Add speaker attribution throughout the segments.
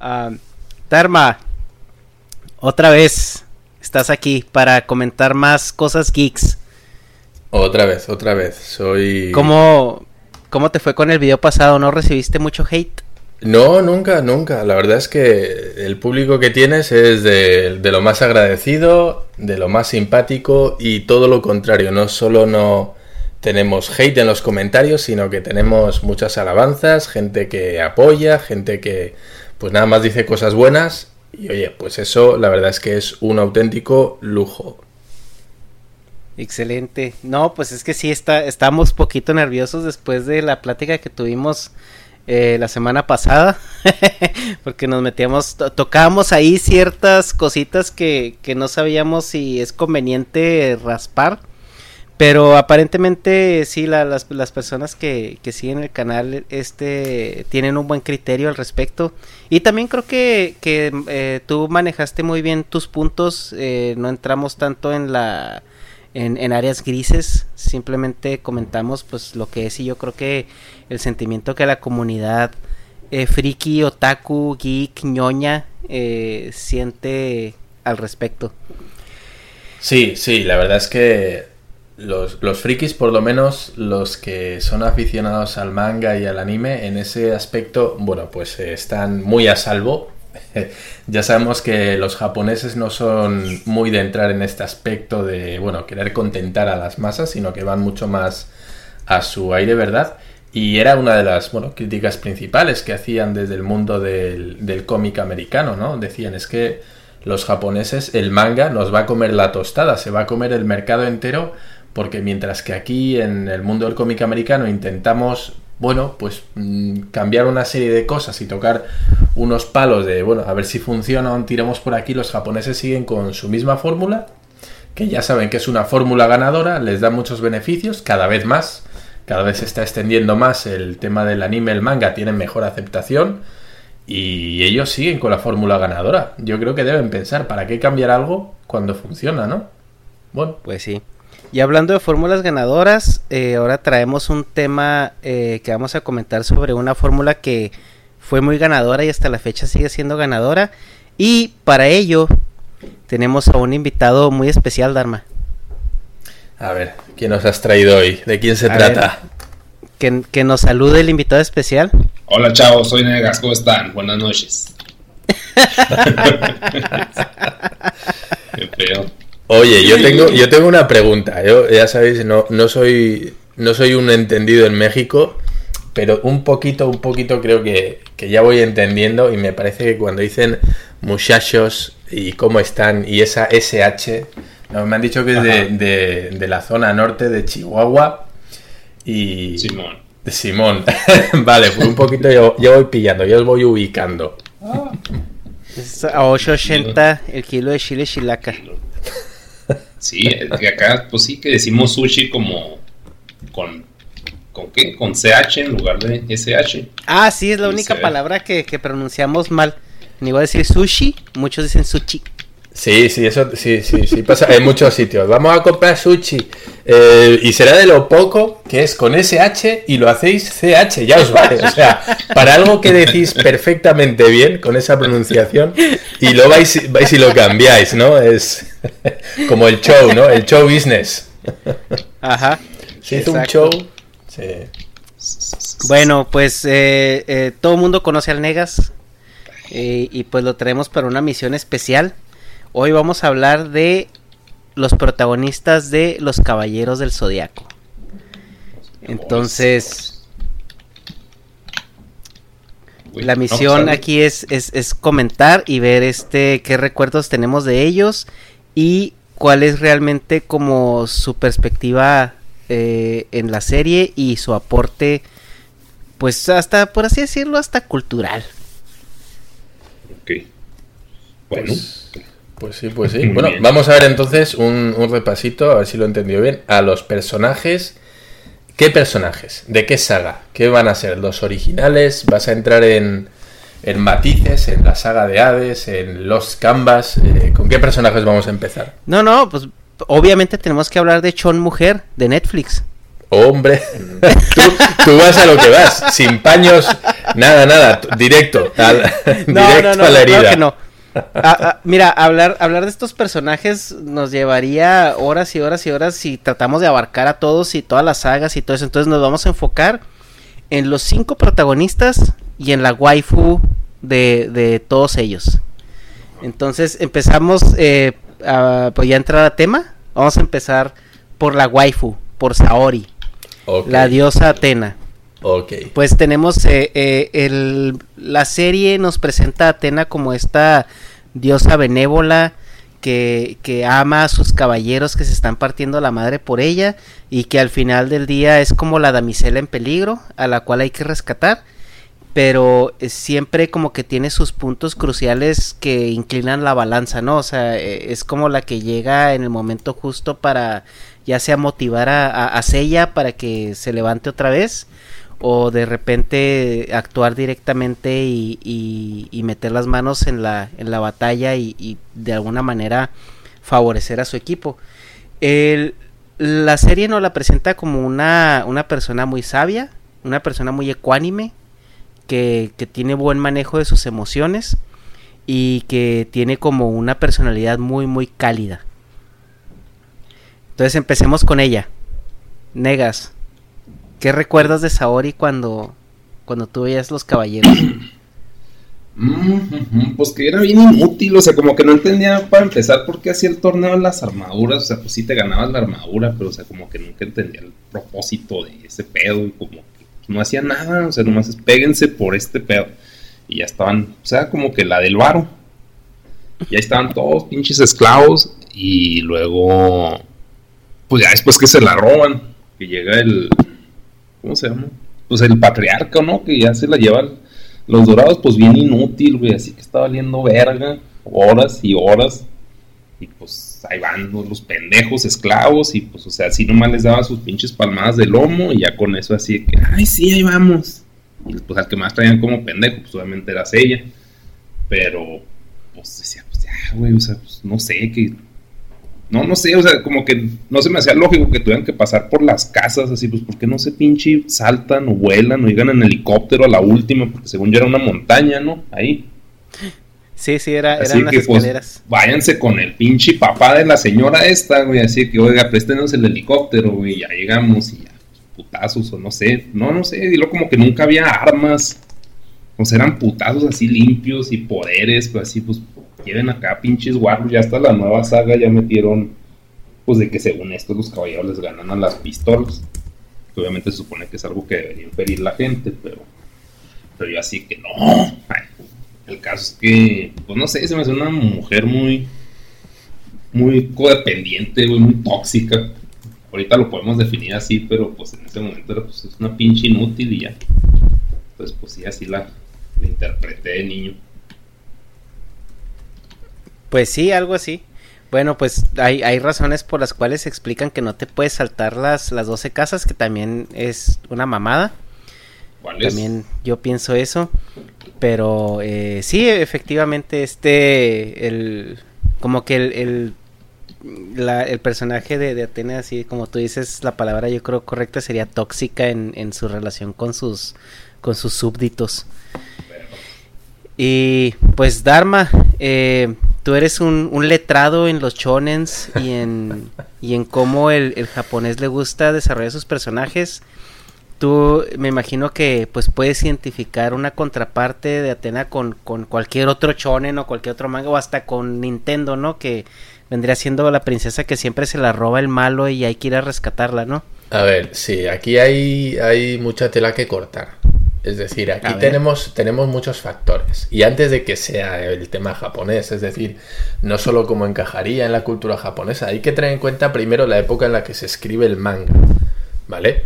Speaker 1: Um, Dharma, otra vez estás aquí para comentar más cosas geeks.
Speaker 2: Otra vez, otra vez. Soy.
Speaker 1: ¿Cómo, ¿Cómo te fue con el video pasado? ¿No recibiste mucho hate?
Speaker 2: No, nunca, nunca. La verdad es que el público que tienes es de, de, lo más agradecido, de lo más simpático y todo lo contrario. No solo no tenemos hate en los comentarios, sino que tenemos muchas alabanzas, gente que apoya, gente que pues nada más dice cosas buenas. Y oye, pues eso la verdad es que es un auténtico lujo.
Speaker 1: Excelente. No, pues es que sí, está, estamos poquito nerviosos después de la plática que tuvimos eh, la semana pasada, porque nos metíamos, to tocábamos ahí ciertas cositas que, que, no sabíamos si es conveniente raspar, pero aparentemente sí, la, las, las, personas que, que, siguen el canal este tienen un buen criterio al respecto, y también creo que, que eh, tú manejaste muy bien tus puntos, eh, no entramos tanto en la... En, en, áreas grises, simplemente comentamos pues lo que es y yo creo que el sentimiento que la comunidad eh, friki, otaku, geek, ñoña eh, siente al respecto.
Speaker 2: Sí, sí, la verdad es que los, los frikis, por lo menos los que son aficionados al manga y al anime, en ese aspecto, bueno, pues eh, están muy a salvo. ya sabemos que los japoneses no son muy de entrar en este aspecto de, bueno, querer contentar a las masas, sino que van mucho más a su aire, ¿verdad? Y era una de las bueno, críticas principales que hacían desde el mundo del, del cómic americano, ¿no? Decían, es que los japoneses, el manga nos va a comer la tostada, se va a comer el mercado entero, porque mientras que aquí en el mundo del cómic americano intentamos, bueno, pues mmm, cambiar una serie de cosas y tocar unos palos de, bueno, a ver si funciona o tiramos por aquí, los japoneses siguen con su misma fórmula, que ya saben que es una fórmula ganadora, les da muchos beneficios, cada vez más cada vez se está extendiendo más el tema del anime, el manga, tienen mejor aceptación y ellos siguen con la fórmula ganadora. Yo creo que deben pensar, ¿para qué cambiar algo cuando funciona, no? Bueno.
Speaker 1: Pues sí. Y hablando de fórmulas ganadoras, eh, ahora traemos un tema eh, que vamos a comentar sobre una fórmula que fue muy ganadora y hasta la fecha sigue siendo ganadora. Y para ello tenemos a un invitado muy especial, Dharma.
Speaker 2: A ver, ¿quién nos has traído hoy? ¿De quién se
Speaker 1: A
Speaker 2: trata?
Speaker 1: Que, que, nos salude el invitado especial.
Speaker 3: Hola chavos, soy Negas, ¿cómo están? Buenas noches. Qué feo.
Speaker 2: Oye, yo tengo, yo tengo una pregunta. Yo, ya sabéis, no, no soy. No soy un entendido en México, pero un poquito, un poquito creo que, que ya voy entendiendo. Y me parece que cuando dicen muchachos y cómo están, y esa SH, no, me han dicho que es de, de, de, la zona norte de Chihuahua. Y.
Speaker 3: Simón.
Speaker 2: De Simón. vale, pues un poquito yo, yo, voy pillando, yo os voy ubicando.
Speaker 1: Ah. Es a 8.80 el kilo de chile chilaca.
Speaker 3: Sí, acá, pues sí, que decimos sushi como con ¿Con qué? Con CH en lugar de SH.
Speaker 1: Ah, sí, es la única palabra que, que pronunciamos mal. Ni iba a decir sushi, muchos dicen sushi.
Speaker 2: Sí, sí, eso sí, sí, sí pasa en muchos sitios. Vamos a comprar sushi. Eh, y será de lo poco que es con SH y lo hacéis CH, ya os vale. O sea, para algo que decís perfectamente bien con esa pronunciación y lo vais, vais y lo cambiáis, ¿no? Es como el show, ¿no? El show business.
Speaker 1: Ajá.
Speaker 2: Se hizo un show. Sí.
Speaker 1: Bueno, pues eh, eh, todo el mundo conoce al Negas. y pues lo traemos para una misión especial Hoy vamos a hablar de los protagonistas de Los Caballeros del Zodiaco. Entonces, la misión aquí es, es, comentar y ver este qué recuerdos tenemos de ellos y cuál es realmente como su perspectiva eh, en la serie y su aporte, pues hasta, por así decirlo, hasta cultural.
Speaker 3: Ok. Bueno.
Speaker 2: Pues, pues sí, pues sí. Bueno, vamos a ver entonces un, repasito, a ver si lo he entendido bien, a los personajes. ¿Qué personajes? ¿De qué saga? ¿Qué van a ser? ¿Los originales? ¿Vas a entrar en, en matices, en la saga de Hades, en los Canvas? Eh, ¿Con qué personajes vamos a empezar?
Speaker 1: No, no, pues obviamente tenemos que hablar de Chon Mujer, de Netflix.
Speaker 2: Hombre, tú, vas a lo que vas, sin paños, nada, nada, directo, directo a la herida.
Speaker 1: no. Ah, ah, mira, hablar, hablar de estos personajes nos llevaría horas y horas y horas si tratamos de abarcar a todos y todas las sagas y todo eso. Entonces nos vamos a enfocar en los cinco protagonistas y en la waifu de, todos ellos. Entonces empezamos, eh, a, pues ya entrar a tema. Vamos a empezar por la waifu, por Saori, la diosa Atena.
Speaker 2: Okay.
Speaker 1: Pues tenemos eh, eh, la serie nos presenta a Atena como esta diosa benévola que, que, ama a sus caballeros que se están partiendo la madre por ella y que al final del día es como la damisela en peligro a la cual hay que rescatar pero siempre como que tiene sus puntos cruciales que inclinan la balanza, ¿no? O sea, eh, es como la que llega en el momento justo para ya sea motivar a, a, a para que se levante otra vez o de repente actuar directamente y, meter las manos en la, en la batalla y, de alguna manera favorecer a su equipo. la serie nos la presenta como una, una persona muy sabia, una persona muy ecuánime, que, que tiene buen manejo de sus emociones y que tiene como una personalidad muy muy cálida. Entonces empecemos con ella. Negas, ¿Qué recuerdas de Saori cuando, cuando tú veías los caballeros?
Speaker 3: Mm, pues que era bien inútil, o sea, como que no entendía para empezar por qué hacía el torneo las armaduras, o sea, pues sí te ganabas la armadura, pero o sea, como que nunca entendía el propósito de ese pedo y como que no hacía nada, o sea, nomás péguense por este pedo. Y ya estaban, o sea, como que la del varo. Ya estaban todos pinches esclavos y luego, pues ya después que se la roban, que llega el, ¿cómo se llama? Pues el patriarca, ¿no? Que ya se la llevan los dorados, pues bien inútil, güey, así que está valiendo verga, horas y horas. Y pues ahí van los pendejos esclavos y pues, o sea, así nomás les daba sus pinches palmadas de lomo y ya con eso así que, ay, sí, ahí vamos. Y pues al que más traían como pendejo, pues obviamente era ella. Pero, pues decía, pues ya, güey, o sea, pues no sé, que no, no sé, o sea, como que no se me hacía lógico que tuvieran que pasar por las casas, así, pues, ¿por qué no se pinche saltan o vuelan o llegan en helicóptero a la última? Porque según yo era una montaña, ¿no? Ahí.
Speaker 1: Sí, sí, era, eran las pues,
Speaker 3: váyanse con el pinche papá de la señora esta, güey, así que, oiga, préstenos el helicóptero, güey, ya llegamos y ya, putazos o no sé, no, no sé, y luego como que nunca había armas, o sea, eran putazos así limpios y poderes, pues así, pues, quieren acá pinches guarros, ya hasta la nueva saga ya metieron, pues de que según esto los caballeros les ganan a las pistolas. Que obviamente se supone que es algo que debería impedir la gente, pero, pero yo así que no. el caso es que, pues no sé, se me hace una mujer muy, muy codependiente, muy tóxica. Ahorita lo podemos definir así, pero pues en ese momento pues, es una pinche inútil y ya. Entonces, pues sí, así la, la interpreté de niño.
Speaker 1: Pues sí, algo así. Bueno, pues hay, hay razones por las cuales explican que no te puedes saltar las, las 12 casas, que también es una mamada. También yo pienso eso. Pero eh, sí, efectivamente, este, el, como que el, el, personaje de, de Atena, así como tú dices, la palabra yo creo correcta sería tóxica en, en su relación con sus, con sus súbditos. Y pues Dharma, eh, tú eres un, letrado en los chonens y en, y en cómo el, japonés le gusta desarrollar sus personajes. Tú me imagino que pues puedes identificar una contraparte de Atena con, con cualquier otro chonen o cualquier otro manga o hasta con Nintendo, ¿no? Que vendría siendo la princesa que siempre se la roba el malo y hay que ir a rescatarla, ¿no?
Speaker 2: A ver, sí, aquí hay, hay mucha tela que cortar. Es decir, aquí tenemos, tenemos muchos factores. Y antes de que sea el tema japonés, es decir, no solo cómo encajaría en la cultura japonesa, hay que tener en cuenta primero la época en la que se escribe el manga. ¿Vale?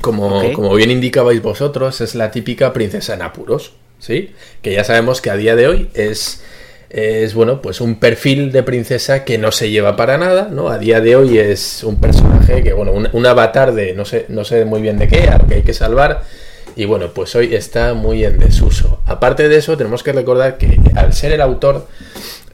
Speaker 2: como, como bien indicabais vosotros, es la típica princesa en apuros. ¿Sí? Que ya sabemos que a día de hoy es es bueno, pues un perfil de princesa que no se lleva para nada, ¿no? A día de hoy es un personaje que, bueno, un, un avatar de no sé, no sé muy bien de qué, que hay que salvar, y bueno, pues hoy está muy en desuso. Aparte de eso, tenemos que recordar que al ser el autor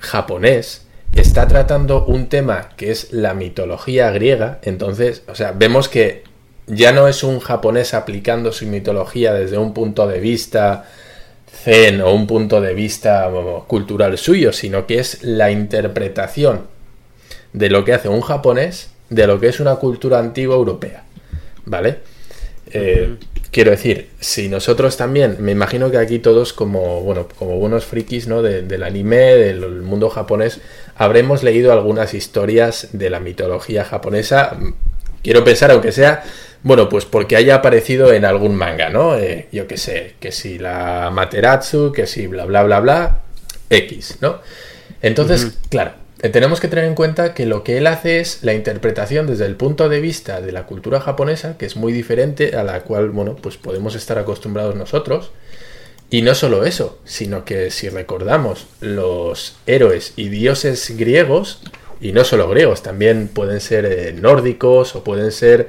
Speaker 2: japonés, está tratando un tema que es la mitología griega. Entonces, o sea, vemos que ya no es un japonés aplicando su mitología desde un punto de vista zen o un punto de vista cultural suyo, sino que es la interpretación de lo que hace un japonés de lo que es una cultura antigua europea. ¿Vale? Eh, Quiero decir, si nosotros también, me imagino que aquí todos como, bueno, como buenos frikis, ¿no? del anime, del mundo japonés, habremos leído algunas historias de la mitología japonesa. Quiero pensar, aunque sea, bueno, pues porque haya aparecido en algún manga, ¿no? Eh, yo qué sé, que si la Materatsu, que si bla, bla, bla, bla, X, ¿no? Entonces, claro, tenemos que tener en cuenta que lo que él hace es la interpretación desde el punto de vista de la cultura japonesa, que es muy diferente a la cual, bueno, pues podemos estar acostumbrados nosotros. Y no solo eso, sino que si recordamos los héroes y dioses griegos, y no solo griegos, también pueden ser eh, nórdicos o pueden ser,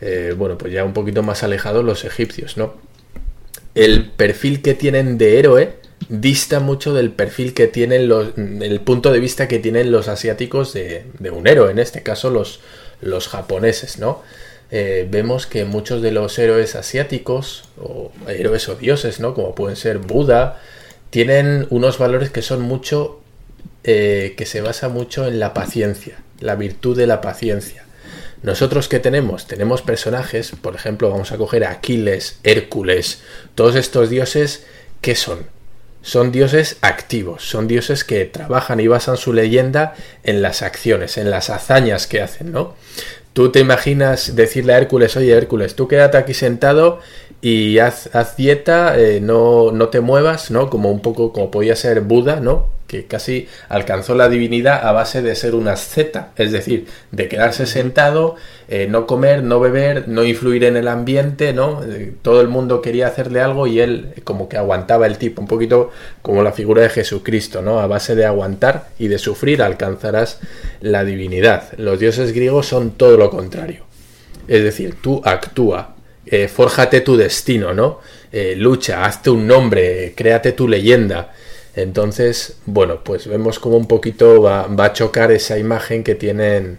Speaker 2: eh, bueno, pues ya un poquito más alejados los egipcios, ¿no? El perfil que tienen de héroe dista mucho del perfil que tienen los, el punto de vista que tienen los asiáticos de, un héroe, en este caso los, los japoneses, ¿no? Eh, vemos que muchos de los héroes asiáticos, o héroes o dioses, ¿no? Como pueden ser Buda, tienen unos valores que son mucho, eh, que se basa mucho en la paciencia, la virtud de la paciencia. Nosotros que tenemos, tenemos personajes, por ejemplo, vamos a coger a Aquiles, Hércules, todos estos dioses, ¿qué son? Son dioses activos, son dioses que trabajan y basan su leyenda en las acciones, en las hazañas que hacen, ¿no? Tú te imaginas decirle a Hércules, oye Hércules, tú quédate aquí sentado y haz, dieta, eh, no, no te muevas, ¿no? Como un poco como podía ser Buda, ¿no? Que casi alcanzó la divinidad a base de ser una asceta, es decir, de quedarse sentado, eh, no comer, no beber, no influir en el ambiente, ¿no? Eh, todo el mundo quería hacerle algo y él como que aguantaba el tipo, un poquito como la figura de Jesucristo, ¿no? A base de aguantar y de sufrir alcanzarás la divinidad. Los dioses griegos son todo lo contrario. Es decir, tú actúa, eh, fórjate tu destino, ¿no? lucha, hazte un nombre, créate tu leyenda. Entonces, bueno, pues vemos como un poquito va, a chocar esa imagen que tienen,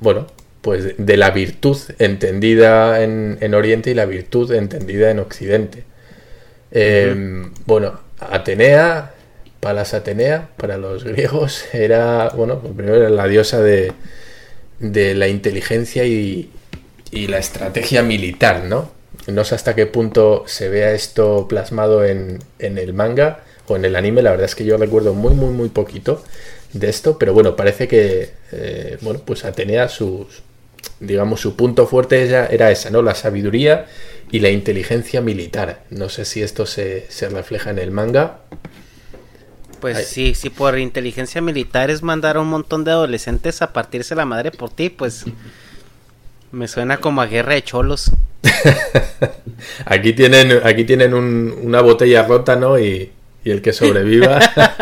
Speaker 2: bueno, pues de la virtud entendida en, Oriente y la virtud entendida en Occidente. Em, bueno, Atenea, Palas Atenea, para los griegos, era, bueno, pues primero era la diosa de, de la inteligencia y, y, la estrategia militar, ¿no? No sé hasta qué punto se vea esto plasmado en, en el manga, en el anime, la verdad es que yo recuerdo muy, muy, muy poquito de esto, pero bueno, parece que, eh, bueno, pues Atenea, sus, digamos, su punto fuerte era, era, esa, ¿no? La sabiduría y la inteligencia militar. No sé si esto se, refleja en el manga.
Speaker 1: Pues sí, si por inteligencia militar es mandar a un montón de adolescentes a partirse la madre por ti, pues me suena como a guerra de cholos.
Speaker 2: aquí tienen, aquí tienen una botella rota, ¿no? Y, y el que sobreviva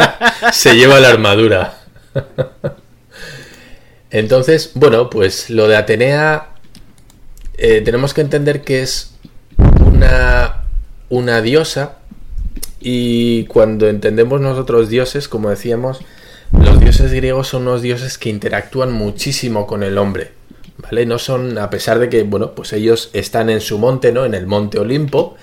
Speaker 2: se lleva la armadura. Entonces, bueno, pues lo de Atenea eh, tenemos que entender que es una, una diosa y cuando entendemos nosotros dioses, como decíamos, los dioses griegos son unos dioses que interactúan muchísimo con el hombre. ¿Vale? No son, a pesar de que, bueno, pues ellos están en su monte, ¿no? En el monte Olimpo,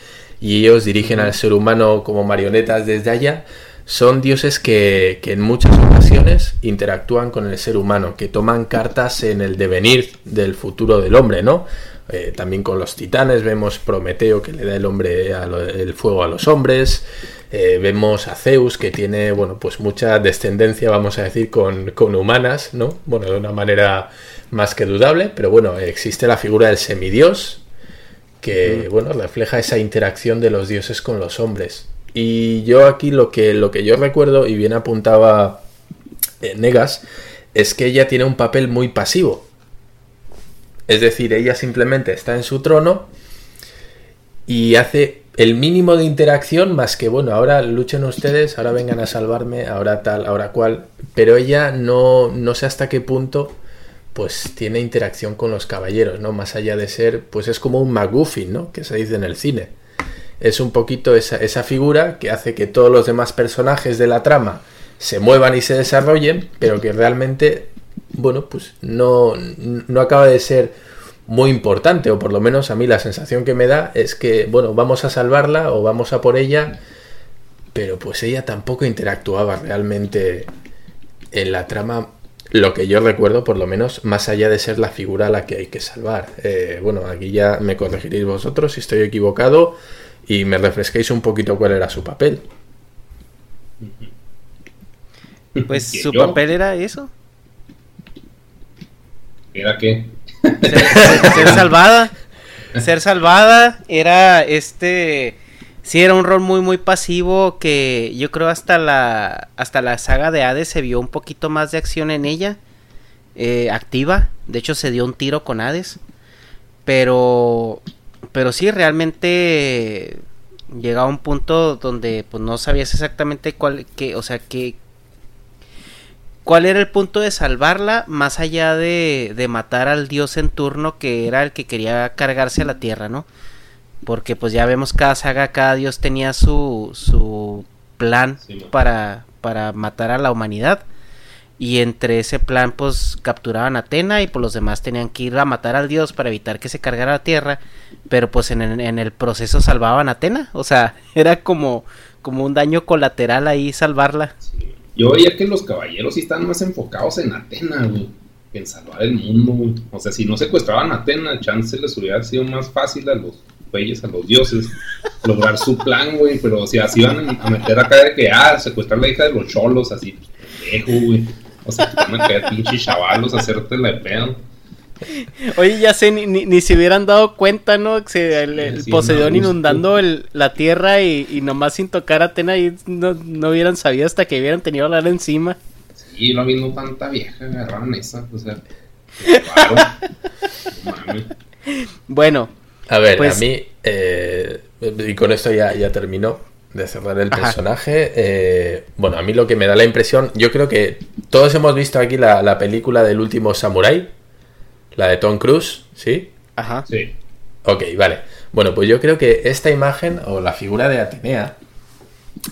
Speaker 2: y ellos dirigen al ser humano como marionetas desde allá, son dioses que, que, en muchas ocasiones interactúan con el ser humano, que toman cartas en el devenir del futuro del hombre, ¿no? Eh, también con los titanes vemos Prometeo que le da el hombre el fuego a los hombres. Eh, vemos a Zeus que tiene, bueno, pues mucha descendencia, vamos a decir, con, con, humanas, ¿no? Bueno, de una manera más que dudable, pero bueno, existe la figura del semidios que, bueno, refleja esa interacción de los dioses con los hombres. Y yo aquí lo que, lo que yo recuerdo, y bien apuntaba eh, Negas, es que ella tiene un papel muy pasivo. Es decir, ella simplemente está en su trono y hace el mínimo de interacción más que, bueno, ahora luchen ustedes, ahora vengan a salvarme, ahora tal, ahora cual. Pero ella no, no sé hasta qué punto pues tiene interacción con los caballeros, ¿no? Más allá de ser, pues es como un McGuffin, ¿no? Que se dice en el cine. Es un poquito esa, esa figura que hace que todos los demás personajes de la trama se muevan y se desarrollen, pero que realmente bueno, pues no, no acaba de ser muy importante, o por lo menos a mí la sensación que me da es que, bueno, vamos a salvarla o vamos a por ella, pero pues ella tampoco interactuaba realmente en la trama, lo que yo recuerdo, por lo menos, más allá de ser la figura a la que hay que salvar. Eh, bueno, aquí ya me corregiréis vosotros si estoy equivocado y me refresquéis un poquito cuál era su papel.
Speaker 1: Pues su papel era eso,
Speaker 3: ¿Era qué?
Speaker 1: Ser, salvada. Ser salvada era este. Sí, era un rol muy, muy pasivo que yo creo hasta la, hasta la saga de Hades se vio un poquito más de acción en ella. Eh, activa. De hecho, se dio un tiro con Hades. Pero, pero sí, realmente llegaba un punto donde pues no sabías exactamente cuál, qué, o sea, qué, ¿Cuál era el punto de salvarla más allá de, de, matar al dios en turno que era el que quería cargarse a la tierra, ¿no? Porque pues ya vemos cada saga, cada dios tenía su, su plan para, para matar a la humanidad. Y entre ese plan pues capturaban a Atena y pues los demás tenían que ir a matar al dios para evitar que se cargara la tierra. Pero pues en, en el proceso salvaban a Atena. O sea, era como, como un daño colateral ahí salvarla.
Speaker 3: Yo veía que los caballeros sí están más enfocados en Atena, güey. En salvar el mundo, güey. O sea, si no secuestraban a Atena, chance les hubiera sido más fácil a los reyes, a los dioses, lograr su plan, güey. Pero si así iban a meter acá de que, ah, secuestrar la hija de los cholos, así, dejo, güey. O sea, que van a caer pinches chavalos a hacerte la pedo.
Speaker 1: Oye, ya sé, ni, ni, se hubieran dado cuenta, ¿no? el, el Poseidón inundando el, la tierra y, y, nomás sin tocar a Atena y no, no hubieran sabido hasta que hubieran tenido la encima.
Speaker 3: Sí, lo viendo tanta vieja, agarraron esa, o sea,
Speaker 1: bueno.
Speaker 2: A ver, pues... a mí, eh, y con esto ya, ya terminó de cerrar el Ajá. personaje. Eh, bueno, a mí lo que me da la impresión, yo creo que todos hemos visto aquí la, la película del último Samurai la de Tom Cruise, ¿sí?
Speaker 1: Ajá.
Speaker 3: Sí.
Speaker 2: Ok, vale. Bueno, pues yo creo que esta imagen o la figura de Atenea,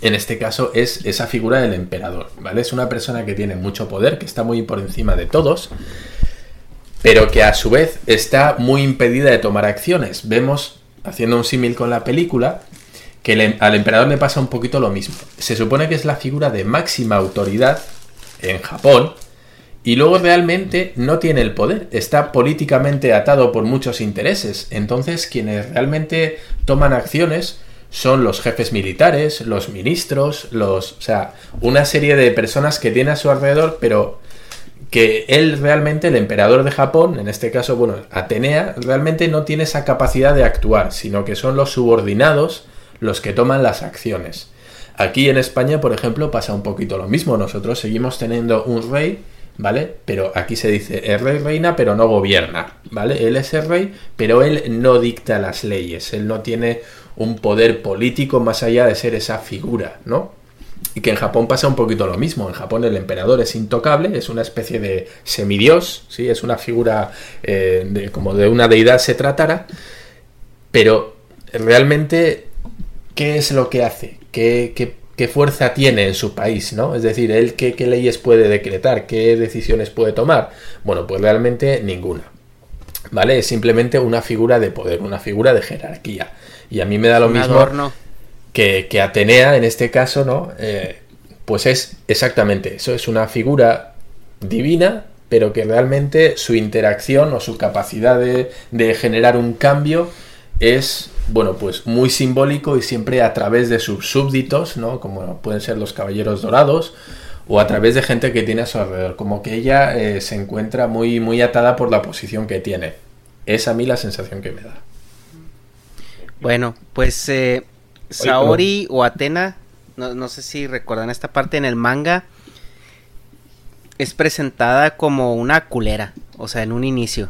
Speaker 2: en este caso, es esa figura del emperador, ¿vale? Es una persona que tiene mucho poder, que está muy por encima de todos, pero que a su vez está muy impedida de tomar acciones. Vemos, haciendo un símil con la película, que al emperador le pasa un poquito lo mismo. Se supone que es la figura de máxima autoridad en Japón, y luego realmente no tiene el poder, está políticamente atado por muchos intereses. Entonces quienes realmente toman acciones son los jefes militares, los ministros, los, o sea, una serie de personas que tiene a su alrededor, pero que él realmente, el emperador de Japón, en este caso, bueno, Atenea, realmente no tiene esa capacidad de actuar, sino que son los subordinados los que toman las acciones. Aquí en España, por ejemplo, pasa un poquito lo mismo. Nosotros seguimos teniendo un rey ¿vale? Pero aquí se dice, el rey reina pero no gobierna, ¿vale? Él es el rey, pero él no dicta las leyes, él no tiene un poder político más allá de ser esa figura, ¿no? Y que en Japón pasa un poquito lo mismo. En Japón el emperador es intocable, es una especie de semidios, ¿sí? es una figura eh, como de una deidad se tratara. Pero realmente, ¿qué es lo que hace? ¿Qué, qué, fuerza tiene en su país? ¿no? Es decir, él qué, qué leyes puede decretar, qué decisiones puede tomar. Bueno, pues realmente ninguna. ¿Vale? Es simplemente una figura de poder, una figura de jerarquía. Y a mí me da lo mismo que, Atenea, en este caso, ¿no? Eh, pues es exactamente eso, es una figura divina, pero que realmente su interacción o su capacidad de, de generar un cambio es, bueno, pues muy simbólico y siempre a través de sus súbditos, ¿no? Como pueden ser los caballeros dorados o a través de gente que tiene a su alrededor, como que ella eh, se encuentra muy, muy atada por la posición que tiene. Es a mí la sensación que me da.
Speaker 1: Bueno, pues eh, Saori o Atena, no, sé si recuerdan esta parte en el manga, es presentada como una culera, o sea, en un inicio.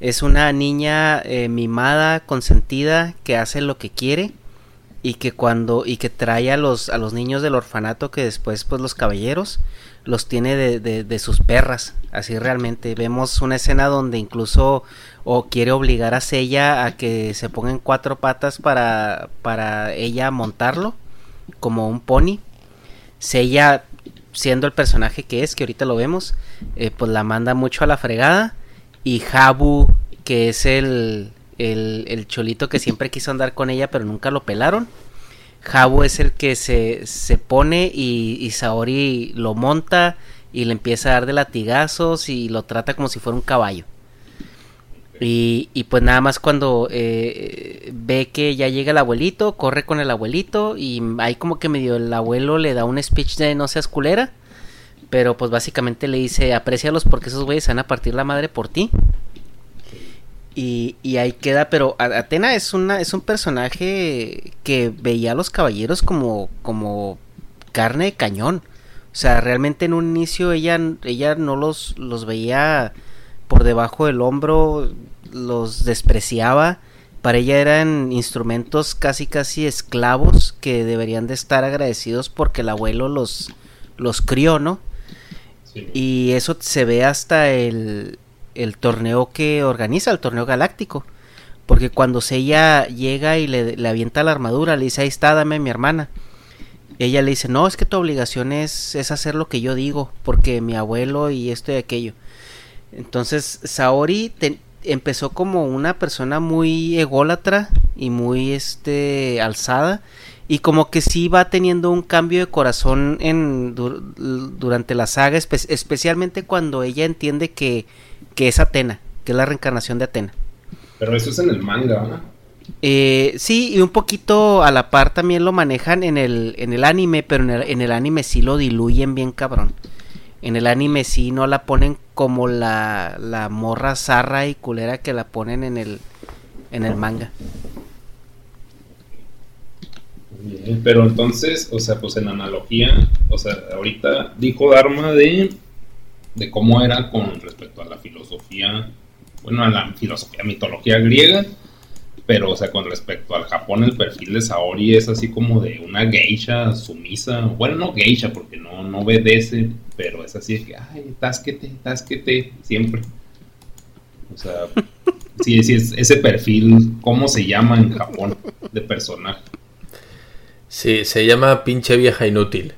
Speaker 1: Es una niña eh, mimada, consentida, que hace lo que quiere y que cuando y que trae a los a los niños del orfanato que después pues los caballeros los tiene de, de, sus perras. Así realmente vemos una escena donde incluso o quiere obligar a Sella a que se ponga en cuatro patas para para ella montarlo como un pony. Sella siendo el personaje que es que ahorita lo vemos eh, pues la manda mucho a la fregada. Y Habu que es el el, cholito que siempre quiso andar con ella, pero nunca lo pelaron. Jabu es el que se, se pone y, Saori lo monta y le empieza a dar de latigazos y lo trata como si fuera un caballo. Y, y pues nada más cuando eh, ve que ya llega el abuelito, corre con el abuelito y ahí como que medio el abuelo le da un speech de no seas culera. Pero pues básicamente le dice, aprecialos porque esos güeyes van a partir la madre por ti. Y, ahí queda, pero Atena es una es un personaje que veía a los caballeros como como carne de cañón. O sea, realmente en un inicio ella ella no los los veía por debajo del hombro, los despreciaba. Para ella eran instrumentos casi casi esclavos que deberían de estar agradecidos porque el abuelo los los crió, ¿no? Y eso se ve hasta el el torneo que organiza, el torneo galáctico. Porque cuando ella llega y le, avienta la armadura, le dice, ahí está, dame mi hermana. Ella le dice, no, es que tu obligación es, es hacer lo que yo digo, porque mi abuelo y esto y aquello. Entonces, Saori empezó como una persona muy ególatra y muy este alzada y como que sí va teniendo un cambio de corazón en durante la saga especialmente cuando ella entiende que que es Atena, que es la reencarnación de Atena.
Speaker 3: Pero eso es en el manga, ¿no?
Speaker 1: Eh, sí, y un poquito a la par también lo manejan en el, en el anime, pero en el, anime sí lo diluyen bien cabrón. En el anime sí no la ponen como la, la morra zarra y culera que la ponen en el, en el manga.
Speaker 3: pero entonces, o sea, pues en analogía, o sea, ahorita dijo Dharma de de cómo era con respecto a la filosofía, bueno, a la filosofía, mitología griega, pero, o sea, con respecto al Japón, el perfil de Saori es así como de una geisha sumisa, bueno, no geisha, porque no, no obedece, pero es así de que, ay, tásquete, tásquete, siempre. O sea, sí, sí, es ese perfil, ¿cómo se llama en Japón de personaje?
Speaker 2: Sí, se llama pinche vieja inútil.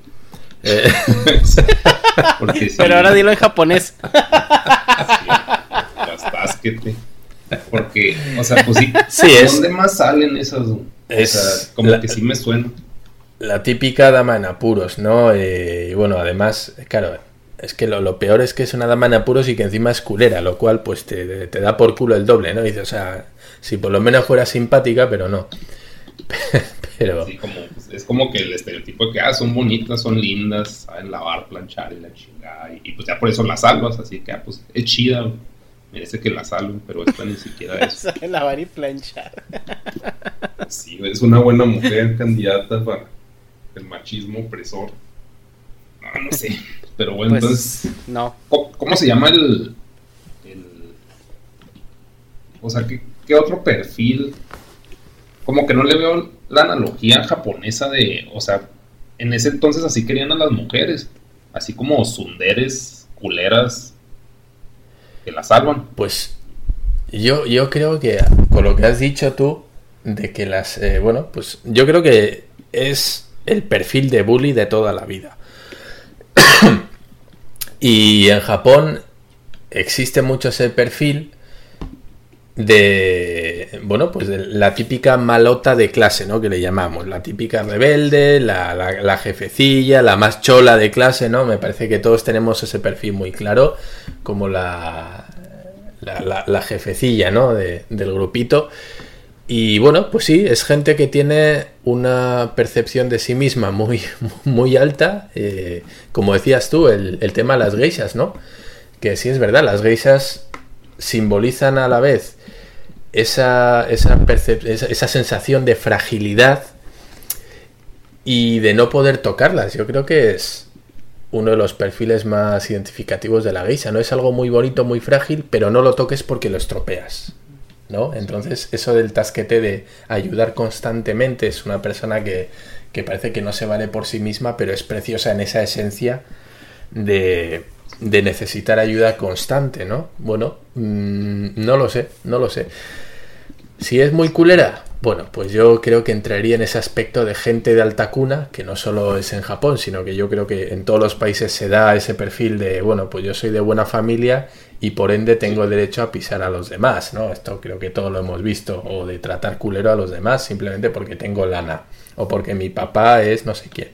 Speaker 2: Eh.
Speaker 1: Pero ahora dilo en japonés.
Speaker 3: Porque, o sea, pues sí, ¿dónde más salen esas? Es como que sí me suena.
Speaker 2: La típica dama en apuros, ¿no? Eh, y bueno, además, claro, es que lo, peor es que es una dama en apuros y que encima es culera, lo cual pues te, te da por culo el doble, ¿no? Dice, o sea, si por lo menos fuera simpática, pero no.
Speaker 3: pero... como, es como que el estereotipo de que ah, son bonitas, son lindas, saben lavar, planchar y la chingada. Y, pues ya por eso las salvas, así que ah, pues es chida, merece que la salven, pero esta ni siquiera es.
Speaker 1: Saben lavar y planchar.
Speaker 3: sí, es una buena mujer candidata para el machismo opresor. No, no sé. Pero bueno, pues, entonces.
Speaker 1: No.
Speaker 3: ¿cómo, se llama el, el. O sea, ¿qué, ¿qué otro perfil como que no le veo la analogía japonesa de, o sea, en ese entonces así querían a las mujeres, así como sunderes, culeras, que la salvan.
Speaker 2: Pues yo, yo creo que con lo que has dicho tú, de que las, eh, bueno, pues yo creo que es el perfil de bully de toda la vida. y en Japón existe mucho ese perfil de, bueno, pues de la típica malota de clase, ¿no? Que le llamamos, la típica rebelde, la, la, jefecilla, la más chola de clase, ¿no? Me parece que todos tenemos ese perfil muy claro, como la, la, la jefecilla, ¿no? De, del grupito. Y bueno, pues sí, es gente que tiene una percepción de sí misma muy, muy alta. Eh, como decías tú, el, el, tema de las geishas, ¿no? Que sí es verdad, las geishas simbolizan a la vez esa, esa, esa, sensación de fragilidad y de no poder tocarlas. Yo creo que es uno de los perfiles más identificativos de la geisha. No es algo muy bonito, muy frágil, pero no lo toques porque lo estropeas. ¿no? Entonces, eso del tasquete de ayudar constantemente es una persona que, que parece que no se vale por sí misma, pero es preciosa en esa esencia de, de necesitar ayuda constante, ¿no? Bueno, mmm, no lo sé, no lo sé. Si es muy culera, bueno, pues yo creo que entraría en ese aspecto de gente de alta cuna, que no solo es en Japón, sino que yo creo que en todos los países se da ese perfil de, bueno, pues yo soy de buena familia y por ende tengo derecho a pisar a los demás, ¿no? Esto creo que todos lo hemos visto, o de tratar culero a los demás simplemente porque tengo lana, o porque mi papá es no sé quién.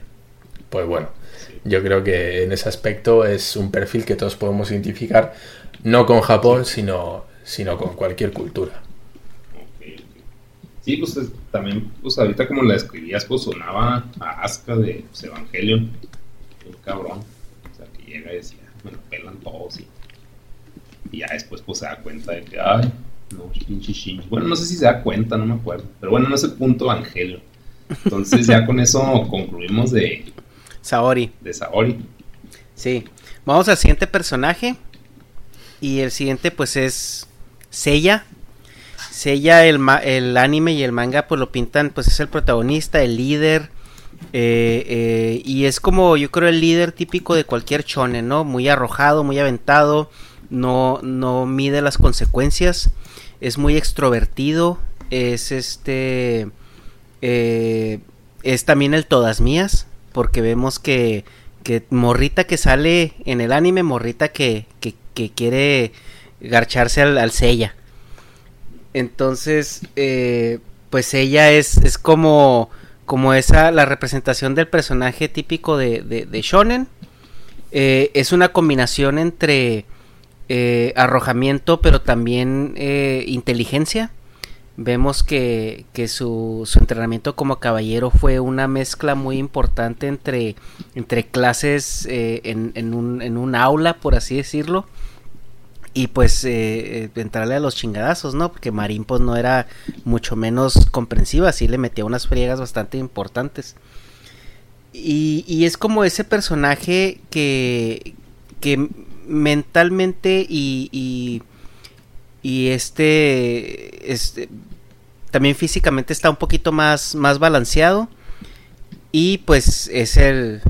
Speaker 2: Pues bueno, yo creo que en ese aspecto es un perfil que todos podemos identificar, no con Japón, sino, sino con cualquier cultura.
Speaker 3: Sí, pues también, pues ahorita como la escribías, pues sonaba a Aska de pues, Evangelion, un cabrón, o sea, que llega y decía, me lo pelan todos y, y ya después pues se da cuenta de que, ay, no, pinche. Bueno, no sé si se da cuenta, no me acuerdo, pero bueno, no es el punto Evangelion. Entonces ya con eso concluimos de...
Speaker 1: Saori.
Speaker 3: De Saori.
Speaker 1: Sí. Vamos al siguiente personaje. Y el siguiente pues es Seiya Sella el, el anime y el manga pues lo pintan, pues es el protagonista, el líder. Eh, eh, y es como yo creo el líder típico de cualquier shonen, ¿no? Muy arrojado, muy aventado, no, no mide las consecuencias, es muy extrovertido, es este... Eh, es también el todas mías, porque vemos que, que morrita que sale en el anime, morrita que, que, quiere garcharse al, al Sella. Entonces, eh, pues ella es, es como, como esa, la representación del personaje típico de, de, Shonen. Eh, es una combinación entre eh, arrojamiento, pero también inteligencia. Vemos que, que su, su, entrenamiento como caballero fue una mezcla muy importante entre, entre clases en, en, un, en un aula, por así decirlo y pues eh, eh, entrarle a los chingadazos, ¿no? Porque Marín pues no era mucho menos comprensiva, sí le metía unas friegas bastante importantes. Y, y es como ese personaje que, que mentalmente y, y este, este, también físicamente está un poquito más, más balanceado y pues es el,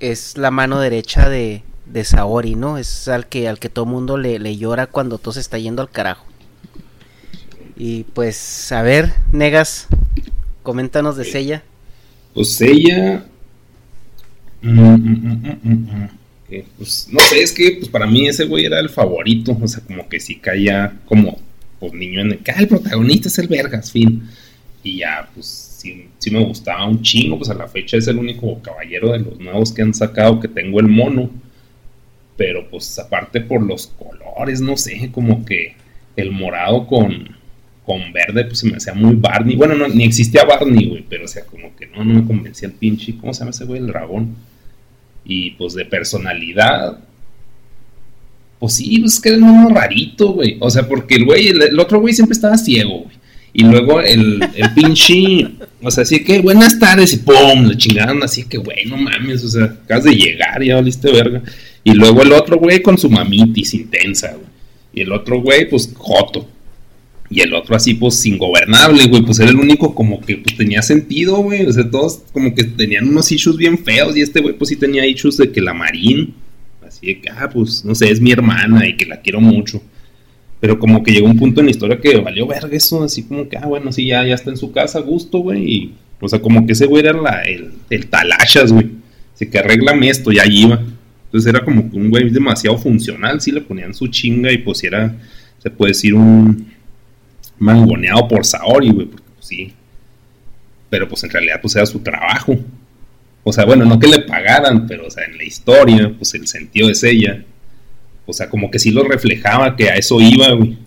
Speaker 1: es la mano derecha de, de Saori, ¿no? Es al que, al que todo mundo le, le llora cuando todo se está yendo al carajo. Y pues, a ver, Negas, coméntanos de Sella.
Speaker 3: Pues ella. Mm, mm, mm, pues no sé, es que pues para mí ese güey era el favorito. O sea, como que si caía como pues niño en el que ah, el protagonista es el Vergas, fin. Y ya, pues sí, me gustaba un chingo. Pues a la fecha es el único caballero de los nuevos que han sacado que tengo el mono pero pues aparte por los colores, no sé, como que el morado con, con verde, pues se me hacía muy Barney. Bueno, no, ni existía Barney, güey, pero o sea, como que no, no me convencía el pinche, ¿cómo se llama ese güey? El dragón. Y pues de personalidad, pues sí, pues que era un rarito, güey. O sea, porque el güey, el, otro güey siempre estaba ciego, güey. Y luego el, pinche, o sea, así que buenas tardes y pum, le chingaron así que, güey, no mames, o sea, acabas de llegar, ya valiste verga. Y luego el otro güey con su mamitis intensa, güey. Y el otro güey, pues, joto. Y el otro así, pues, ingobernable, güey. Pues era el único como que pues, tenía sentido, güey. O sea, todos como que tenían unos issues bien feos. Y este güey, pues sí tenía issues de que la Marín. Así de que, ah, pues, no sé, es mi hermana y que la quiero mucho. Pero como que llegó un punto en la historia que valió verga eso. Así como que, ah, bueno, sí, ya, ya está en su casa, a gusto, güey. Y, o sea, como que ese güey era el, el talachas, güey. Así que arréglame esto, ya iba. Entonces era como que un güey demasiado funcional. Sí le ponían su chinga y pues era, se puede decir, un mangoneado por Saori, güey, porque pues, sí. Pero pues en realidad pues era su trabajo. O sea, bueno, no que le pagaran, pero o sea, en la historia, pues el sentido es ella. O sea, como que sí lo reflejaba que a eso iba, güey.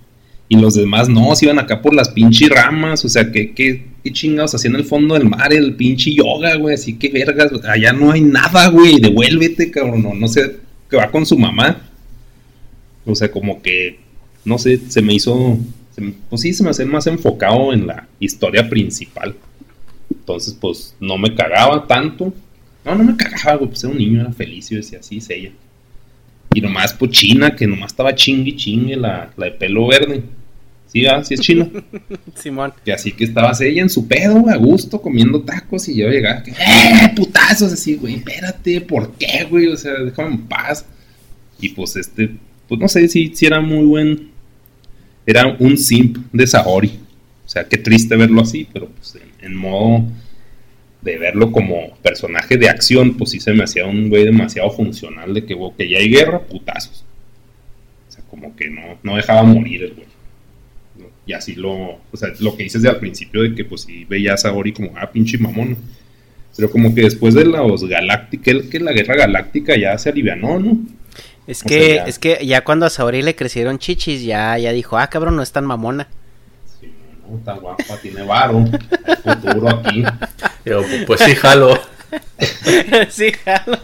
Speaker 3: Y los demás no, se iban acá por las pinches ramas, o sea, que, qué chingados hacían en el fondo del mar, el pinche yoga, güey, así que vergas, allá no hay nada, güey, devuélvete, cabrón, no, no sé, que va con su mamá. O sea, como que, no sé, se me hizo pues sí, se me hace más enfocado en la historia principal. Entonces, pues no me cagaba tanto. No, no me cagaba, güey, pues era un niño, era feliz, y decía, así es ella. Y nomás, pues China, que nomás estaba chingue chingue, la, la de pelo verde. Sí, ah, sí es China.
Speaker 1: Simón.
Speaker 3: Y así que estabas ella en su pedo, a gusto, comiendo tacos, y yo llegaba, que, ¡eh, putazos! Así, güey, espérate, ¿por qué, güey? O sea, déjame en paz. Y pues este, pues no sé si, si era muy buen era un simp de Saori. O sea, qué triste verlo así, pero pues en, modo de verlo como personaje de acción, pues sí se me hacía un güey demasiado funcional de que, que ya hay guerra, putazos. O sea, como que no, no dejaba morir el güey. Y así lo, o sea, lo que dices de al principio de que pues sí veía a Saori como, ah, pinche mamón. Pero como que después de los galácticos, que la guerra galáctica ya se alivianó, ¿no?
Speaker 1: Es que, es que ya cuando a Saori le crecieron chichis, ya, ya dijo, ah, cabrón, no es tan mamona.
Speaker 3: Sí, no, está guapa, tiene varo, futuro aquí.
Speaker 2: pues sí, jalo.
Speaker 1: sí, jalo.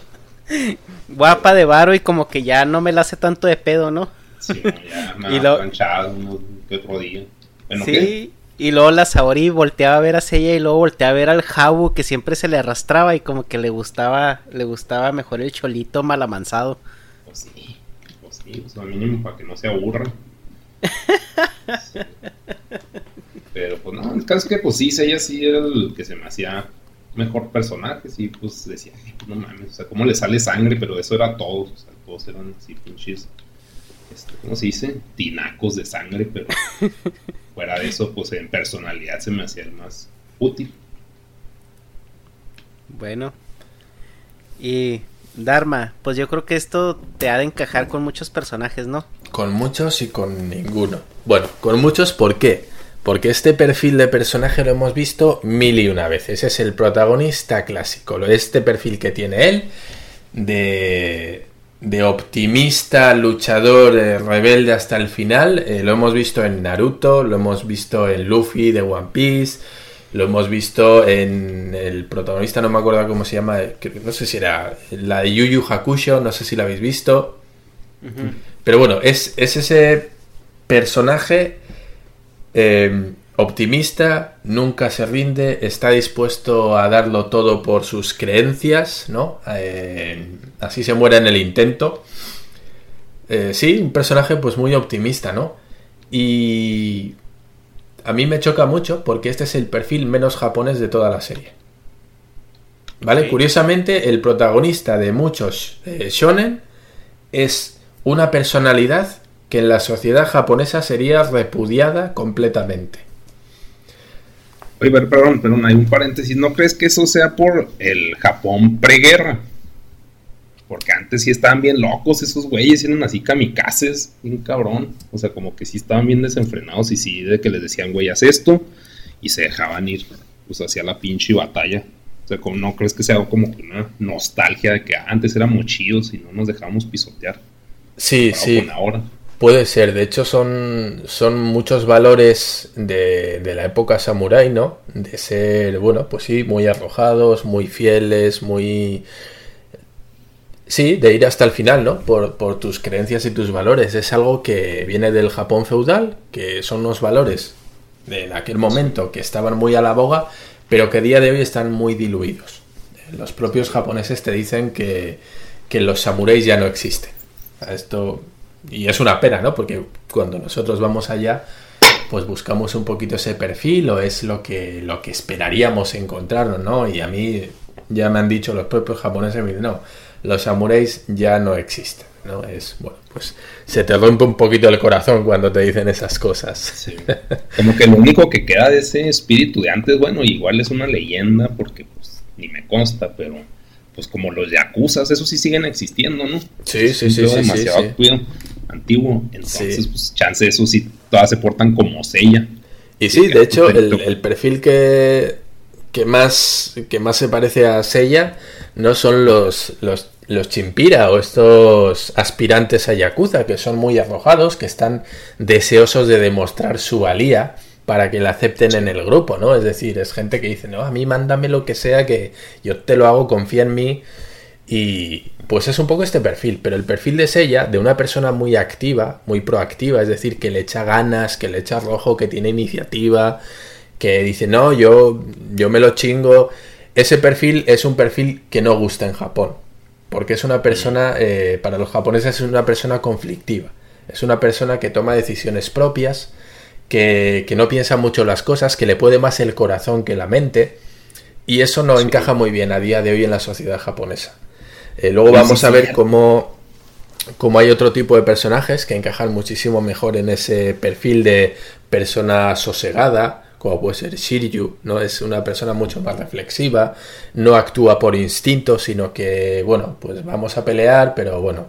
Speaker 1: Guapa de varo y como que ya no me la hace tanto de pedo, ¿no?
Speaker 3: Sí, ya me y lo... que otro día.
Speaker 1: sí, y luego la Saori volteaba a ver a ella y luego volteaba a ver al Jabu que siempre se le arrastraba y como que le gustaba, le gustaba mejor el cholito malamansado.
Speaker 3: Pues sí, pues sí, pues lo mínimo para que no se aburra. Pero pues no, el caso es que pues sí, ella sí era el que se me hacía mejor personaje, sí, pues decía, no mames, o sea, cómo le sale sangre, pero eso era todo, o sea, todos eran así pinches, este, ¿cómo se dice? Tinacos de sangre, pero fuera de eso, pues en personalidad se me hacía el más útil.
Speaker 1: Bueno, y Dharma, pues yo creo que esto te ha de encajar con muchos personajes, ¿no?
Speaker 2: Con muchos y con ninguno. Bueno, con muchos, ¿por qué? Porque este perfil de personaje lo hemos visto mil y una veces. Es el protagonista clásico. Este perfil que tiene él de, de optimista, luchador, eh, rebelde hasta el final. Eh, lo hemos visto en Naruto, lo hemos visto en Luffy de One Piece lo hemos visto en el protagonista, no me acuerdo cómo se llama, no sé si era la de Yu Yu Hakusho, no sé si la habéis visto. Pero bueno, es, ese personaje em, optimista, nunca se rinde, está dispuesto a darlo todo por sus creencias, ¿no? Em, así se muere en el intento. Eh, sí, un personaje pues muy optimista, ¿no? Y a mí me choca mucho porque este es el perfil menos japonés de toda la serie. ¿Vale? Curiosamente, el protagonista de muchos eh, shonen es una personalidad que en la sociedad japonesa sería repudiada completamente.
Speaker 3: Oye, perdón, perdón, hay un paréntesis. ¿No crees que eso sea por el Japón preguerra? Porque antes sí estaban bien locos esos güeyes, eran así kamikazes, bien cabrón. O sea, como que sí estaban bien desenfrenados y sí, de que les decían, güey, haz esto, y se dejaban ir, pues hacia la pinche batalla. O sea, como no crees que sea como una nostalgia de que antes éramos chidos y no nos dejábamos pisotear.
Speaker 2: Sí, sí. Ahora. Puede ser, de hecho son, son muchos valores de, de, la época samurai, ¿no? De ser, bueno, pues sí, muy arrojados, muy fieles, muy Sí, de ir hasta el final, ¿no? Por, tus creencias y tus valores. Es algo que viene del Japón feudal, que son unos valores de aquel momento que estaban muy a la boga, pero que a día de hoy están muy diluidos. Los propios japoneses te dicen que, los samuráis ya no existen. Esto, y es una pena, ¿no? Porque cuando nosotros vamos allá, pues buscamos un poquito ese perfil o es lo que, lo que esperaríamos encontrarnos, ¿no? Y a mí ya me han dicho los propios japoneses, no, los samuráis ya no existen, ¿no? Es, bueno, pues se te rompe un poquito el corazón cuando te dicen esas cosas.
Speaker 3: Como que lo único que queda de ese espíritu de antes, bueno, igual es una leyenda porque pues ni me consta, pero pues como los yakuzas, eso sí siguen existiendo, ¿no?
Speaker 2: Sí, sí, sí, sí,
Speaker 3: demasiado antiguo, entonces pues chance eso sí todas se portan como sella.
Speaker 2: Y sí, de hecho, el, perfil que, que, más, que más se parece a Sella no son los, los, los Chimpira o estos aspirantes a Yakuza, que son muy arrojados, que están deseosos de demostrar su valía para que la acepten en el grupo, ¿no? Es decir, es gente que dice, no, a mí mándame lo que sea, que yo te lo hago, confía en mí. Y pues es un poco este perfil, pero el perfil de Sella, de una persona muy activa, muy proactiva, es decir, que le echa ganas, que le echa rojo, que tiene iniciativa, que dice, no, yo, yo me lo chingo. Ese perfil es un perfil que no gusta en Japón, porque es una persona, eh, para los japoneses es una persona conflictiva, es una persona que toma decisiones propias, que, que no piensa mucho las cosas, que le puede más el corazón que la mente, y eso no encaja muy bien a día de hoy en la sociedad japonesa. Eh, luego vamos a ver cómo, cómo, hay otro tipo de personajes que encajan muchísimo mejor en ese perfil de persona sosegada, como puede ser Shiryu, ¿no? Es una persona mucho más reflexiva, no actúa por instinto, sino que, bueno, pues vamos a pelear, pero bueno,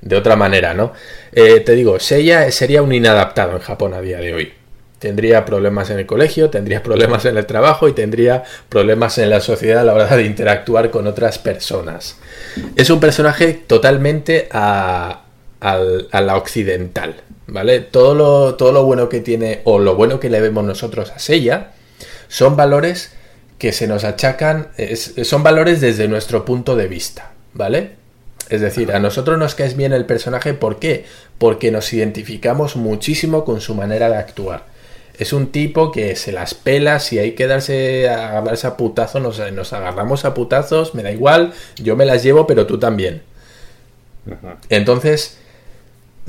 Speaker 2: de otra manera, ¿no? Eh, te digo, Seiya sería un inadaptado en Japón a día de hoy tendría problemas en el colegio, tendría problemas en el trabajo y tendría problemas en la sociedad a la hora de interactuar con otras personas. Es un personaje totalmente a, la occidental, ¿vale? Todo lo, todo lo bueno que tiene o lo bueno que le vemos nosotros a Sella son valores que se nos achacan, son valores desde nuestro punto de vista, ¿vale? Es decir, a nosotros nos cae bien el personaje, ¿por qué? Porque nos identificamos muchísimo con su manera de actuar es un tipo que se las pela, si hay que darse a agarrarse a putazos, nos, agarramos a putazos, me da igual, yo me las llevo, pero tú también. Entonces,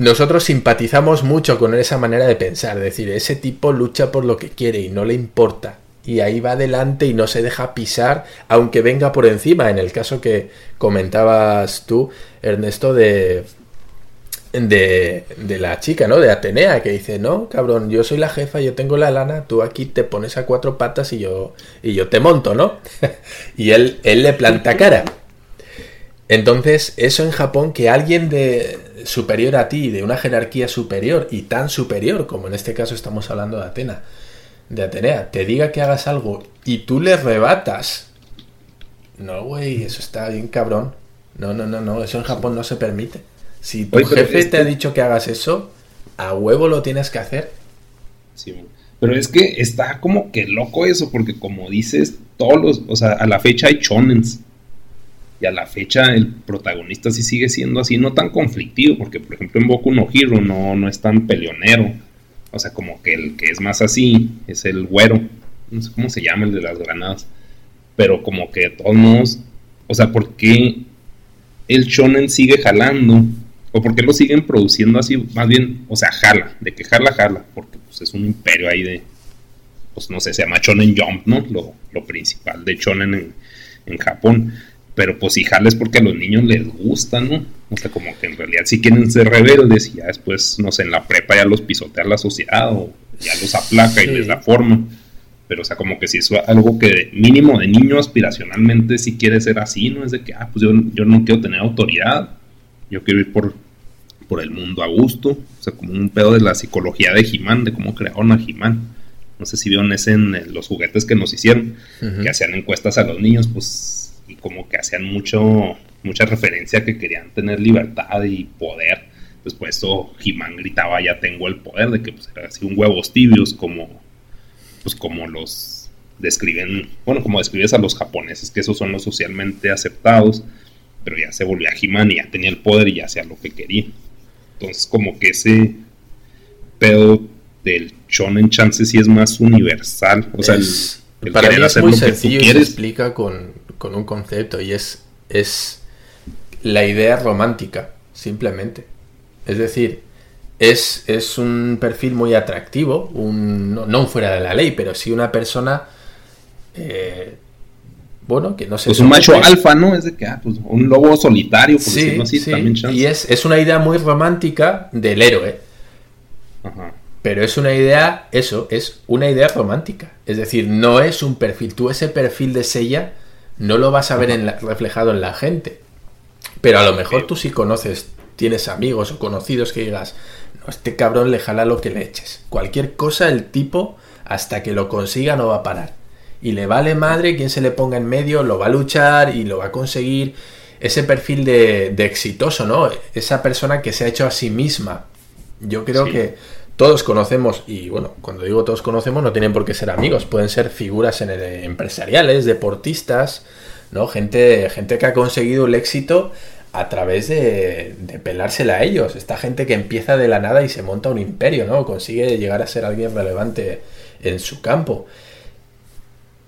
Speaker 2: nosotros simpatizamos mucho con esa manera de pensar, es decir, ese tipo lucha por lo que quiere y no le importa. Y ahí va adelante y no se deja pisar, aunque venga por encima, en el caso que comentabas tú, Ernesto, de de, de, la chica, ¿no? De Atenea, que dice, no, cabrón, yo soy la jefa, yo tengo la lana, tú aquí te pones a cuatro patas y yo, y yo te monto, ¿no? y él, él le planta cara. Entonces, eso en Japón, que alguien de superior a ti, de una jerarquía superior y tan superior, como en este caso estamos hablando de Atena, de Atenea, te diga que hagas algo y tú le rebatas. No, güey, eso está bien cabrón. No, no, no, no, eso en Japón no se permite. Si tu jefe te ha dicho que hagas eso, a huevo lo tienes que hacer.
Speaker 3: Sí, pero es que está como que loco eso, porque como dices, todos los, o sea, a la fecha hay chonens. Y a la fecha el protagonista sí sigue siendo así, no tan conflictivo, porque por ejemplo en Boku no Hero no, no es tan peleonero. O sea, como que el que es más así es el güero. No sé cómo se llama el de las granadas. Pero como que todos modos, o sea, ¿por qué el shonen sigue jalando o por qué lo siguen produciendo así, más bien, o sea, jala, de que jala, jala, porque pues es un imperio ahí de, pues no sé, se llama Shonen Jump, ¿no? Lo, lo principal de Shonen en, en, Japón, pero pues si jala es porque a los niños les gusta, ¿no? O sea, como que en realidad sí quieren ser rebeldes y ya después, no sé, en la prepa ya los pisotea la sociedad o ya los aplaca y les da forma. Pero, o sea, como que si es algo que mínimo de niño aspiracionalmente si quiere ser así, ¿no? Es de que, ah, pues yo, yo no quiero tener autoridad, yo quiero ir por, por el mundo a gusto, o sea, como un pedo de la psicología de He-Man, de cómo crearon a He-Man. No sé si vieron ese en los juguetes que nos hicieron, que hacían encuestas a los niños, pues, y como que hacían mucho, mucha referencia que querían tener libertad y poder. Pues por eso He-Man gritaba, ya tengo el poder, de que pues, era así un huevos tibios, como, pues, como los describen, bueno, como describes a los japoneses, que esos son los socialmente aceptados pero ya se volvió a He-Man y ya tenía el poder y ya hacía lo que quería. Entonces, como que ese pedo del shonen chance sí es más universal. O sea,
Speaker 2: el, para mí es muy sencillo y se explica con, con, un concepto y es, es la idea romántica, simplemente. Es decir, es, es un perfil muy atractivo, un, no, fuera de la ley, pero sí una persona, eh, bueno, que no sé.
Speaker 3: Pues un macho alfa, ¿no? Es de que, ah, pues un lobo solitario, por
Speaker 2: sí, así, sí. también Y es, es una idea muy romántica del héroe. Ajá. Pero es una idea, eso, es una idea romántica. Es decir, no es un perfil. Tú ese perfil de Sella no lo vas a ver en reflejado en la gente. Pero a lo mejor tú sí conoces, tienes amigos o conocidos que digas, no, este cabrón le jala lo que le eches. Cualquier cosa el tipo, hasta que lo consiga, no va a parar. Y le vale madre quien se le ponga en medio, lo va a luchar y lo va a conseguir. Ese perfil de, exitoso, ¿no? Esa persona que se ha hecho a sí misma. Yo creo que todos conocemos, y bueno, cuando digo todos conocemos, no tienen por qué ser amigos, pueden ser figuras en empresariales, deportistas, ¿no? Gente, gente que ha conseguido el éxito a través de, de, pelársela a ellos. Esta gente que empieza de la nada y se monta un imperio, ¿no? Consigue llegar a ser alguien relevante en su campo.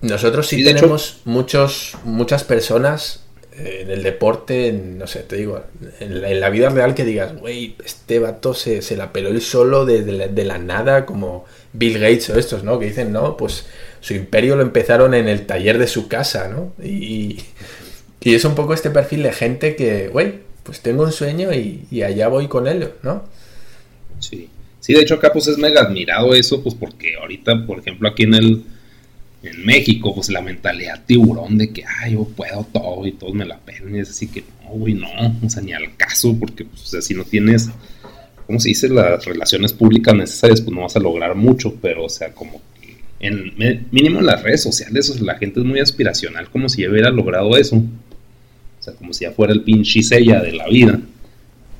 Speaker 2: Nosotros sí, tenemos muchos, muchas personas en el deporte, no sé, te digo, en la, vida real que digas, güey, este vato se, se, la peló él solo de, de, la, nada, como Bill Gates o estos, ¿no? Que dicen, no, pues su imperio lo empezaron en el taller de su casa, ¿no? Y, y es un poco este perfil de gente que, güey, pues tengo un sueño y, y, allá voy con él, ¿no?
Speaker 3: Sí. Sí, de hecho acá pues es mega admirado eso, pues porque ahorita, por ejemplo, aquí en el en México, pues la mentalidad tiburón de que, ay, yo puedo todo y todos me la pegan. Y es así que, no, güey, no, o sea, ni al caso, porque, pues, o sea, si no tienes, ¿cómo se dice? Las relaciones públicas necesarias, pues no vas a lograr mucho, pero, o sea, como que, en, mínimo en las redes sociales, o sea, la gente es muy aspiracional, como si ya hubiera logrado eso. O sea, como si ya fuera el pinche sella de la vida.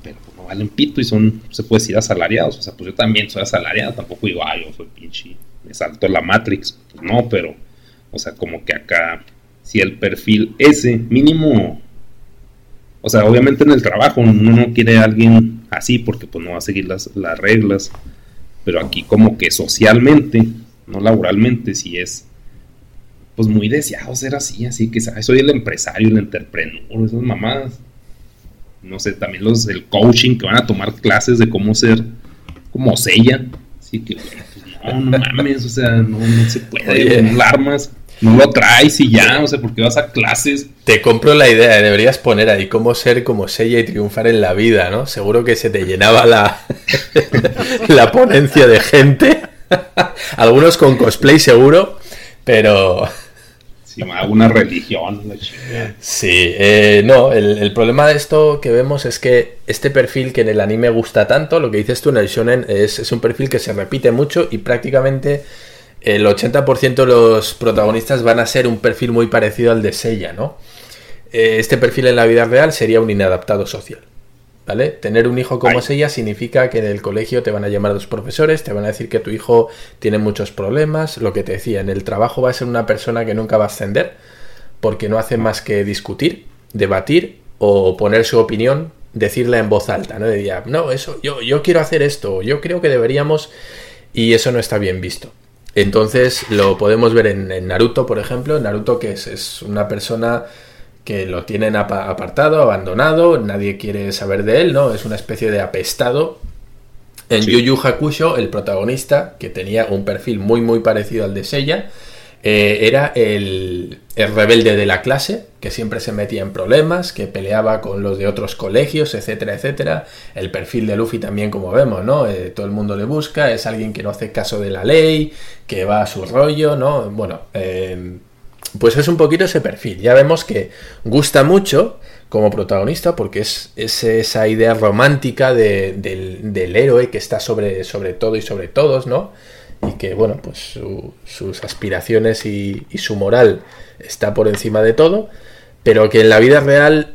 Speaker 3: Pero pues, no valen pito y son, se puede decir, asalariados. O sea, pues yo también soy asalariado, tampoco digo, ay, yo soy pinche me saltó la Matrix. Pues no, pero, o sea, como que acá, si el perfil ese, mínimo, o sea, obviamente en el trabajo uno no quiere a alguien así porque pues no va a seguir las, las reglas, pero aquí como que socialmente, no laboralmente, si es pues muy deseado ser así, así que soy el empresario, el entrepreneur, esas mamadas. No sé, también los del coaching que van a tomar clases de cómo ser como sella. Así que, no, no mames, o sea, no, se puede, armas, no lo traes y ya, o sea, porque vas a clases.
Speaker 2: Te compro la idea, deberías poner ahí cómo ser como Sella y triunfar en la vida, ¿no? Seguro que se te llenaba la, la ponencia de gente, algunos con cosplay seguro, pero
Speaker 3: alguna religión.
Speaker 2: Sí, eh, no, el, problema de esto que vemos es que este perfil que en el anime gusta tanto, lo que dices tú en el shonen, es, un perfil que se repite mucho y prácticamente el 80% de los protagonistas van a ser un perfil muy parecido al de Seiya, ¿no? Eh, este perfil en la vida real sería un inadaptado social. ¿Vale? Tener un hijo como ella significa que en el colegio te van a llamar a los profesores, te van a decir que tu hijo tiene muchos problemas, lo que te decía, en el trabajo va a ser una persona que nunca va a ascender porque no hace más que discutir, debatir o poner su opinión, decirla en voz alta, ¿no? Diría, no, eso, yo, yo quiero hacer esto, yo creo que deberíamos y eso no está bien visto. Entonces lo podemos ver en, Naruto, por ejemplo, Naruto que es, es una persona que lo tienen apartado, abandonado, nadie quiere saber de él, ¿no? Es una especie de apestado. En Yu Yu Hakusho, el protagonista, que tenía un perfil muy muy parecido al de Seiya, eh, era el, rebelde de la clase, que siempre se metía en problemas, que peleaba con los de otros colegios, etcétera, etcétera. El perfil de Luffy también, como vemos, ¿no? Eh, todo el mundo le busca, es alguien que no hace caso de la ley, que va a su rollo, ¿no? Bueno, eh, pues es un poquito ese perfil. Ya vemos que gusta mucho como protagonista porque es, esa idea romántica del, héroe que está sobre, todo y sobre todos, ¿no? Y que, bueno, pues sus aspiraciones y, y su moral está por encima de todo, pero que en la vida real,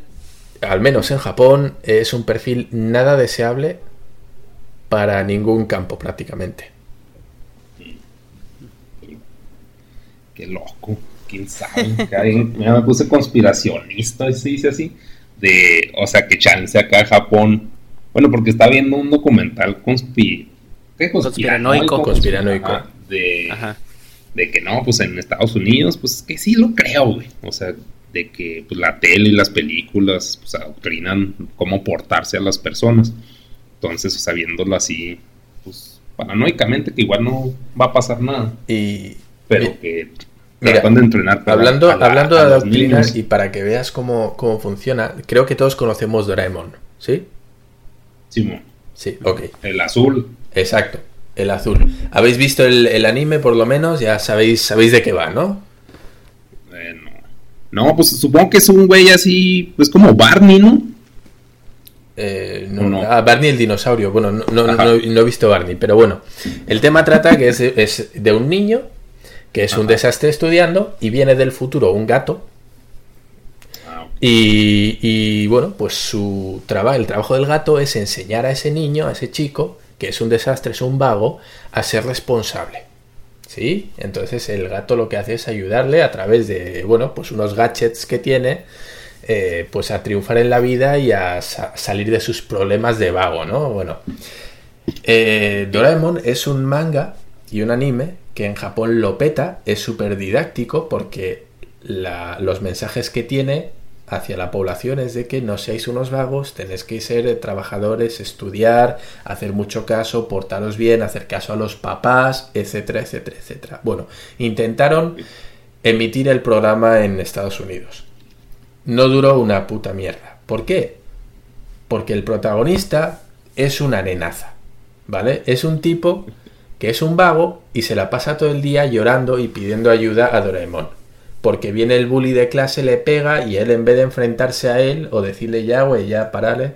Speaker 2: al menos en Japón, es un perfil nada deseable para ningún campo prácticamente.
Speaker 3: Qué loco quién sabe, ya me puse conspiracionista, se dice así, de, o sea, que chance acá Japón, bueno, porque está viendo un documental conspi,
Speaker 1: ¿qué? conspiranoico,
Speaker 3: conspiranoico, de, de que no, pues en Estados Unidos, pues que sí lo creo, güey, o sea, de que pues, la tele y las películas pues, adoctrinan cómo portarse a las personas. Entonces, o sea, viéndolo así, pues paranoicamente que igual no va a pasar nada.
Speaker 2: Y
Speaker 3: pero que
Speaker 2: Mira,
Speaker 3: de entrenar. para-
Speaker 2: hablando, hablando de
Speaker 3: niños.
Speaker 2: y para que veas cómo, cómo funciona, creo que todos conocemos Doraemon, ¿sí?
Speaker 3: Simón,
Speaker 2: Sí, ok.
Speaker 3: el azul.
Speaker 2: Exacto, el azul. ¿Habéis visto el, el anime por lo menos? Ya sabéis, sabéis de qué va, ¿no?
Speaker 3: eh, no. No, pues supongo que es un güey así, pues como Barney, ¿no?
Speaker 2: Eh, no,
Speaker 3: No.
Speaker 2: Ah, Barney el dinosaurio. Bueno, no, no,
Speaker 3: Ajá.
Speaker 2: no- no he visto Barney, pero bueno. El tema trata que es, es de un niño que es un desastre estudiando y viene del futuro un gato.
Speaker 3: Ah.
Speaker 2: Y, y, bueno, pues su trabajo, el trabajo del gato es enseñar a ese niño, a ese chico, que es un desastre, es un vago, a ser responsable. ¿Sí? Entonces el gato lo que hace es ayudarle a través de, bueno, pues unos gadgets que tiene, eh, pues a triunfar en la vida y a sa- salir de sus problemas de vago, ¿no? Bueno, eh, Doraemon es un manga y un anime que en Japón lo peta, es súper didáctico porque los mensajes que tiene hacia la población es de que no seáis unos vagos, tenéis que ser trabajadores, estudiar, hacer mucho caso, portaros bien, hacer caso a los papás, etcétera, etcétera, etcétera. Bueno, intentaron emitir el programa en Estados Unidos. No duró una puta mierda. ¿Por qué? Porque el protagonista es una nenaza, ¿vale? Es un tipo que es un vago y se la pasa todo el día llorando y pidiendo ayuda a Doraemon. Porque viene el bully de clase, le pega y él en vez de enfrentarse a él o decirle ya, güey, ya parale,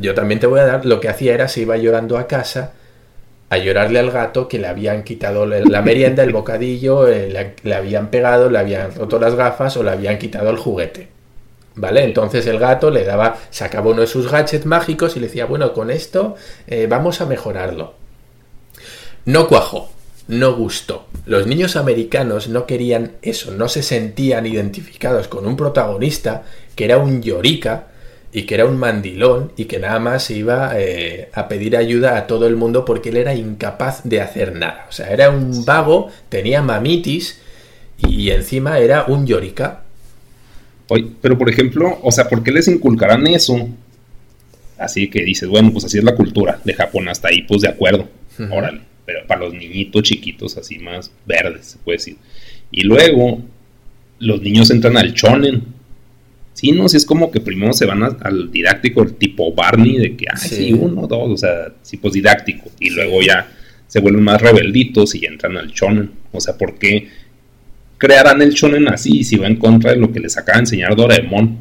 Speaker 2: yo también te voy a dar, lo que hacía era se iba llorando a casa a llorarle al gato que le habían quitado la merienda, el bocadillo, eh, le, le habían pegado, le habían roto las gafas o le habían quitado el juguete. ¿Vale? Entonces el gato le daba, sacaba uno de sus gadgets mágicos y le decía, bueno, con esto eh, vamos a mejorarlo. No cuajó, no gustó. Los niños americanos no querían eso, no se sentían identificados con un protagonista que era un llorica y que era un mandilón y que nada más iba eh, a pedir ayuda a todo el mundo porque él era incapaz de hacer nada. O sea, era un vago, tenía mamitis y encima era un llorica.
Speaker 3: Oye, pero por ejemplo, o sea, ¿por qué les inculcarán eso? Así que dices, bueno, pues así es la cultura de Japón, hasta ahí, pues de acuerdo, órale. Pero para los niñitos chiquitos, así más verdes, se puede decir. Y luego, los niños entran al chonen. Sí, no, sí es como que primero se van a- al didáctico, el tipo Barney, de que, ay,
Speaker 2: Sí.
Speaker 3: sí, uno, dos, o sea, sí, pues didáctico. Y luego ya se vuelven más rebelditos y entran al shonen. O sea, ¿por qué crearán el shonen así si va en contra de lo que les acaba de enseñar Doraemon?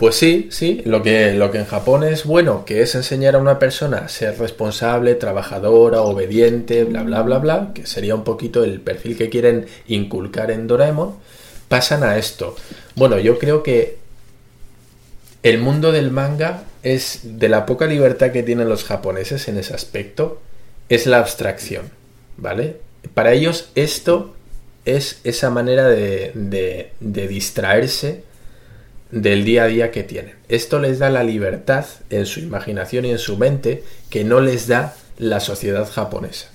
Speaker 2: Pues sí, sí, lo que, lo que en Japón es bueno, que es enseñar a una persona a ser responsable, trabajadora, obediente, bla, bla, bla, bla, que sería un poquito el perfil que quieren inculcar en Doraemon, pasan a esto. Bueno, yo creo que el mundo del manga es de la poca libertad que tienen los japoneses en ese aspecto, es la abstracción, ¿vale? Para ellos esto es esa manera de, de- de distraerse del día a día que tienen. Esto les da la libertad en su imaginación y en su mente que no les da la sociedad japonesa.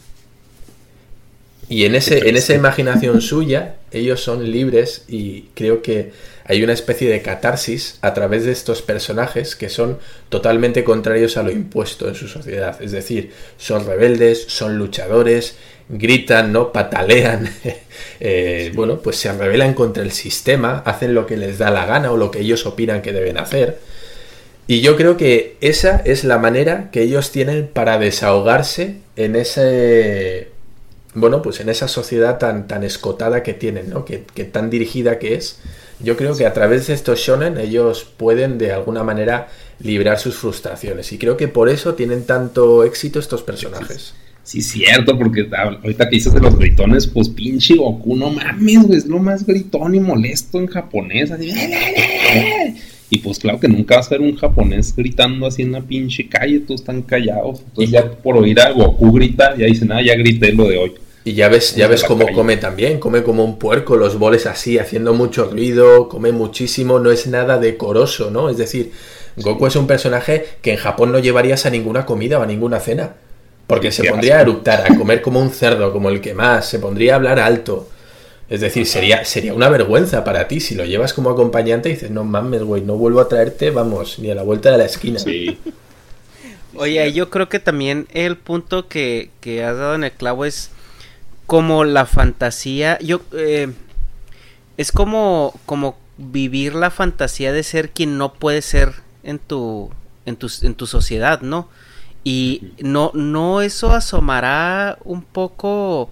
Speaker 2: Y en, ese, en esa imaginación suya, ellos son libres y creo que hay una especie de catarsis a través de estos personajes que son totalmente contrarios a lo impuesto en su sociedad. Es decir, son rebeldes, son luchadores, gritan, ¿no? Patalean, eh, bueno, pues se rebelan contra el sistema, hacen lo que les da la gana o lo que ellos opinan que deben hacer. Y yo creo que esa es la manera que ellos tienen para desahogarse en ese bueno, pues en esa sociedad tan, tan escotada que tienen, ¿no? Que, que tan dirigida que es. Yo creo que a través de estos shonen ellos pueden de alguna manera librar sus frustraciones. Y creo que por eso tienen tanto éxito estos personajes.
Speaker 3: Sí, cierto, porque ahorita que dices de los gritones, pues pinche Goku, no mames, güey, es lo más gritón y molesto en japonés. Así, y pues claro que nunca vas a ver un japonés gritando así en la pinche calle, todos están callados. Entonces ya por oír a Goku gritar, ya dicen, ah, ya grité lo de hoy.
Speaker 2: Y ya ves, ya ves cómo come también, come como un puerco, los boles así, haciendo mucho ruido, come muchísimo, no es nada decoroso, ¿no? Es decir, Goku es un personaje que en Japón no llevarías a ninguna comida o a ninguna cena. Porque se pondría a eructar, a comer como un cerdo, como el que más, se pondría a hablar alto. Es decir, sería, sería una vergüenza para ti si lo llevas como acompañante y dices, no mames, güey, no vuelvo a traerte, vamos, ni a la vuelta de la esquina.
Speaker 3: Sí.
Speaker 1: Oye, yo creo que también el punto que, que has dado en el clavo es como la fantasía. Yo. Eh, es como, como vivir la fantasía de ser quien no puede ser en tu, en tu, en tu sociedad, ¿no? Y no, no eso asomará un poco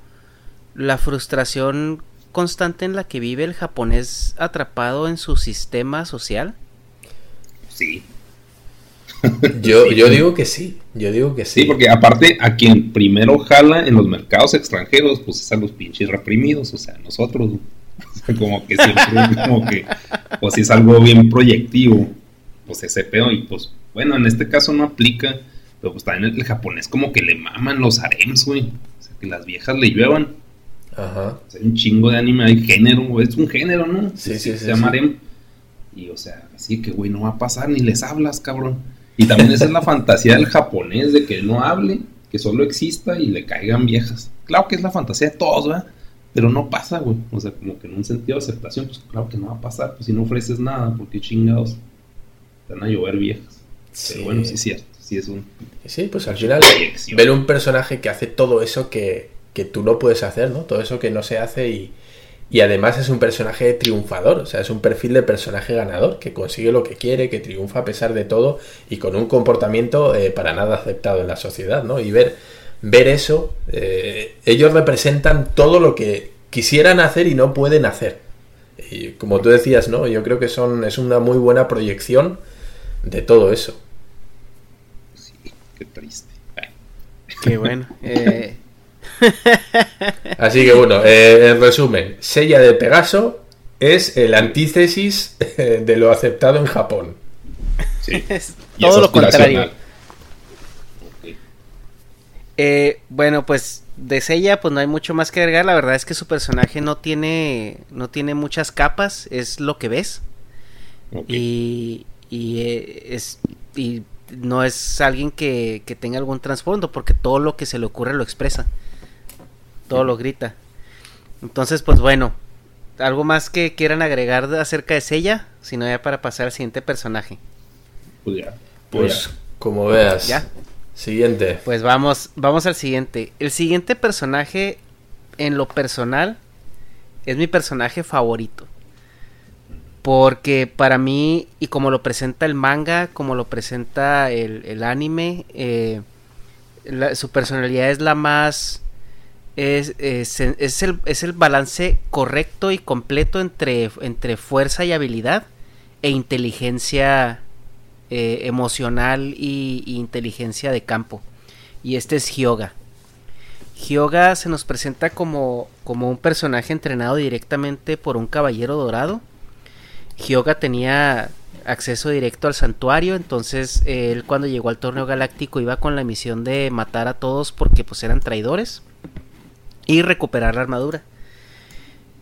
Speaker 1: la frustración constante en la que vive el japonés atrapado en su sistema social.
Speaker 3: Sí.
Speaker 2: Yo, yo digo que sí, yo digo que sí.
Speaker 3: Sí, porque aparte a quien primero jala en los mercados extranjeros, pues es a los pinches reprimidos, o sea, nosotros. como que siempre, como que, pues si es algo bien proyectivo, pues ese pedo, y pues, bueno, en este caso no aplica, pero pues también el, japonés como que le maman los harems, güey, o sea, que las viejas le lluevan. Ajá. O sea, hay un chingo de anime, hay género, es un género, ¿no?
Speaker 2: Sí, sí, sí.
Speaker 3: Se llama harem. Y, o sea, así que, güey, no va a pasar, ni les hablas, cabrón. Y también esa es la fantasía del japonés, de que no hable, que solo exista y le caigan viejas. Claro que es la fantasía de todos, ¿verdad? Pero no pasa, güey. O sea, como que en un sentido de aceptación, pues claro que no va a pasar. Pues si no ofreces nada, porque chingados te van a llover viejas.
Speaker 2: Sí.
Speaker 3: Pero bueno, sí es cierto. Sí es un...
Speaker 2: Sí, pues al final ver un personaje que hace todo eso que, que tú no puedes hacer, ¿no? Todo eso que no se hace y, y además es un personaje triunfador, o sea, es un perfil de personaje ganador, que consigue lo que quiere, que triunfa a pesar de todo y con un comportamiento eh, para nada aceptado en la sociedad, ¿no? Y ver, ver eso, eh, ellos representan todo lo que quisieran hacer y no pueden hacer. Y como tú decías, ¿no? Yo creo que son, es una muy buena proyección de todo eso.
Speaker 3: Qué triste.
Speaker 1: Qué bueno. Eh,
Speaker 2: Así que bueno, eh, en resumen, Sella de Pegaso es el antítesis de lo aceptado en Japón.
Speaker 3: Sí.
Speaker 1: es todo lo contrario. Eh, bueno, pues de Seiya pues no hay mucho más que agregar. La verdad es que su personaje no tiene no tiene muchas capas, es lo que ves. Y, y, eh, es y no es alguien que, que tenga algún trasfondo porque todo lo que se le ocurre lo expresa. Todo lo grita. Entonces, pues bueno, algo más que quieran agregar acerca de Seiya, sino ya para pasar al siguiente personaje.
Speaker 3: Pues ya.
Speaker 2: Pues como veas.
Speaker 1: ¿Ya?
Speaker 2: Siguiente.
Speaker 1: Pues vamos, vamos al siguiente. El siguiente personaje, en lo personal, es mi personaje favorito. Porque para mí, y como lo presenta el manga, como lo presenta el, anime, eh, su personalidad es la más... Es, es, el, es el balance correcto y completo entre, entre fuerza y habilidad e inteligencia eh, emocional y, y inteligencia de campo. Y este es Hyoga. Hyoga se nos presenta como, como un personaje entrenado directamente por un caballero dorado. Hyoga tenía acceso directo al santuario, entonces eh, él cuando llegó al torneo galáctico iba con la misión de matar a todos porque pues eran traidores y recuperar la armadura.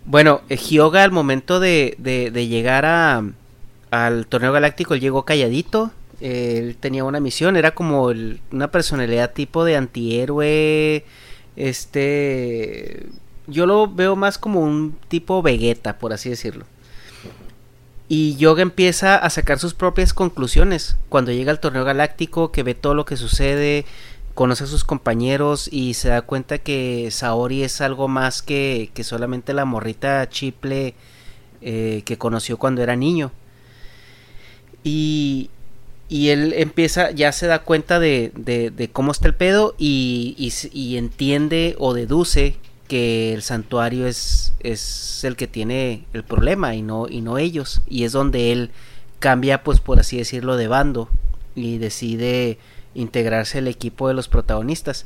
Speaker 1: Bueno, eh, Hyoga al momento de, de- llegar a, al torneo galáctico, él llegó calladito. eh, Él tenía una misión, era como una personalidad tipo de antihéroe. Este. Yo lo veo más como un tipo Vegeta, por así decirlo. Y Yoga empieza a sacar sus propias conclusiones cuando llega al torneo galáctico, que ve todo lo que sucede, conoce a sus compañeros y se da cuenta que Saori es algo más que, que solamente la morrita chiple eh, que conoció cuando era niño. Y, y él empieza, ya se da cuenta de, de- cómo está el pedo y, y y entiende o deduce que el santuario es, es el que tiene el problema y no, y no ellos. Y es donde él cambia, pues por así decirlo, de bando y decide integrarse al equipo de los protagonistas.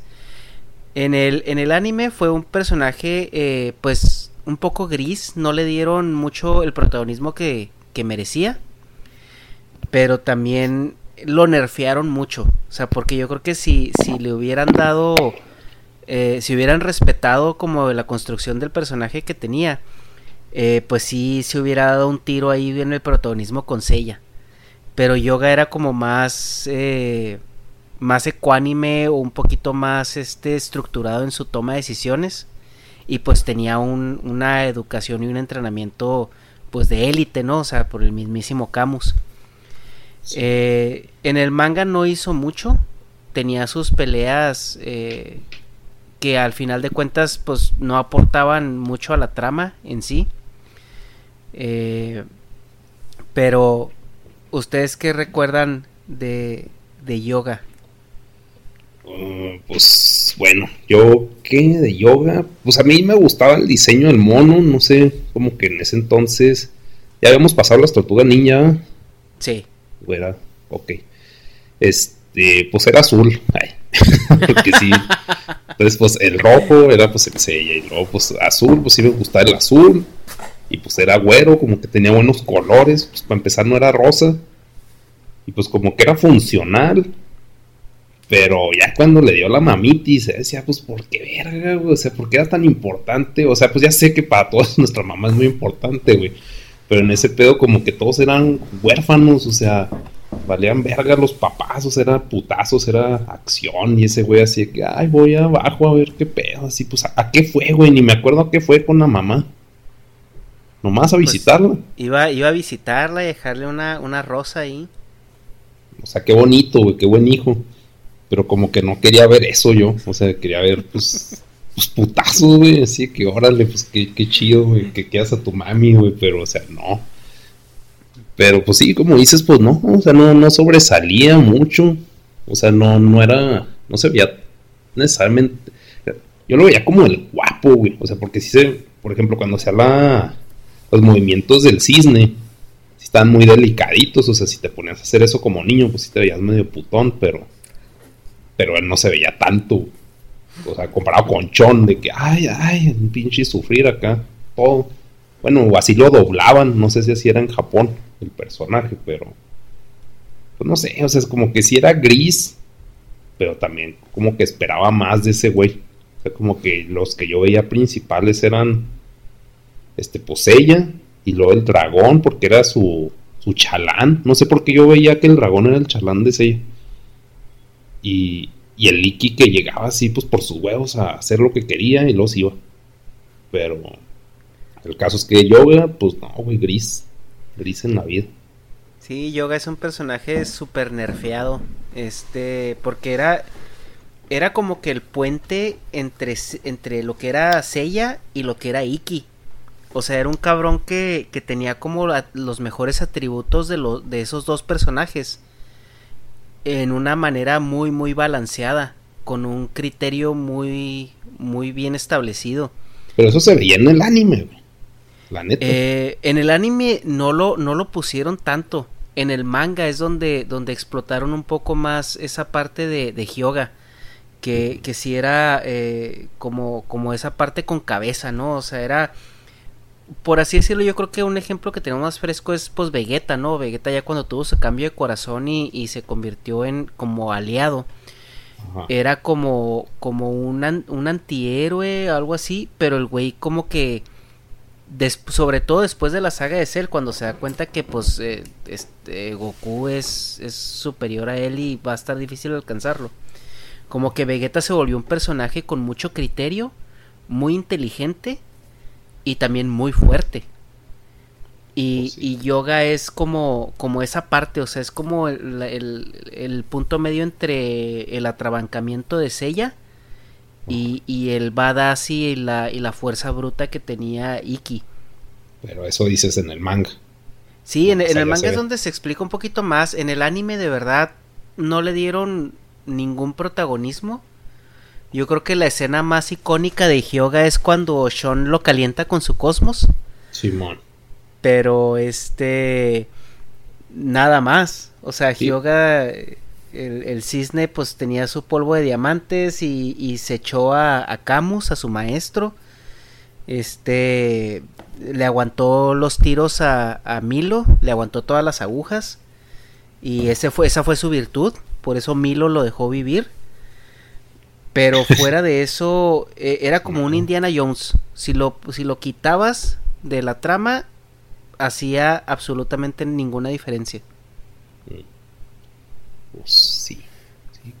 Speaker 1: En el, en el anime fue un personaje eh, pues un poco gris, no le dieron mucho el protagonismo que, que merecía, pero también lo nerfearon mucho, o sea, porque yo creo que si, si le hubieran dado, eh, si hubieran respetado como la construcción del personaje que tenía, eh, pues sí se hubiera dado un tiro ahí en el protagonismo con Seiya. Pero Yoga era como más eh, más ecuánime o un poquito más este estructurado en su toma de decisiones y pues tenía un- una educación y un entrenamiento pues de élite, ¿no? O sea, por el mismísimo Camus. Eh, en el manga no hizo mucho, tenía sus peleas eh, que al final de cuentas pues no aportaban mucho a la trama en sí. Eh, pero, ¿ustedes qué recuerdan de, de yoga?
Speaker 3: Uh, pues bueno, yo qué de yoga, pues a mí me gustaba el diseño del mono, no sé, como que en ese entonces ya habíamos pasado las tortugas niña.
Speaker 1: Sí.
Speaker 3: Era, ok. Este, pues era azul. Ay. Porque sí. Entonces, pues el rojo era pues el sella y luego pues azul, pues sí me gustaba el azul. Y pues era güero, como que tenía buenos colores. Pues para empezar no era rosa. Y pues como que era funcional. Pero ya cuando le dio la mamitis, decía, pues, ¿por qué verga, güey? O sea, ¿por qué era tan importante? O sea, pues ya sé que para todos nuestra mamá es muy importante, güey. Pero en ese pedo como que todos eran huérfanos, o sea, valían verga los papás, o sea, era putazos, era acción. Y ese güey así que, ay, voy abajo a ver qué pedo. Así, pues, ¿a, qué fue, güey? Ni me acuerdo a qué fue con la mamá. Nomás a pues, visitarla.
Speaker 1: iba, iba a visitarla y dejarle una, una rosa ahí.
Speaker 3: O sea, qué bonito, güey, qué buen hijo. Pero como que no quería ver eso yo. O sea, quería ver, pues, pues putazos, güey. Así que órale, pues qué, qué chido, güey, que quedas a tu mami, güey. Pero, o sea, no. Pero pues sí, como dices, pues no. O sea, no, no sobresalía mucho. O sea, no, no era. No se veía necesariamente. Yo lo veía como el guapo, güey. O sea, porque si se. Por ejemplo, cuando se habla los movimientos del cisne están muy delicaditos, o sea, si te ponías a hacer eso como niño, pues sí te veías medio putón, pero pero él no se veía tanto. O sea, comparado con Chon, de que, ay, ay, un pinche sufrir acá, todo. Bueno, así lo doblaban, no sé si así era en Japón el personaje, pero. Pues no sé, o sea, es como que si era gris, pero también como que esperaba más de ese güey. O sea, como que los que yo veía principales eran. Este, pues ella, y luego el dragón, porque era su, su chalán. No sé por qué yo veía que el dragón era el chalán de ella. Y, el Iki que llegaba así, pues por sus huevos a hacer lo que quería y los iba. Pero el caso es que Yoga, pues no, güey, gris. Gris en la vida.
Speaker 1: Sí, Yoga es un personaje súper nerfeado. Este, porque era. Era como que el puente entre, entre lo que era Seiya y lo que era Iki. O sea, era un cabrón que, que tenía como los mejores atributos de, lo, de esos dos personajes en una manera muy muy balanceada, con un criterio muy muy bien establecido.
Speaker 3: Pero eso se veía en el anime, La neta.
Speaker 1: Eh, en el anime no lo, no lo pusieron tanto. En el manga es donde, donde explotaron un poco más esa parte de, de Hyoga. Que, que sí era eh, como, como esa parte con cabeza, ¿no? O sea, era por así decirlo, yo creo que un ejemplo que tenemos más fresco es pues Vegeta, ¿no? Vegeta ya cuando tuvo su cambio de corazón y, se convirtió en como aliado. Era como, como un, un antihéroe, algo así, pero el güey como que, sobre todo después de la saga de Cell, cuando se da cuenta que pues eh, este, Goku es, es superior a él y va a estar difícil alcanzarlo. Como que Vegeta se volvió un personaje con mucho criterio, muy inteligente y también muy fuerte. Y, pues yoga es como, como esa parte, o sea, es como el, punto medio entre el atrabancamiento de Sella y, y, el badass y la, y la fuerza bruta que tenía Iki.
Speaker 3: Pero eso dices en el manga.
Speaker 1: Sí, en, en el manga es donde se explica un poquito más. En el anime de verdad no le dieron ningún protagonismo. Yo creo que la escena más icónica de Hyoga es cuando Sean lo calienta con su cosmos.
Speaker 3: Simón.
Speaker 1: Pero este. Nada más. O sea, Hyoga. El, cisne, pues tenía su polvo de diamantes y, se echó a, a, Camus, a su maestro. Este. Le aguantó los tiros a, a Milo, le aguantó todas las agujas. Y ese fue, esa fue su virtud. Por eso Milo lo dejó vivir. Pero fuera de eso, eh, era como un Indiana Jones. Si lo, si lo quitabas de la trama, hacía absolutamente ninguna diferencia.
Speaker 3: Pues sí,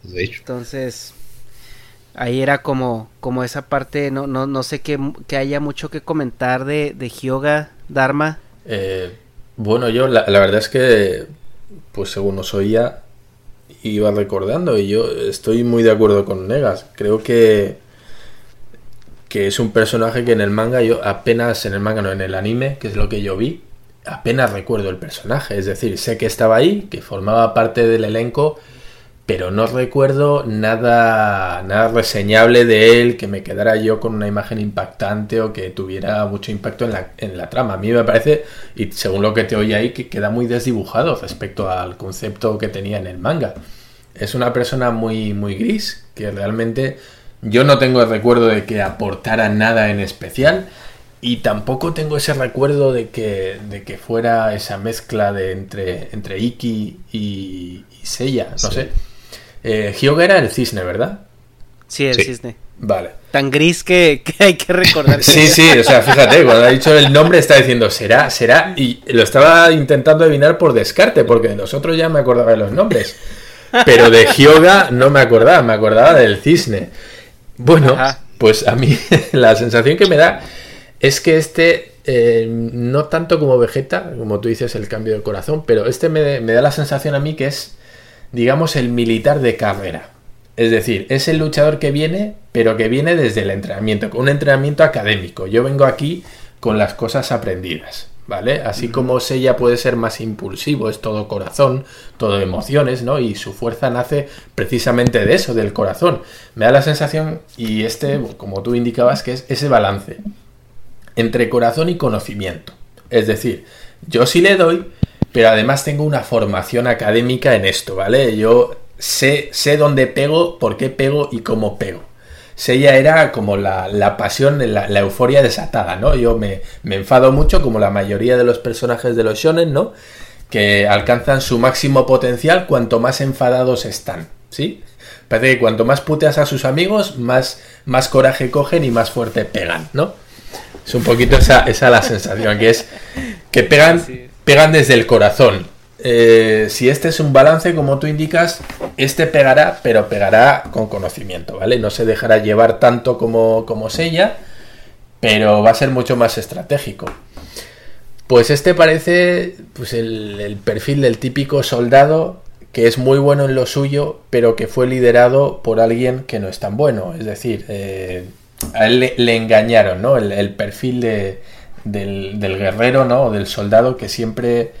Speaker 3: pues de hecho.
Speaker 1: Entonces, ahí era como, como esa parte, no, no, no sé que, haya mucho que comentar de, de Hyoga, Dharma.
Speaker 2: Eh, bueno, yo la, la, verdad es que, pues según os oía, iba recordando y yo estoy muy de acuerdo con Negas. Creo que que es un personaje que en el manga yo apenas en el manga no en el anime, que es lo que yo vi, apenas recuerdo el personaje, es decir, sé que estaba ahí, que formaba parte del elenco, pero no recuerdo nada, nada reseñable de él que me quedara yo con una imagen impactante o que tuviera mucho impacto en la, en la trama. A mí me parece, y según lo que te oí ahí, que queda muy desdibujado respecto al concepto que tenía en el manga. Es una persona muy, muy gris, que realmente yo no tengo el recuerdo de que aportara nada en especial. Y tampoco tengo ese recuerdo de que, de que fuera esa mezcla de entre, entre Iki y, y Seiya, no sé. Eh, Hyoga era el cisne, ¿verdad?
Speaker 1: Sí, el cisne.
Speaker 2: Vale.
Speaker 1: Tan gris que, hay que recordar.
Speaker 2: sí, sí, o sea, fíjate, cuando ha dicho el nombre está diciendo será, será, y lo estaba intentando adivinar por descarte, porque de nosotros ya me acordaba de los nombres. Pero de Hyoga no me acordaba, me acordaba del cisne. Bueno, pues a mí la sensación que me da es que este, eh, no tanto como Vegeta, como tú dices, el cambio de corazón, pero este me, me da la sensación a mí que es digamos, el militar de carrera. Es decir, es el luchador que viene, pero que viene desde el entrenamiento, con un entrenamiento académico. Yo vengo aquí con las cosas aprendidas, ¿vale? Así como Seiya puede ser más impulsivo, es todo corazón, todo emociones, ¿no? Y su fuerza nace precisamente de eso, del corazón. Me da la sensación, y este, como tú indicabas, que es ese balance entre corazón y conocimiento. Es decir, yo sí le doy, pero además tengo una formación académica en esto, ¿vale? Yo sé, sé dónde pego, por qué pego y cómo pego. Seiya era como la, pasión, la, euforia desatada, ¿no? Yo me, enfado mucho, como la mayoría de los personajes de los shonen, ¿no? Que alcanzan su máximo potencial cuanto más enfadados están, ¿sí? Parece que cuanto más puteas a sus amigos, más, más coraje cogen y más fuerte pegan, ¿no? Es un poquito esa, esa la sensación, que es que pegan pegan desde el corazón. Eh, si este es un balance, como tú indicas, este pegará, pero pegará con conocimiento, ¿vale? No se dejará llevar tanto como, como Sella, pero va a ser mucho más estratégico. Pues este parece pues el, perfil del típico soldado que es muy bueno en lo suyo, pero que fue liderado por alguien que no es tan bueno. Es decir, eh, a él le, engañaron, ¿no? el perfil de, del, guerrero, ¿no? O del soldado que siempre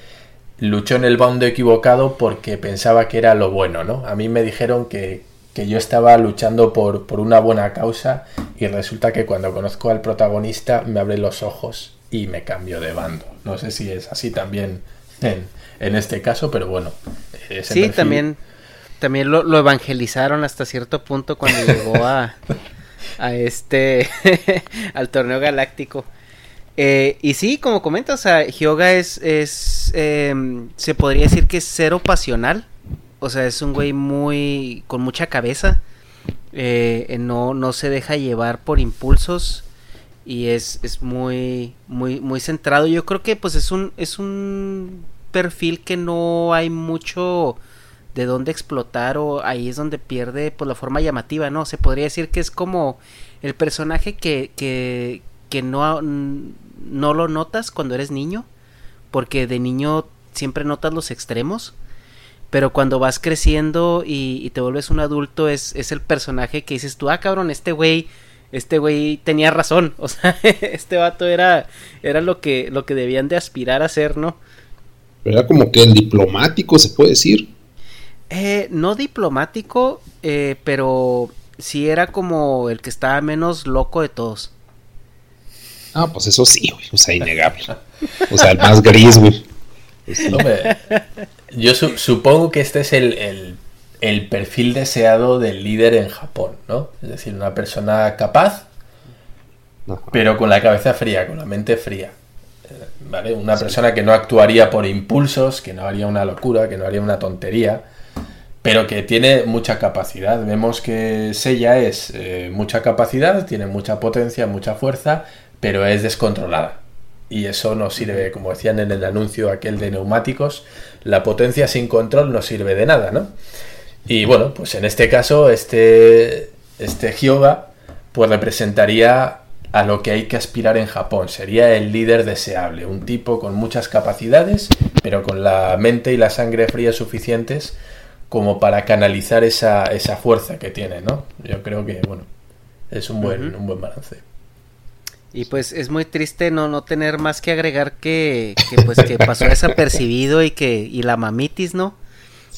Speaker 2: luchó en el bando equivocado porque pensaba que era lo bueno, ¿no? A mí me dijeron que, yo estaba luchando por, por, una buena causa y resulta que cuando conozco al protagonista me abre los ojos y me cambio de bando. No sé si es así también en, este caso, pero bueno.
Speaker 1: sí, también, también lo, lo, evangelizaron hasta cierto punto cuando llegó a, a este, al torneo galáctico. Eh, y sí, como comentas, o sea, Hyoga es, es em, se podría decir que es cero pasional. O sea, es un güey muy, con mucha cabeza. Eh, no, no se deja llevar por impulsos. Y es, es muy, muy, muy centrado. Yo creo que pues es un, es un perfil que no hay mucho de dónde explotar o ahí es donde pierde pues, la forma llamativa, ¿no? Se podría decir que es como el personaje que, que, que no, no lo notas cuando eres niño, porque de niño siempre notas los extremos, pero cuando vas creciendo y, te vuelves un adulto es, es, el personaje que dices tú, ah cabrón, este güey, este güey tenía razón, o sea, este vato era, era lo que, lo que debían de aspirar a ser, ¿no?
Speaker 3: Era como que el diplomático, se puede decir.
Speaker 1: Eh, no diplomático, eh, pero sí era como el que estaba menos loco de todos.
Speaker 3: Ah, pues eso sí, güey. O sea, innegable. O sea, el más gris, güey.
Speaker 2: Yo supongo que este es el, perfil deseado del líder en Japón, ¿no? Es decir, una persona capaz, pero con la cabeza fría, con la mente fría. Eh, ¿Vale? Una persona que no actuaría por impulsos, que no haría una locura, que no haría una tontería, pero que tiene mucha capacidad. Vemos que Seiya es eh, mucha capacidad, tiene mucha potencia, mucha fuerza, pero es descontrolada. Y eso no sirve, como decían en el anuncio aquel de neumáticos, la potencia sin control no sirve de nada, ¿no? Y bueno, pues en este caso, este, este Hyoga, pues representaría a lo que hay que aspirar en Japón. Sería el líder deseable, un tipo con muchas capacidades, pero con la mente y la sangre fría suficientes como para canalizar esa, esa fuerza que tiene, ¿no? Yo creo que, bueno, es un buen, un buen balance.
Speaker 1: Y pues es muy triste no, no tener más que agregar que, que pues que pasó desapercibido y que y la mamitis, ¿no?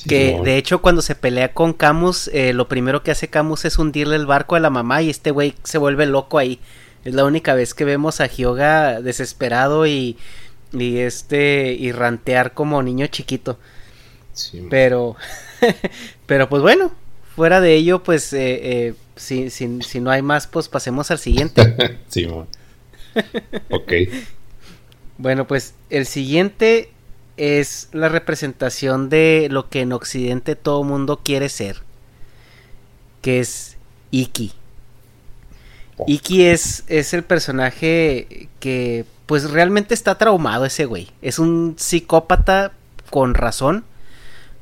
Speaker 1: que de hecho cuando se pelea con Camus, eh, lo primero que hace Camus es hundirle el barco a la mamá y este güey se vuelve loco ahí. Es la única vez que vemos a Hyoga desesperado y, y este y rantear como niño chiquito. pero pero pues bueno, fuera de ello pues eh, eh, si, si, si, no hay más pues pasemos al siguiente.
Speaker 3: sí, ok.
Speaker 1: Bueno, pues el siguiente es la representación de lo que en Occidente todo mundo quiere ser. Que es Iki. Oh. Iki es, es el personaje que pues realmente está traumado ese güey. Es un psicópata con razón.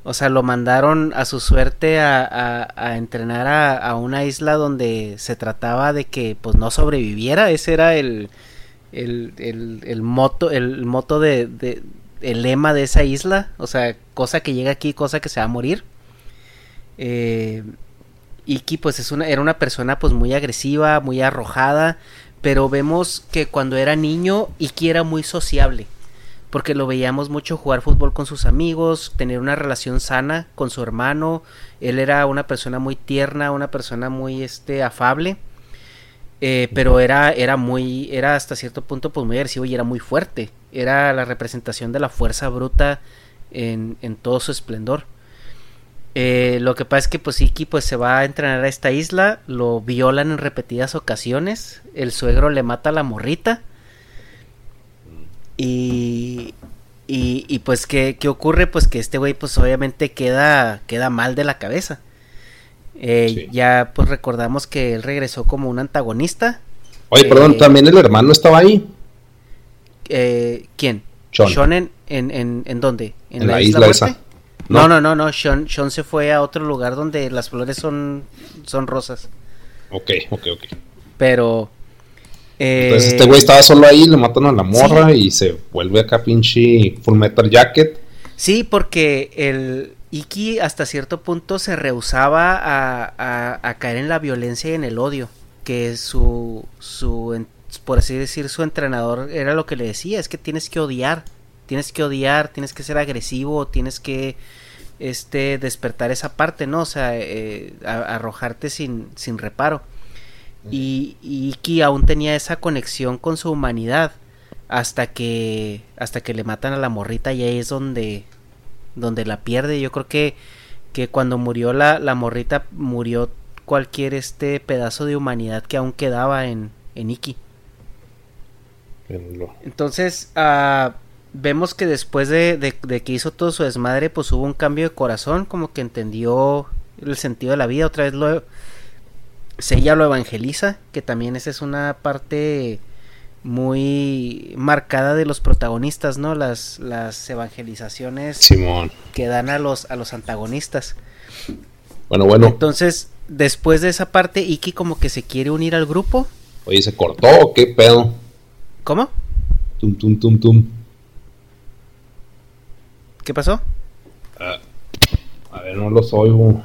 Speaker 1: O sea, lo mandaron a su suerte a, entrenar a, a, una isla donde se trataba de que pues no sobreviviera. Ese era el, el, el, el moto, el moto de, de, el lema de esa isla. O sea, cosa que llega aquí, cosa que se va a morir. Eh, Iki pues es una, era una persona pues muy agresiva, muy arrojada. Pero vemos que cuando era niño Iki era muy sociable. Porque lo veíamos mucho jugar fútbol con sus amigos, tener una relación sana con su hermano. Él era una persona muy tierna, una persona muy este afable. Eh, pero era, era muy, era hasta cierto punto pues muy agresivo y era muy fuerte. Era la representación de la fuerza bruta en, en todo su esplendor. Eh, lo que pasa es que pues Iki pues se va a entrenar a esta isla, lo violan en repetidas ocasiones, el suegro le mata a la morrita y, y, y pues ¿qué, ¿qué, ocurre? Pues que este güey pues obviamente queda, queda mal de la cabeza. Eh, Ya pues recordamos que él regresó como un antagonista.
Speaker 3: Oye, perdón, eh, también el hermano estaba ahí.
Speaker 1: Eh, ¿Quién? Sean. en, en, en, dónde? ¿En, la, isla, esa? No, no, no, no. Sean, Sean, se fue a otro lugar donde las flores son, son rosas.
Speaker 3: Ok, ok, ok.
Speaker 1: Pero...
Speaker 3: Eh, Entonces este güey estaba solo ahí, le matan a la morra y se vuelve acá pinche Full Metal Jacket.
Speaker 1: Sí, porque el, Iki hasta cierto punto se rehusaba a, a, caer en la violencia y en el odio, que su, su, por así decir, su entrenador era lo que le decía, es que tienes que odiar, tienes que odiar, tienes que ser agresivo, tienes que este despertar esa parte, ¿no? O sea, eh, arrojarte sin, sin reparo. Y, y, Iki aún tenía esa conexión con su humanidad hasta que hasta que le matan a la morrita y ahí es donde donde la pierde. Yo creo que, que cuando murió la, la morrita, murió cualquier este pedazo de humanidad que aún quedaba en, en Iki. Entonces, uh, vemos que después de, de, que hizo todo su desmadre, pues hubo un cambio de corazón, como que entendió el sentido de la vida, otra vez lo... ella lo evangeliza, que también esa es una parte muy marcada de los protagonistas, ¿no? Las, las evangelizaciones
Speaker 3: Simón.
Speaker 1: que dan a los, a los antagonistas.
Speaker 3: Bueno, bueno.
Speaker 1: Entonces, después de esa parte, Iki como que se quiere unir al grupo.
Speaker 3: Oye, ¿se cortó o qué pedo?
Speaker 1: ¿Cómo?
Speaker 3: Tum, tum, tum, tum.
Speaker 1: ¿Qué pasó?
Speaker 3: Uh, a ver, no los oigo.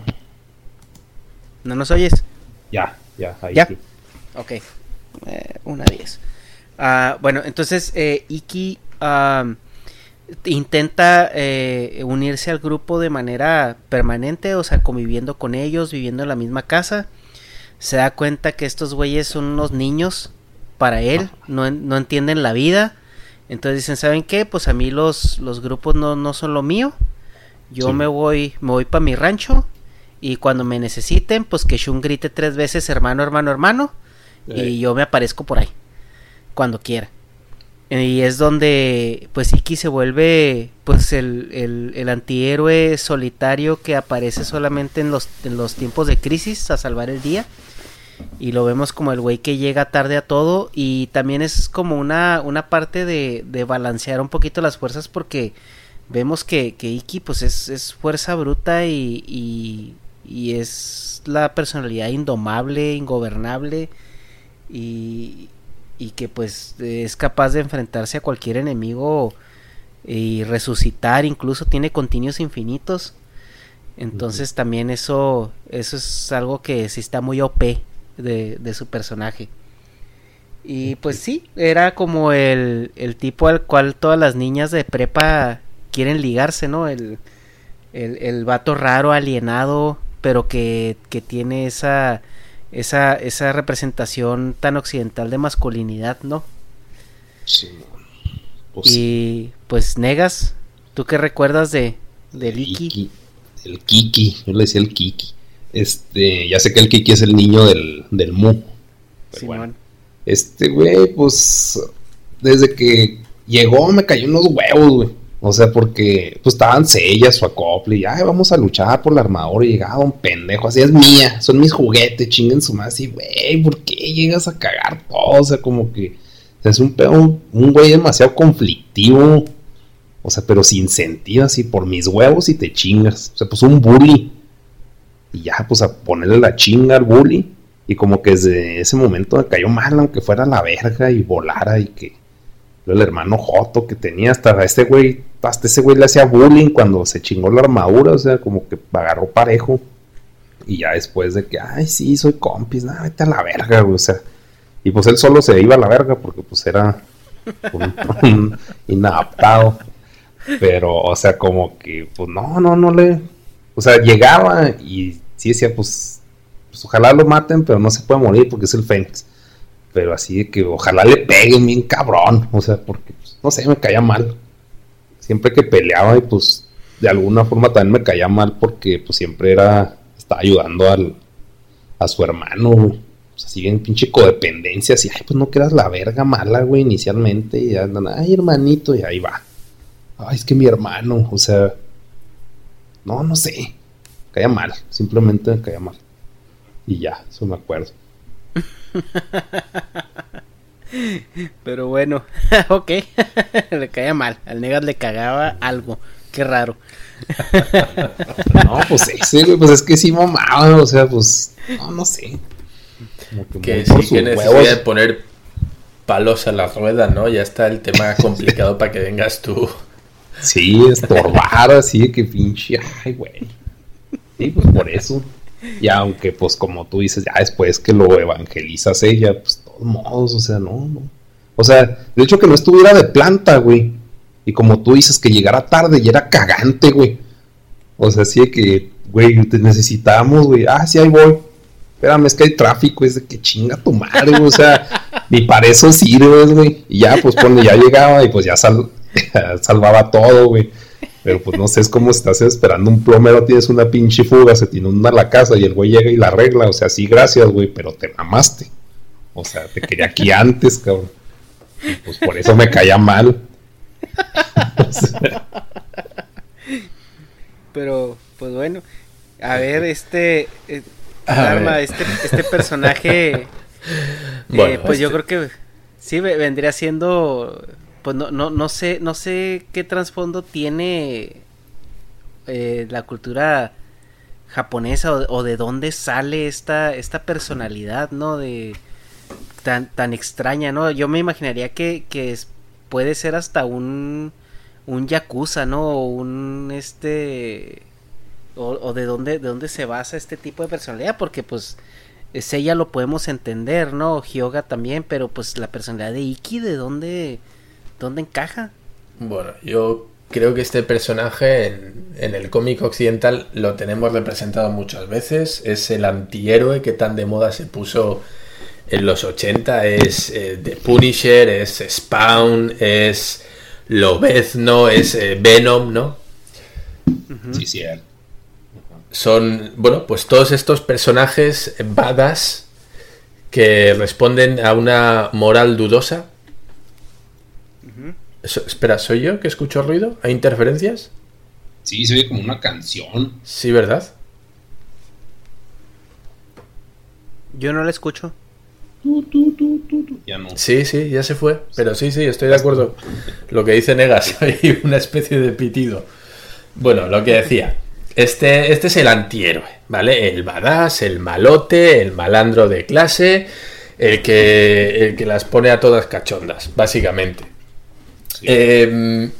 Speaker 1: ¿No nos oyes?
Speaker 3: Ya, ya, ahí
Speaker 1: ¿Ya? Sí. Ok. Eh, una 10. Uh, bueno, entonces eh, Iki intenta eh, unirse al grupo de manera permanente, o sea, conviviendo con ellos, viviendo en la misma casa. Se da cuenta que estos güeyes son unos niños para él, no, no entienden la vida. Entonces dicen, ¿saben qué? Pues a mí los, los grupos no, no son lo mío. Yo sí. me voy, me voy para mi rancho. Y cuando me necesiten, pues que Shun grite tres veces hermano, hermano, hermano. Y yo me aparezco por ahí cuando quiera. Y es donde pues Iki se vuelve pues el, el, el, antihéroe solitario que aparece solamente en los, en los tiempos de crisis a salvar el día. Y lo vemos como el güey que llega tarde a todo. Y también es como una, una parte de, de balancear un poquito las fuerzas porque vemos que, que Iki pues es, es fuerza bruta y, y, y es la personalidad indomable, ingobernable. Y, y que pues es capaz de enfrentarse a cualquier enemigo y resucitar, incluso tiene continuos infinitos. Entonces también eso, eso es algo que sí está muy OP de, de su personaje. Y pues sí, era como el, el, tipo al cual todas las niñas de prepa quieren ligarse, ¿no? El, el, el vato raro, alienado, pero que, que tiene esa, esa, esa representación tan occidental de masculinidad, ¿no?
Speaker 3: Sí.
Speaker 1: Pues, y pues Negas, ¿tú qué recuerdas de, de Kiki?
Speaker 3: El Kiki, yo le decía el Kiki. Este, ya sé que el Kiki es el niño del, del Mu.
Speaker 1: Sí, bueno.
Speaker 3: Este güey, pues desde que llegó me cayó unos huevos, güey. O sea, porque pues estaban sellas su acople y ay, vamos a luchar por la armadura. Y llegaba un pendejo, así es mía, son mis juguetes, chinguen su madre. Así, güey, ¿por qué llegas a cagar todo? O sea, como que es un pedo, un güey demasiado conflictivo. O sea, pero sin sentido, así por mis huevos y te chingas. O sea, pues un bully. Y ya, pues a ponerle la chinga al bully. Y como que desde ese momento me cayó mal, aunque fuera la verga y volara y que el hermano Joto que tenía hasta este güey, hasta ese güey le hacía bullying cuando se chingó la armadura, o sea, como que agarró parejo. Y ya después de que, ay, sí, soy compis, nada, vete a la verga, güey, o sea. Y pues él solo se iba a la verga porque pues era inadaptado. Pero, o sea, como que, pues no, no, no le. O sea, llegaba y sí decía, pues, pues ojalá lo maten, pero no se puede morir porque es el Fénix. Pero así de que ojalá le peguen bien cabrón. O sea, porque, pues, no sé, me caía mal. Siempre que peleaba y pues de alguna forma también me caía mal porque pues siempre era, estaba ayudando al, a su hermano, güey. Sea, así en pinche codependencia, así, ay, pues no quedas la verga mala, güey, inicialmente. Y andan, ay, hermanito, y ahí va. Ay, es que mi hermano, o sea, no, no sé. Caía mal, simplemente me caía mal. Y ya, eso me acuerdo.
Speaker 1: Pero bueno, ok, le caía mal. Al Negas le cagaba algo. Qué raro.
Speaker 3: no, pues ese, güey, pues es que sí mamaba, o sea, pues, no, no sé.
Speaker 2: Como que, sí, que necesidad de poner palos a la rueda, ¿no? Ya está el tema complicado para que vengas tú.
Speaker 3: Sí, estorbar así, que pinche, ay, güey. Sí, pues por eso. Y aunque, pues, como tú dices, ya después que lo evangelizas ella, pues, de todos modos, o sea, no, no. O sea, de hecho que no estuviera de planta, güey. Y como tú dices, que llegara tarde y era cagante, güey. O sea, sí que, güey, te necesitamos, güey. Ah, sí, ahí voy. Espérame, es que hay tráfico, es de que chinga tu madre, güey. O sea, ni para eso sirves, güey. Y ya, pues, cuando ya llegaba y pues ya sal salvaba todo, güey. Pero pues no sé, es como estás esperando un plomero, tienes una pinche fuga, se te inunda la casa y el güey llega y la arregla. O sea, sí, gracias, güey, pero te mamaste. O sea, te quería aquí antes, cabrón. Y pues por eso me caía mal.
Speaker 1: Pero, pues bueno. A ver, este. Eh, Arma, este, este personaje. Bueno, eh, pues yo creo que sí vendría siendo pues no, no, no sé, no sé qué trasfondo tiene eh, la cultura japonesa o, de dónde sale esta, esta personalidad, ¿no? De tan, tan extraña, ¿no? Yo me imaginaría que, que puede ser hasta un, un yakuza, ¿no? O un este o, de dónde de dónde se basa este tipo de personalidad, porque pues ella lo podemos entender, ¿no? Hyoga también, pero pues la personalidad de Iki, ¿de dónde ¿Dónde encaja?
Speaker 2: Bueno, yo creo que este personaje en, el cómic occidental lo tenemos representado muchas veces. Es el antihéroe que tan de moda se puso en los 80. Es eh, The Punisher, es Spawn, es Lobezno, es eh, Venom, ¿no?
Speaker 3: Sí, sí.
Speaker 2: Son, bueno, pues todos estos personajes badass que responden a una moral dudosa espera, ¿soy yo que escucho ruido? ¿Hay interferencias?
Speaker 3: Sí, se oye como una canción.
Speaker 2: Sí, ¿verdad?
Speaker 1: Yo no la escucho.
Speaker 3: ya no.
Speaker 2: Sí, sí, ya se fue. Pero sí, sí, estoy de acuerdo. Lo que dice Negas, hay una especie de pitido. Bueno, lo que decía. Este, este es el antihéroe, ¿vale? El badass, el malote, el malandro de clase, el que, el que las pone a todas cachondas, básicamente. Em,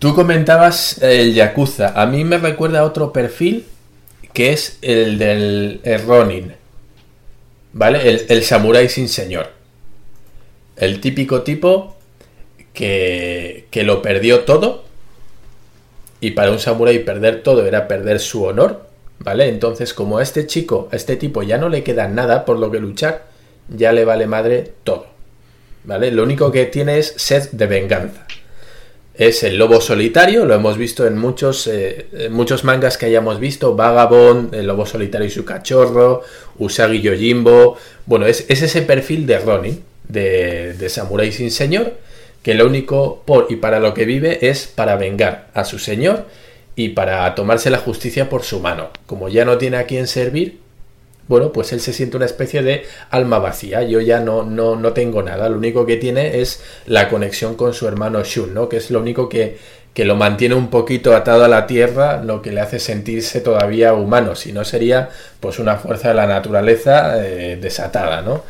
Speaker 2: Tú comentabas el Yakuza. A mí me recuerda a otro perfil que es el del Ronin. ¿Vale? El, el samurái sin señor. El típico tipo que, que lo perdió todo. Y para un samurái perder todo era perder su honor. ¿Vale? Entonces, como a este chico, a este tipo ya no le queda nada por lo que luchar, ya le vale madre todo. ¿Vale? Lo único que tiene es sed de venganza. Es el lobo solitario, lo hemos visto en muchos, eh, muchos mangas que hayamos visto, Vagabond, el lobo solitario y su cachorro, Usagi Yojimbo. Bueno, es, ese perfil de Ronin, de, de Samurai sin señor, que lo único por y para lo que vive es para vengar a su señor y para tomarse la justicia por su mano. Como ya no tiene a quien servir, bueno, pues él se siente una especie de alma vacía. Yo ya no, no, no tengo nada. Lo único que tiene es la conexión con su hermano Shun, ¿no? Que es lo único que, que lo mantiene un poquito atado a la tierra, lo que le hace sentirse todavía humano. Si no sería, pues, una fuerza de la naturaleza eh, desatada, ¿no?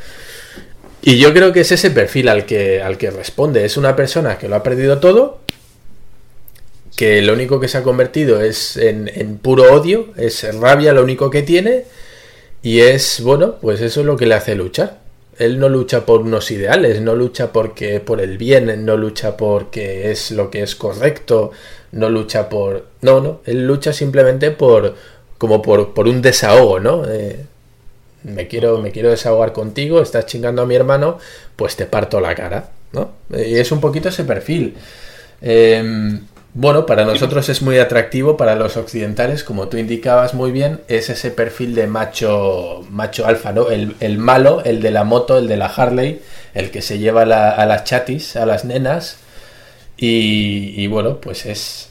Speaker 2: Y yo creo que es ese perfil al que, al que responde. Es una persona que lo ha perdido todo, que lo único que se ha convertido es en, en puro odio, es rabia lo único que tiene y es, bueno, pues eso es lo que le hace luchar. Él no lucha por unos ideales, no lucha porque por el bien, no lucha porque es lo que es correcto, no lucha por... No, no, él lucha simplemente por como por, por un desahogo, ¿no? Eh, me quiero, me quiero desahogar contigo, estás chingando a mi hermano, pues te parto la cara, ¿no? Y es un poquito ese perfil. Eh, bueno, para nosotros es muy atractivo, para los occidentales, como tú indicabas muy bien, es ese perfil de macho, macho alfa, ¿no? El, malo, el de la moto, el de la Harley, el que se lleva a las chatis, a las nenas. Y, bueno, pues es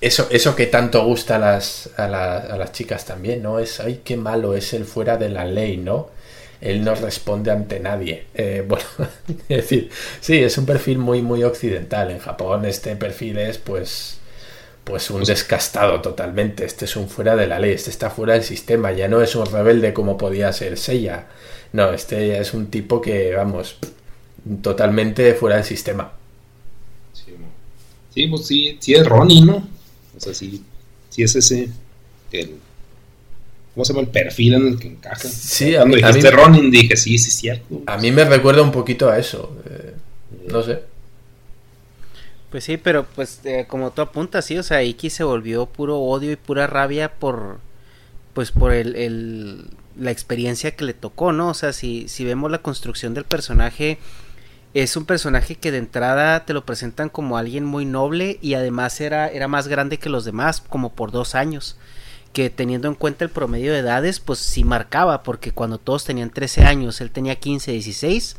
Speaker 2: eso, eso que tanto gusta a las, a, a las chicas también, ¿no? Es, ay, qué malo es el fuera de la ley, ¿no? Él no responde ante nadie. Eh, bueno, es decir, sí, es un perfil muy, muy occidental. En Japón este perfil es pues, pues un descastado totalmente. Este es un fuera de la ley, este está fuera del sistema. Ya no es un rebelde como podía ser Seiya. No, este ya es un tipo que, vamos, totalmente fuera del sistema.
Speaker 3: Sí, pues sí, sí es Ronnie, ¿no? O sea, sí, sí es ese, el ¿Cómo se llama el perfil en el que encaja?
Speaker 2: Sí,
Speaker 3: a mí, dijiste Ronin, dije, sí, sí, cierto.
Speaker 2: A mí me recuerda un poquito a eso. Eh, no sé.
Speaker 1: Pues sí, pero pues eh, como tú apuntas, sí, o sea, Iki se volvió puro odio y pura rabia por, pues por el, el, la experiencia que le tocó, ¿no? O sea, si, si vemos la construcción del personaje, es un personaje que de entrada te lo presentan como alguien muy noble y además era, era más grande que los demás, como por dos años que teniendo en cuenta el promedio de edades, pues sí marcaba, porque cuando todos tenían 13 años, él tenía 15, 16,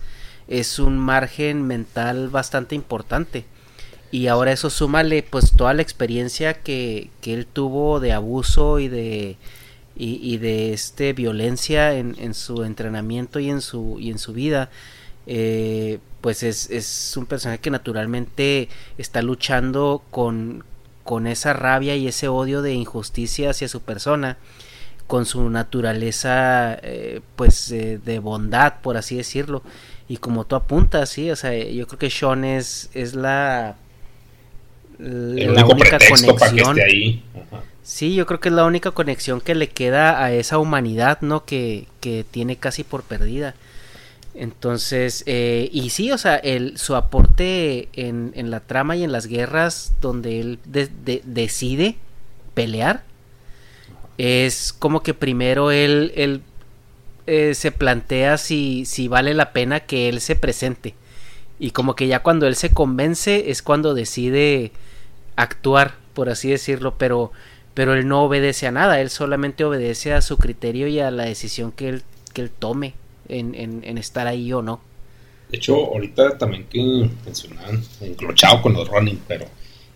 Speaker 1: es un margen mental bastante importante. Y ahora eso súmale pues toda la experiencia que, que él tuvo de abuso y de, y, de este violencia en, su entrenamiento y en su, y en su vida. Eh, pues es, es un personaje que naturalmente está luchando con, con esa rabia y ese odio de injusticia hacia su persona, con su naturaleza eh, pues eh, de bondad, por así decirlo. Y como tú apuntas, sí, o sea, yo creo que Sean es, es la,
Speaker 3: la única conexión. ahí.
Speaker 1: Sí, yo creo que es la única conexión que le queda a esa humanidad, ¿no? Que, que tiene casi por perdida. Entonces, eh, y sí, o sea, el, su aporte en, la trama y en las guerras donde él decide pelear, es como que primero él, él eh, se plantea si, vale la pena que él se presente. Y como que ya cuando él se convence es cuando decide actuar, por así decirlo, pero, él no obedece a nada, él solamente obedece a su criterio y a la decisión que él tome en, estar ahí o no.
Speaker 3: De hecho, ahorita también que mencionaban, enclochado con los Ronin, pero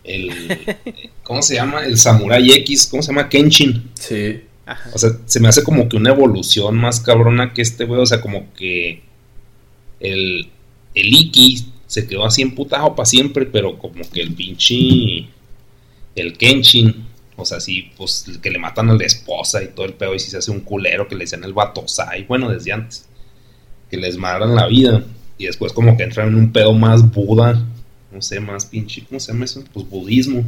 Speaker 3: el. ¿Cómo se llama? El Samurai X, ¿cómo se llama? Kenshin.
Speaker 2: Sí.
Speaker 3: O sea, se me hace como que una evolución más cabrona que este güey. O sea, como que el, el Iki se quedó así emputado para siempre, pero como que el pinche. El Kenshin. O sea, sí, pues que le matan a la esposa y todo el pedo. Y si se hace un culero que le decían el batosai. Bueno, desde antes que les madran la vida y después como que entran en un pedo más Buda no sé, más pinche, ¿cómo se llama eso? Pues budismo.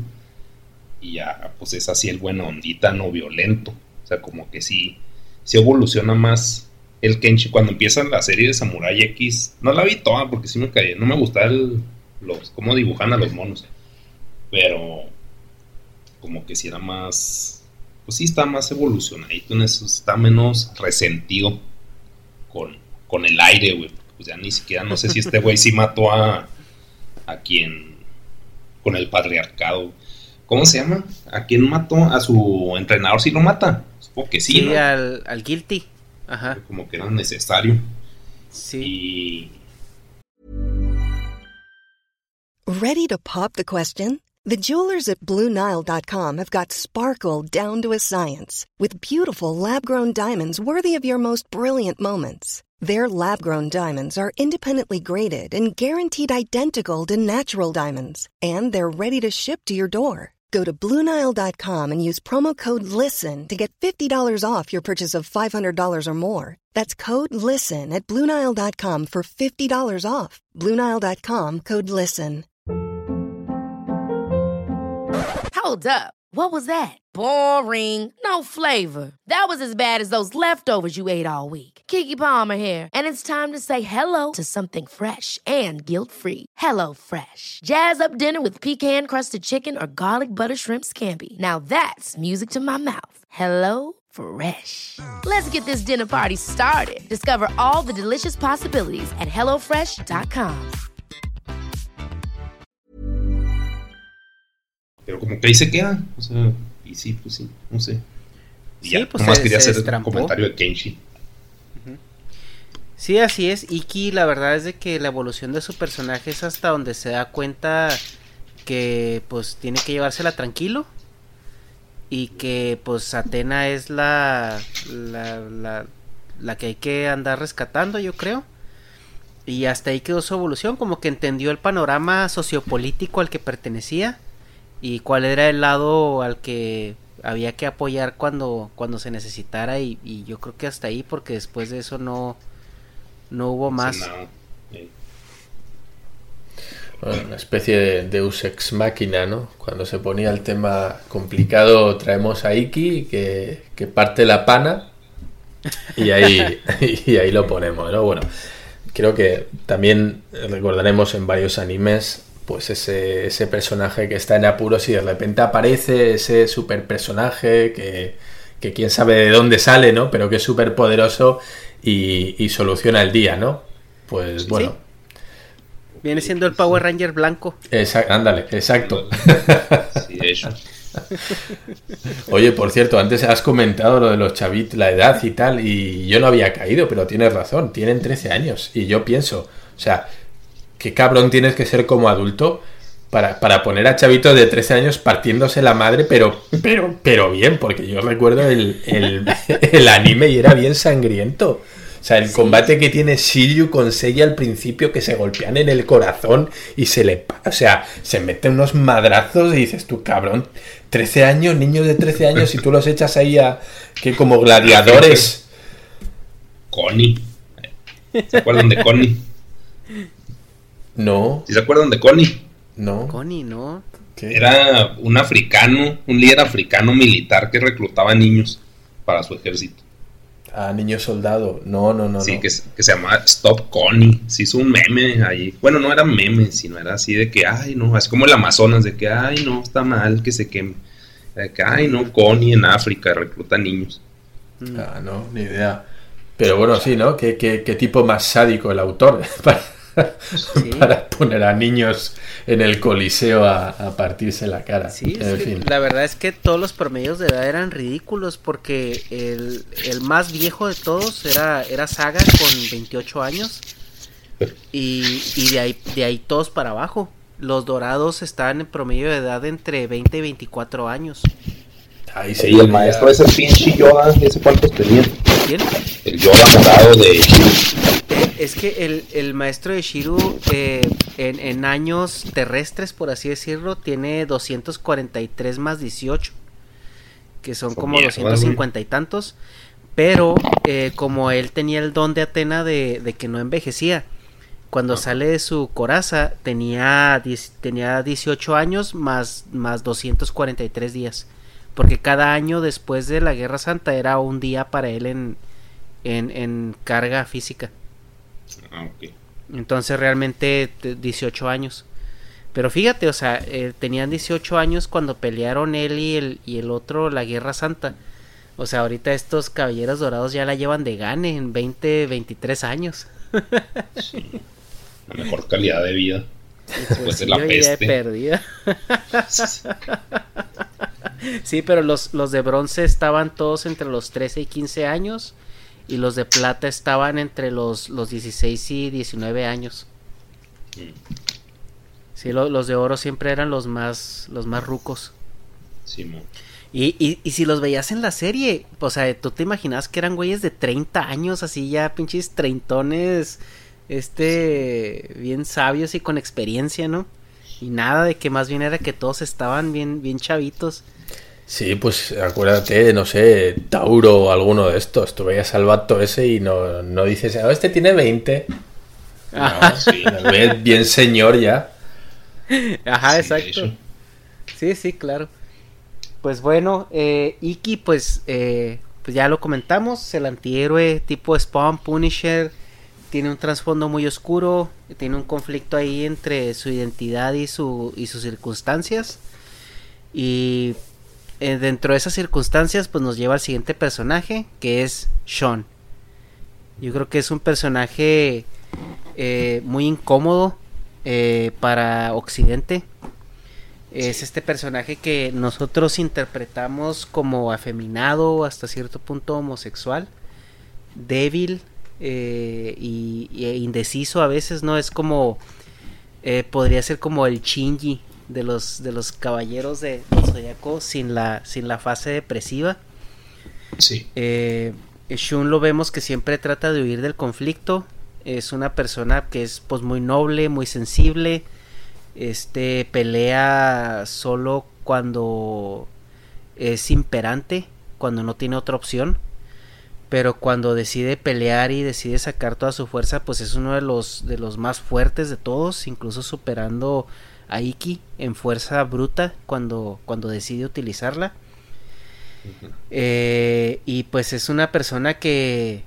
Speaker 3: Y ya, pues es así el buena ondita, no violento. O sea, como que sí, sí evoluciona más el Kenshi. Cuando empieza la serie de Samurai X, no la vi toda porque sí me caí, no me gustaba el, los, cómo dibujan a los monos. Pero como que si era más, pues sí está más evolucionadito en eso, está menos resentido con, con el aire, güey. Pues ya ni siquiera, no sé si este güey sí mató a, a quien, con el patriarcado. ¿Cómo se llama? ¿A quién mató? A su entrenador si lo mata. Supongo que sí.
Speaker 1: Sí, al, al Guilty. Ajá.
Speaker 3: Como que era necesario.
Speaker 1: Sí.
Speaker 3: Y
Speaker 4: Ready to pop the question? The jewelers at BlueNile.com have got sparkle down to a science with beautiful lab grown diamonds worthy of your most brilliant moments. Their lab grown diamonds are independently graded and guaranteed identical to natural diamonds, and they're ready to ship to your door. Go to BlueNile.com and use promo code LISTEN to get $50 off your purchase of $500 or more. That's code LISTEN at BlueNile.com for $50 off. BlueNile.com code LISTEN.
Speaker 5: Hold up. What was that? Boring. No flavor. That was as bad as those leftovers you ate all week. Kiki Palmer here, and it's time to say hello to something fresh and guilt-free. Hello Fresh. Jazz up dinner with pecan-crusted chicken or garlic butter shrimp scampi. Now that's music to my mouth. Hello Fresh. Let's get this dinner party started. Discover all the delicious possibilities at hellofresh.com.
Speaker 3: Pero como que ahí se queda. O sea, y sí, pues sí, no sé. Y
Speaker 1: Sí,
Speaker 3: ya,
Speaker 1: pues
Speaker 3: nomás
Speaker 1: se-
Speaker 3: quería
Speaker 1: se
Speaker 3: hacer un
Speaker 1: destrampó.
Speaker 3: comentario de Kenshi.
Speaker 1: Sí, así es. Iki, la verdad es de que la evolución de su personaje es hasta donde se da cuenta que pues tiene que llevársela tranquilo y que pues Atena es la la, la que hay que andar rescatando, yo creo. Y hasta ahí quedó su evolución, como que entendió el panorama sociopolítico al que pertenecía y cuál era el lado al que había que apoyar cuando, cuando se necesitara y yo creo que hasta ahí porque después de eso no, no hubo más.
Speaker 3: Sí, nada.
Speaker 2: Bueno, una especie de Deus ex máquina, ¿no? Cuando se ponía el tema complicado, traemos a Iki que, que parte la pana y ahí, y ahí lo ponemos, ¿no? Bueno, creo que también recordaremos en varios animes pues ese, ese personaje que está en apuros y de repente aparece ese super personaje que, que quién sabe de dónde sale, ¿no? Pero que es súper poderoso y, y soluciona el día, ¿no? Pues bueno.
Speaker 1: Viene siendo el Power Ranger blanco.
Speaker 2: Esa- ándale, exacto.
Speaker 3: Sí, hecho.
Speaker 2: Oye, por cierto, antes has comentado lo de los chavitos, la edad y tal, y yo no había caído, pero tienes razón, tienen 13 años. Y yo pienso, o sea, qué cabrón tienes que ser como adulto para, para poner a chavitos de 13 años partiéndose la madre, pero, pero, pero bien, porque yo recuerdo el, el, el anime y era bien sangriento. O sea, el combate que tiene Shiryu con Seiya al principio que se golpean en el corazón y se le... O sea, se mete unos madrazos y dices tú, cabrón, 13 años, niños de 13 años y tú los echas ahí a... que como gladiadores...
Speaker 3: Connie. ¿Se acuerdan de Connie?
Speaker 2: No,
Speaker 3: ¿Sí se acuerdan de Connie?
Speaker 2: No.
Speaker 1: Connie, ¿no?
Speaker 2: ¿qué?
Speaker 3: Era un africano, un líder africano militar que reclutaba niños para su ejército.
Speaker 2: Ah, niño soldado. No, no, no.
Speaker 3: sí,
Speaker 2: no.
Speaker 3: que, se- que se llamaba Stop Connie. Se hizo un meme ahí. Bueno, no era meme, sino era así de que, ay, no, así como el Amazonas, de que, ay, no, está mal que se queme. De que, ay, no, Connie en África recluta niños.
Speaker 2: Ah, no, ni idea. Pero bueno, sí, ¿no? ¿Qué, qué, qué tipo más sádico el autor para, para poner a niños en el coliseo a, a partirse la cara.
Speaker 1: Sí,
Speaker 2: en
Speaker 1: es que
Speaker 2: fin.
Speaker 1: la verdad es que todos los promedios de edad eran ridículos porque el, el más viejo de todos era, era Saga con 28 años y, y de, ahí, de ahí todos para abajo. Los dorados estaban en promedio de edad entre 20 y 24 años.
Speaker 2: Ahí
Speaker 3: Y
Speaker 2: sí,
Speaker 3: el maestro ese pinche Yoda, ¿ese cuántos tenía?
Speaker 1: ¿Quién?
Speaker 3: El Yoda morado de
Speaker 1: Es que el, el maestro de Shiru eh, en, en años terrestres, por así decirlo, tiene 243 más 18, que son como
Speaker 3: mierda,
Speaker 1: 250 y tantos, pero eh, como él tenía el don de Atena de, de que no envejecía, cuando sale de su coraza tenía, tenía 18 años más, más 243 días. Porque cada año después de la Guerra Santa era un día para él en, en, carga física. Ah, Entonces realmente 18 años. Pero fíjate, o sea, eh, tenían 18 años cuando pelearon él y el, y el otro la Guerra Santa. O sea, ahorita estos caballeros dorados ya la llevan de gane en 20, 23 años.
Speaker 3: Sí. La mejor calidad de vida. De la peste.
Speaker 1: sí, pero los, los de bronce estaban todos entre los 13 y 15 años. Y los de plata estaban entre los, los 16 y 19 años. Mm. Sí, los de oro siempre eran los más, los más rucos. Sí, y, y, y, si los veías en la serie, o sea, tú te imaginabas que eran güeyes de 30 años, así ya pinches treintones, este, bien sabios y con experiencia, ¿no? Y nada de que más bien era que todos estaban bien, bien chavitos.
Speaker 2: Sí, pues acuérdate, no sé, Tauro o alguno de estos. Tú veías al vato ese y no, no dices, oh, este tiene 20. No, sí, bien señor ya.
Speaker 1: Ajá, exacto. Sí, sí, claro. Pues bueno, eh, Iki, pues, eh, pues ya lo comentamos, el antihéroe tipo Spawn, Punisher, tiene un trasfondo muy oscuro, tiene un conflicto ahí entre su identidad y, su, y sus circunstancias. Y eh, dentro de esas circunstancias, pues nos lleva al siguiente personaje, que es Sean. Yo creo que es un personaje muy incómodo eh, para Occidente. Es este personaje que nosotros interpretamos como afeminado, hasta cierto punto homosexual, débil eh, y, indeciso a veces, ¿no? Es como, eh, podría ser como el Shinji de los, de los caballeros de, Zodiaco sin la, sin la fase depresiva. Sí. Shun lo vemos que siempre trata de huir del conflicto, es una persona que es pues muy noble, muy sensible. Este pelea solo cuando es imperante, cuando no tiene otra opción. Pero cuando decide pelear y decide sacar toda su fuerza, pues es uno de los de los más fuertes de todos, incluso superando a Iki en fuerza bruta cuando, cuando decide utilizarla. Eh, y pues es una persona que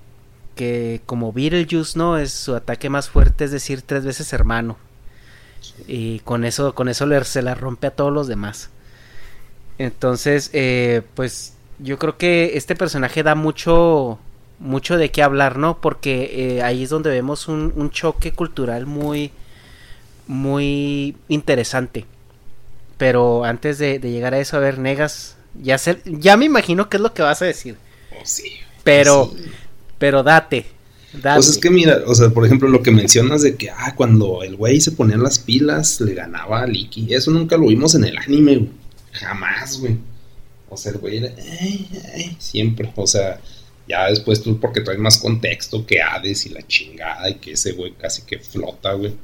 Speaker 1: que como Beetlejuice, ¿no? Es su ataque más fuerte, es decir, tres veces hermano. Y con eso, con eso le, se la rompe a todos los demás. Entonces, eh, pues yo creo que este personaje da mucho, mucho de qué hablar, ¿no? Porque eh, ahí es donde vemos un, choque cultural muy, muy interesante. Pero antes de, llegar a eso, a ver, Negas, ya, sé, ya me imagino qué es lo que vas a decir. Oh, sí. Pero, pero date. Date.
Speaker 3: Pues es que mira, o sea, por ejemplo, lo que mencionas de que, ah, cuando el güey se ponía las pilas, le ganaba a Licky. Eso nunca lo vimos en el anime, güey. Jamás, güey. O sea, el güey era, siempre. O sea, ya después tú, porque traes más contexto que Hades y la chingada, y que ese güey casi que flota, güey.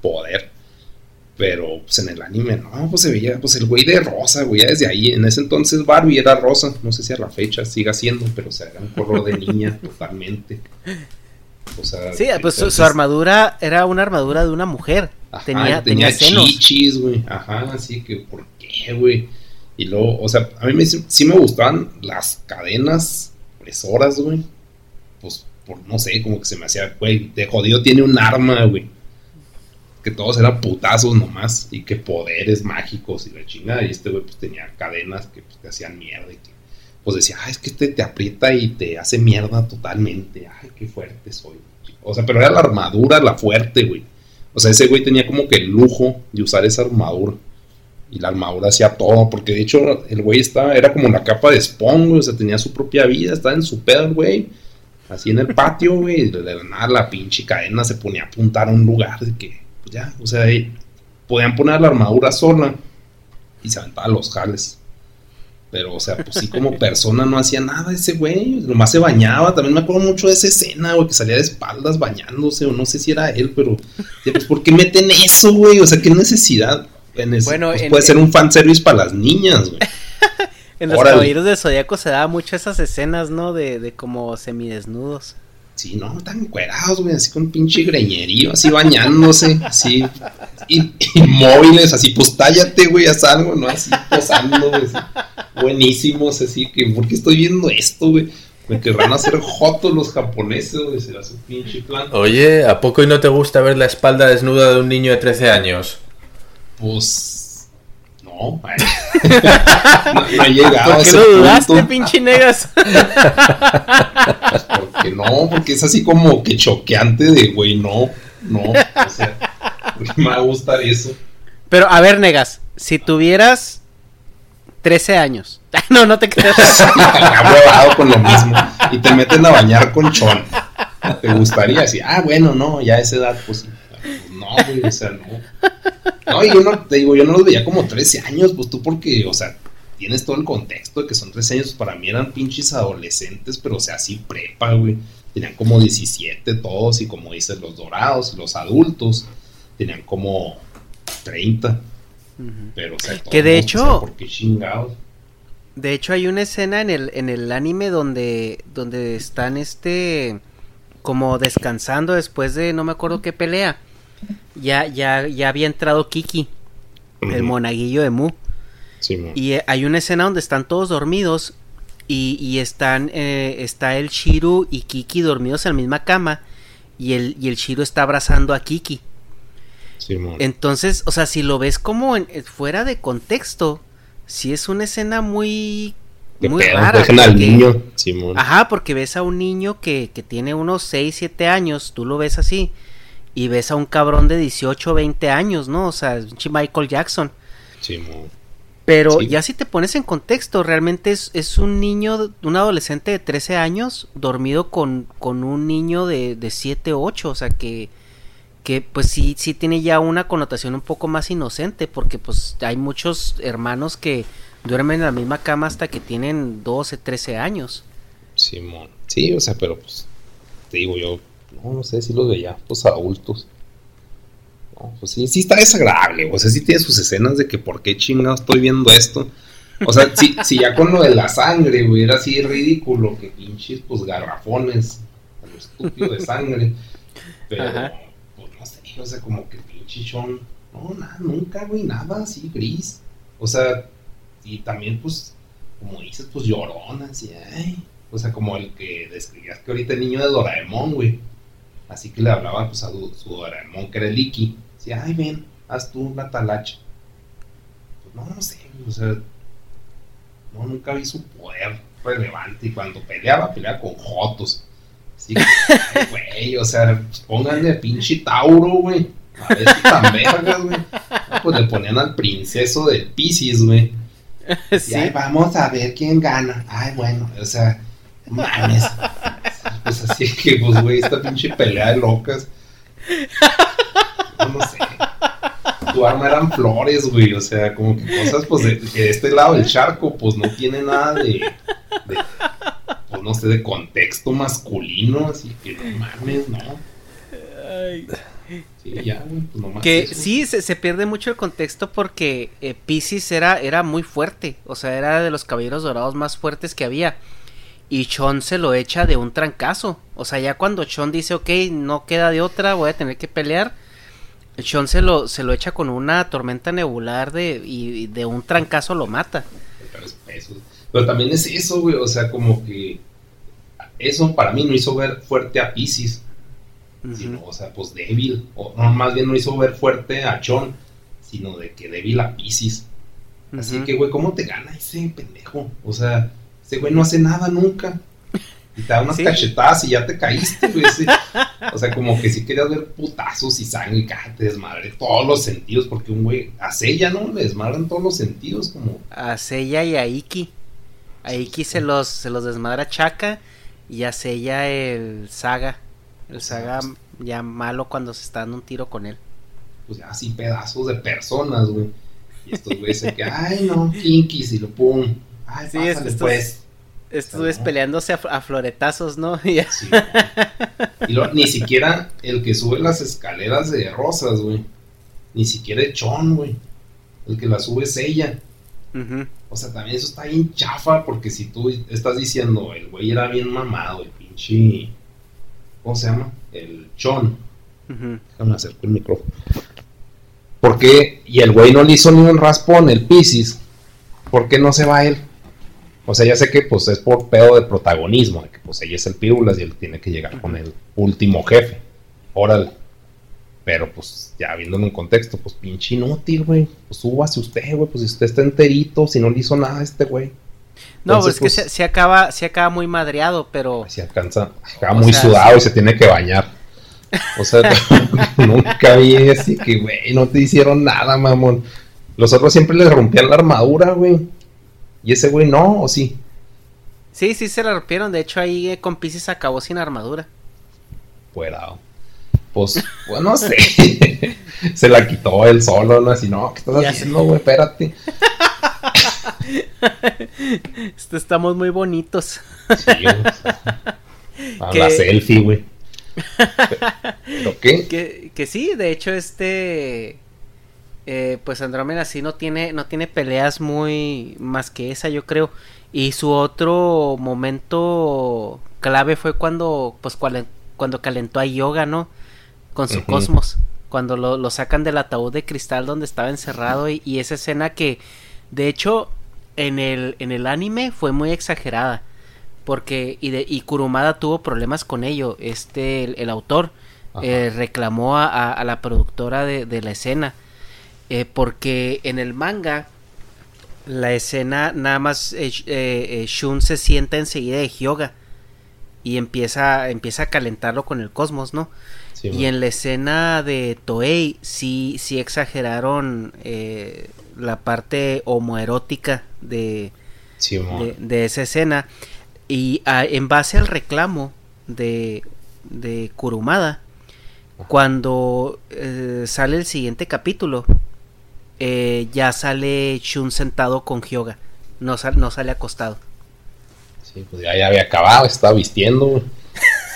Speaker 3: Poder. Pero pues en el anime, no, pues se veía, pues el güey de rosa, güey, ya desde ahí. En ese entonces Barbie era rosa, no sé si a la fecha siga siendo, pero o sea, era un color de niña totalmente.
Speaker 1: O sea, sí, pues su, armadura era una armadura de una mujer. tenía, tenía, senos.
Speaker 3: chichis, güey. Ajá, así que, ¿por qué, güey? Y luego, o sea, a mí me, sí me gustaban las cadenas presoras, güey. Pues, por, no sé, como que se me hacía, güey, de jodido tiene un arma, güey que todos eran putazos nomás y que poderes mágicos y la chingada. Y este güey pues tenía cadenas que pues, te hacían mierda y que pues decía, ah, es que este te aprieta y te hace mierda totalmente. Ay, qué fuerte soy. O sea, pero era la armadura la fuerte, güey. O sea, ese güey tenía como que el lujo de usar esa armadura. Y la armadura hacía todo, porque de hecho el güey estaba, era como la capa de Spawn, güey, o sea, tenía su propia vida, estaba en su pedo, güey. Así en el patio, güey, de nada la pinche cadena se ponía a apuntar a un lugar de que pues ya, o sea, podían poner la armadura sola y se aventaban los jales. Pero, o sea, pues sí, como persona no hacía nada ese güey. Nomás se bañaba. También me acuerdo mucho de esa escena, güey, que salía de espaldas bañándose, o no sé si era él, pero. Pues, ¿por qué meten eso, güey? O sea, ¿qué necesidad? bueno, pues, puede ser un fanservice para las niñas, güey.
Speaker 1: en los Caballeros del Zodíaco se daba mucho esas escenas, ¿no? De, de como semidesnudos.
Speaker 3: Sí, no, están encuerados, güey, así con pinche greñerío, así bañándose, así, inmóviles, así, pues tállate, güey, haz algo, ¿no? Así posando, güey, buenísimos, así que, ¿por qué estoy viendo esto, güey? Me querrán hacer jotos los japoneses, güey, será su pinche plan.
Speaker 2: Oye, ¿a poco y no te gusta ver la espalda desnuda de un niño de 13 años?
Speaker 3: Pues. No, no, no he llegado
Speaker 1: ¿Por qué lo dudaste, pinche negas?
Speaker 3: Porque no, porque es así como que choqueante de, güey, no, no, o sea, me va a gustar eso.
Speaker 1: Pero, a ver, negas, si tuvieras 13 años. no, no te creas.
Speaker 3: huevado con lo mismo. Y te meten a bañar con chon. ¿Te gustaría? Así, ah, bueno, no, ya a esa edad, pues. No, güey, o sea, no. No, y yo no, te digo, yo no los veía como 13 años, pues tú porque, o sea, tienes todo el contexto de que son 13 años, para mí eran pinches adolescentes, pero o sea, así prepa, güey. Tenían como 17 todos y como dices, los dorados, los adultos, tenían como 30. Pero, o sea,
Speaker 1: que de hecho,
Speaker 3: ¿por qué chingados?
Speaker 1: De hecho, hay una escena en el, en el anime donde, donde están este como descansando después de no me acuerdo qué pelea. Ya, ya, ya había entrado Kiki, el monaguillo de Mu. y eh, hay una escena donde están todos dormidos y, y están, eh, está el Shiru y Kiki dormidos en la misma cama y el, y el Shiru está abrazando a Kiki. Entonces, o sea, si lo ves como en, fuera de contexto, si es una escena muy muy rara.
Speaker 3: al niño.
Speaker 1: Ajá, porque ves a un niño que, que tiene unos 6, 7 años, tú lo ves así, y ves a un cabrón de 18, 20 años, ¿no? O sea, Michael Jackson. Pero ya si te pones en contexto, realmente es, es, un niño, un adolescente de 13 años dormido con, con un niño de, de 7, 8, o sea que que pues sí, sí tiene ya una connotación un poco más inocente, porque pues hay muchos hermanos que duermen en la misma cama hasta que tienen 12, 13 años.
Speaker 3: Simón, sí, o sea, pero pues te digo yo, no, no sé si los veía, pues adultos. No, pues sí, sí está desagradable, o sea, sí tiene sus escenas de que por qué chingados estoy viendo esto. O sea, si, si ya con lo de la sangre, hubiera así ridículo, que pinches, pues garrafones, lo estúpido de sangre. Pero, o sea, como que pinchichón, no, nada, nunca, güey, nada así gris. O sea, y también, pues, como dices, pues llorona, así, ay. O sea, como el que describías que ahorita el niño de Doraemon, güey. Así que le hablaba, pues, a su Doraemon, que era el Iki. Decía, ay, ven, haz tú una talacha. Pues, no, no sé, o sea, no, nunca vi su poder relevante. Y cuando peleaba, peleaba con Jotos. Sí, güey, o sea, pónganle pinche Tauro, güey. A ver si tan vergas, güey. pues le ponían al princeso del Pisces, güey. Sí. Y vamos a ver quién gana. Ay, bueno, o sea, mames. Pues así que, pues, güey, esta pinche pelea de locas. no sé. Tu arma eran flores, güey. O sea, como que cosas, pues, de, de este lado del charco, pues no tiene nada de, de no sé, de contexto masculino, así que no mames, no. Sí, ya, pues
Speaker 1: que sí, se, pierde mucho el contexto porque eh, Pisces era, era muy fuerte, o sea, era de los caballeros dorados más fuertes que había. Y Chon se lo echa de un trancazo. O sea, ya cuando Chon dice, ok, no queda de otra, voy a tener que pelear. Chon se lo, se lo echa con una tormenta nebular de, y de un trancazo lo mata.
Speaker 3: Pero también es eso, güey, o sea, como que eso para mí no hizo ver fuerte a Pisces, sino, o sea, pues débil, o no, más bien no hizo ver fuerte a Chon, sino de que débil a Pisces. Así que, güey, ¿cómo te gana ese pendejo? O sea, ese güey no hace nada nunca. Y te da unas cachetadas y ya te caíste, güey. O sea, como que si querías ver putazos y sangre, y te desmadre todos los sentidos, porque un güey, a Sella, ¿no? Le desmadran todos los sentidos, como.
Speaker 1: A Sella y a Iki. A Iki se los, se los desmadra Chaka y ya sella el Saga. El Saga ya malo cuando se está dando un tiro con él.
Speaker 3: Pues así pedazos de personas, güey. Y estos güeyes se que, ay no, Kinkis y lo pum. Ay, sí, pásale, estos, pues.
Speaker 1: Peleándose a, floretazos, ¿no? y
Speaker 3: ni siquiera el que sube las escaleras de rosas, güey. Ni siquiera el chon, güey. El que la sube es ella. O sea, también eso está bien chafa, porque si tú estás diciendo, el güey era bien mamado, el pinche. ¿cómo se llama? El Chon. Déjame acercar el micrófono. ¿Por qué? Y el güey no le hizo ni un raspón, el Pisces. ¿Por qué no se va él? O sea, ya sé que pues es por pedo de protagonismo, de que pues ella es el Pirulas y él tiene que llegar con el último jefe. Órale. Pero pues ya viéndolo en contexto, pues pinche inútil, güey. Pues súbase usted, güey. Pues si usted está enterito, si no le hizo nada a este güey.
Speaker 1: No, pues, es que se, se, acaba, se acaba muy madreado, pero.
Speaker 3: Se alcanza, acaba muy sudado y se tiene que bañar. O sea, nunca vi así que, güey, no te hicieron nada, mamón. Los otros siempre les rompían la armadura, güey. Y ese güey no, ¿o sí?
Speaker 1: Sí, sí se la rompieron. De hecho, ahí eh, con Pisces acabó sin armadura.
Speaker 3: Fuera. Pues, pues no sé. se la quitó él solo, ¿no? Así, no, ¿qué estás haciendo, güey? Espérate.
Speaker 1: Estamos muy bonitos.
Speaker 3: Sí, o la selfie, güey.
Speaker 1: ¿Pero qué? Que, que sí, de hecho, este. Eh, pues Andrómeda sí no tiene, no tiene peleas muy más que esa, yo creo. Y su otro momento clave fue cuando, pues cuando calentó a Yoga, ¿no? Con su cosmos. Cuando lo, sacan del ataúd de cristal donde estaba encerrado. Y, esa escena que, de hecho, en el, en el anime fue muy exagerada. Porque, y, de, y Kurumada tuvo problemas con ello. Este, el, autor, eh, reclamó a, la productora de, de la escena eh, porque en el manga la escena nada más eh, eh, Shun se sienta enseguida de Hyoga y empieza, empieza a calentarlo con el cosmos, ¿no? y en la escena de Toei sí, sí exageraron la parte homoerótica de, de, esa escena. Y en base al reclamo de, de Kurumada cuando sale el siguiente capítulo eh, ya sale Shun sentado con Hyoga. No, no sale acostado.
Speaker 3: Sí, pues ya, había acabado, estaba vistiendo.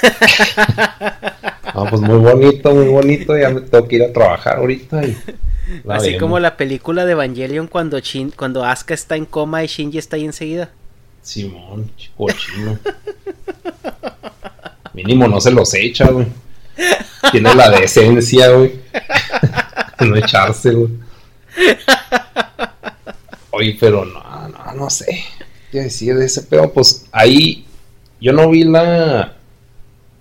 Speaker 3: pues muy bonito, muy bonito. Ya me tengo que ir a trabajar ahorita.
Speaker 1: Así como la película de Evangelion cuando, Shin, cuando Asuka está en coma y Shinji está ahí enseguida.
Speaker 3: Simón, cochino. Mínimo no se los echa, güey. Tiene la decencia, güey. no echarse, güey. Oye, pero no, no, no sé. ¿Qué decir de ese pedo? Pues ahí yo no vi la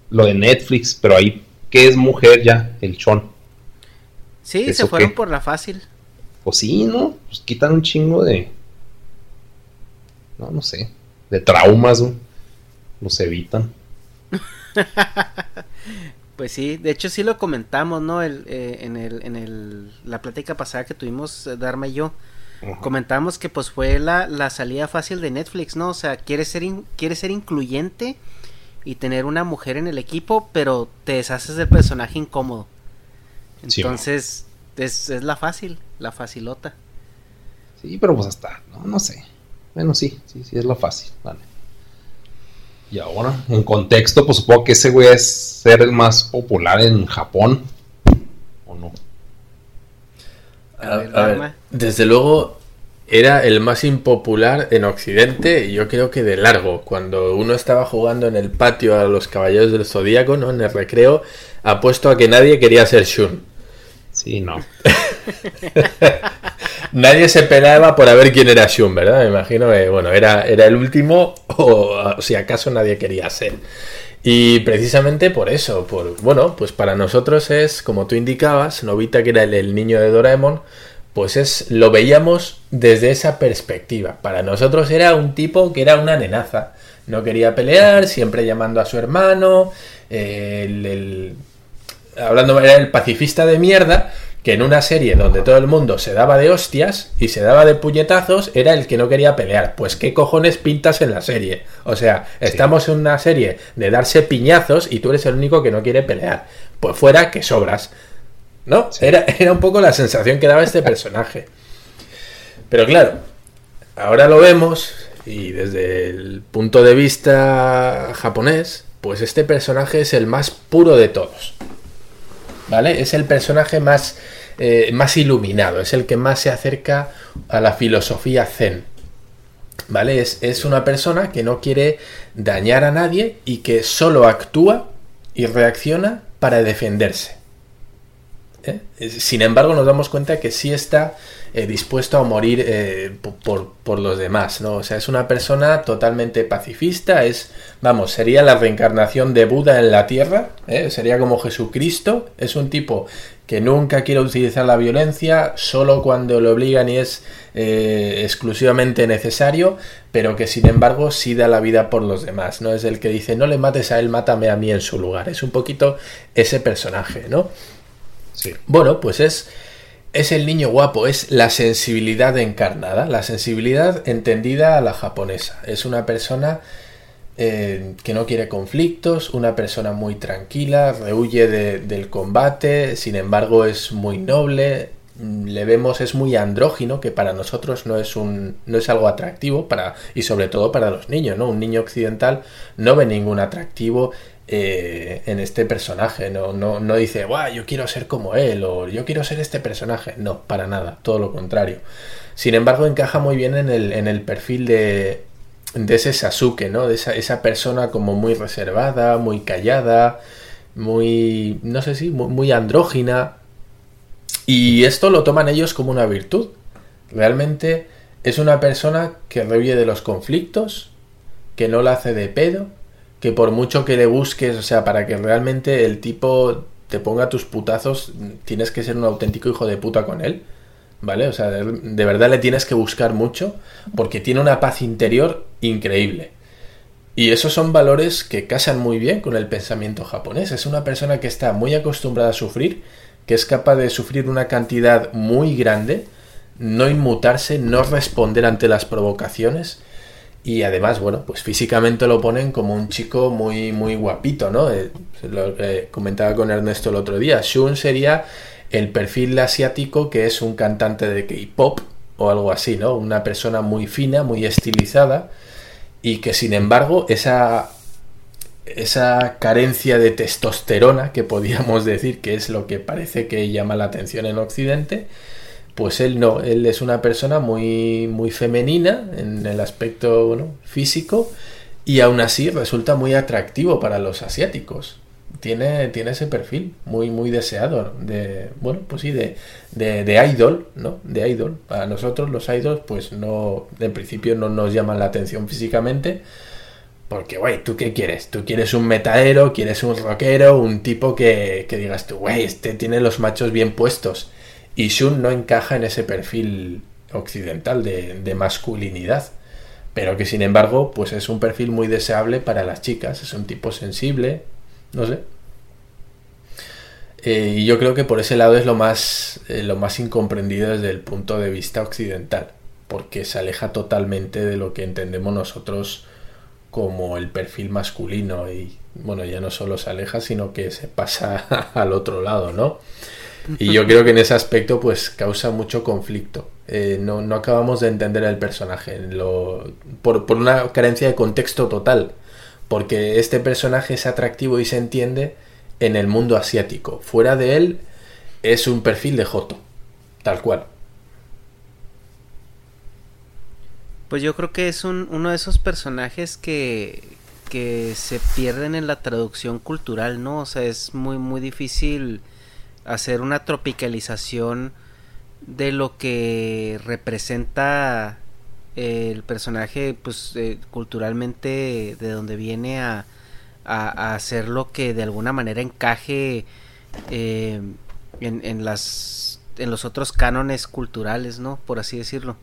Speaker 3: lo de Netflix, pero ahí que es mujer ya, el chon.
Speaker 1: Sí, se fueron por la fácil.
Speaker 3: Pues sí, ¿no? Pues quitan un chingo de. No, no sé. De traumas, ¿no? Los evitan.
Speaker 1: Pues sí, de hecho sí lo comentamos, ¿no? El, eh, en el, en el, la plática pasada que tuvimos eh, Darma y yo. Comentamos que pues fue la, la, salida fácil de Netflix, ¿no? O sea, quiere ser, quiere ser incluyente y tener una mujer en el equipo, pero te deshaces del personaje incómodo. Entonces, es, es, la fácil, la facilota.
Speaker 3: Sí, pero pues hasta, no, no sé. Bueno, sí, sí, sí, es la fácil, vale. Y ahora, en contexto, pues supongo que ese güey es ser el más popular en Japón. ¿O no?
Speaker 2: A, ver, desde luego era el más impopular en Occidente y yo creo que de largo. Cuando uno estaba jugando en el patio a los Caballeros del Zodíaco, ¿no? En el recreo, apuesto a que nadie quería ser Shun.
Speaker 3: Sí, no.
Speaker 2: Nadie se peleaba por a ver quién era Shun, ¿verdad? Me imagino que, bueno, era, era el último o, si acaso nadie quería ser. Y precisamente por eso, por, bueno, pues para nosotros es, como tú indicabas, Novita que era el, niño de Doraemon, pues es, lo veíamos desde esa perspectiva. Para nosotros era un tipo que era una nenaza. No quería pelear, siempre llamando a su hermano, el hablando, era el pacifista de mierda, que en una serie donde todo el mundo se daba de hostias y se daba de puñetazos, era el que no quería pelear. Pues qué cojones pintas en la serie. O sea, estamos en una serie de darse piñazos y tú eres el único que no quiere pelear. Pues fuera que sobras. ¿No? Era, era un poco la sensación que daba este personaje. Pero claro, ahora lo vemos y desde el punto de vista japonés, pues este personaje es el más puro de todos. ¿Vale? Es el personaje más, eh, más iluminado, es el que más se acerca a la filosofía zen. ¿Vale? Es, es, una persona que no quiere dañar a nadie y que solo actúa y reacciona para defenderse. ¿eh? Sin embargo, nos damos cuenta que sí está eh, dispuesto a morir eh, por, los demás, ¿no? O sea, es una persona totalmente pacifista, es, vamos, sería la reencarnación de Buda en la Tierra, sería como Jesucristo, es un tipo que nunca quiere utilizar la violencia, solo cuando le obligan y es exclusivamente necesario, pero que sin embargo sí da la vida por los demás, ¿no? Es el que dice, no le mates a él, mátame a mí en su lugar, es un poquito ese personaje, ¿no? Bueno, pues es, es el niño guapo, es la sensibilidad encarnada, la sensibilidad entendida a la japonesa. Es una persona eh, que no quiere conflictos, una persona muy tranquila, rehuye del combate, sin embargo es muy noble, mm, le vemos es muy andrógino que para nosotros no es un no es algo atractivo para y sobre todo para los niños no un niño occidental no ve ningún atractivo eh, en este personaje. No, no, no dice, Buah, yo quiero ser como él o yo quiero ser este personaje. No, para nada, todo lo contrario. Sin embargo, encaja muy bien en el, en el perfil de, de ese Sasuke, ¿no? De esa, esa, persona como muy reservada, muy callada, muy, no sé si, muy, andrógina. Y esto lo toman ellos como una virtud. Realmente es una persona que rehuye de los conflictos, que no la hace de pedo, que por mucho que le busques, o sea, para que realmente el tipo te ponga tus putazos, tienes que ser un auténtico hijo de puta con él. ¿Vale? O sea, de, verdad le tienes que buscar mucho porque tiene una paz interior increíble. Y esos son valores que casan muy bien con el pensamiento japonés. Es una persona que está muy acostumbrada a sufrir, que es capaz de sufrir una cantidad muy grande, no inmutarse, no responder ante las provocaciones y además, bueno, pues físicamente lo ponen como un chico muy, muy guapito, ¿no? Eh, lo comentaba con Ernesto el otro día. Shun sería el perfil asiático que es un cantante de K-pop o algo así, ¿no? Una persona muy fina, muy estilizada y que sin embargo esa esa carencia de testosterona que podríamos decir que es lo que parece que llama la atención en Occidente, pues él no, él es una persona muy, muy femenina en el aspecto físico y aún así resulta muy atractivo para los asiáticos. Tiene, tiene ese perfil muy, muy deseado de, bueno, pues sí, de, de, idol, ¿no? De idol. Para nosotros los idols, pues no, en principio no nos llaman la atención físicamente, porque, güey, ¿tú qué quieres? ¿Tú quieres un metaero? ¿Quieres un rockero? Un tipo que, que digas tú, güey, este tiene los machos bien puestos. Y Shun no encaja en ese perfil occidental de, masculinidad, pero que sin embargo, pues es un perfil muy deseable para las chicas, es un tipo sensible, no sé. Eh, y yo creo que por ese lado es lo más, eh, lo más incomprendido desde el punto de vista occidental, porque se aleja totalmente de lo que entendemos nosotros como el perfil masculino y bueno, ya no solo se aleja, sino que se pasa al otro lado, ¿no? Y yo creo que en ese aspecto pues causa mucho conflicto. Eh, no, no, acabamos de entender el personaje por, por, una carencia de contexto total. Porque este personaje es atractivo y se entiende en el mundo asiático. Fuera de él es un perfil de Joto, tal cual.
Speaker 1: Pues yo creo que es un, uno de esos personajes que, que se pierden en la traducción cultural, ¿no? O sea, es muy, muy difícil hacer una tropicalización de lo que representa el personaje pues eh, culturalmente de donde viene a, hacer lo que de alguna manera encaje eh, en, en, las en los otros cánones culturales no por así decirlo.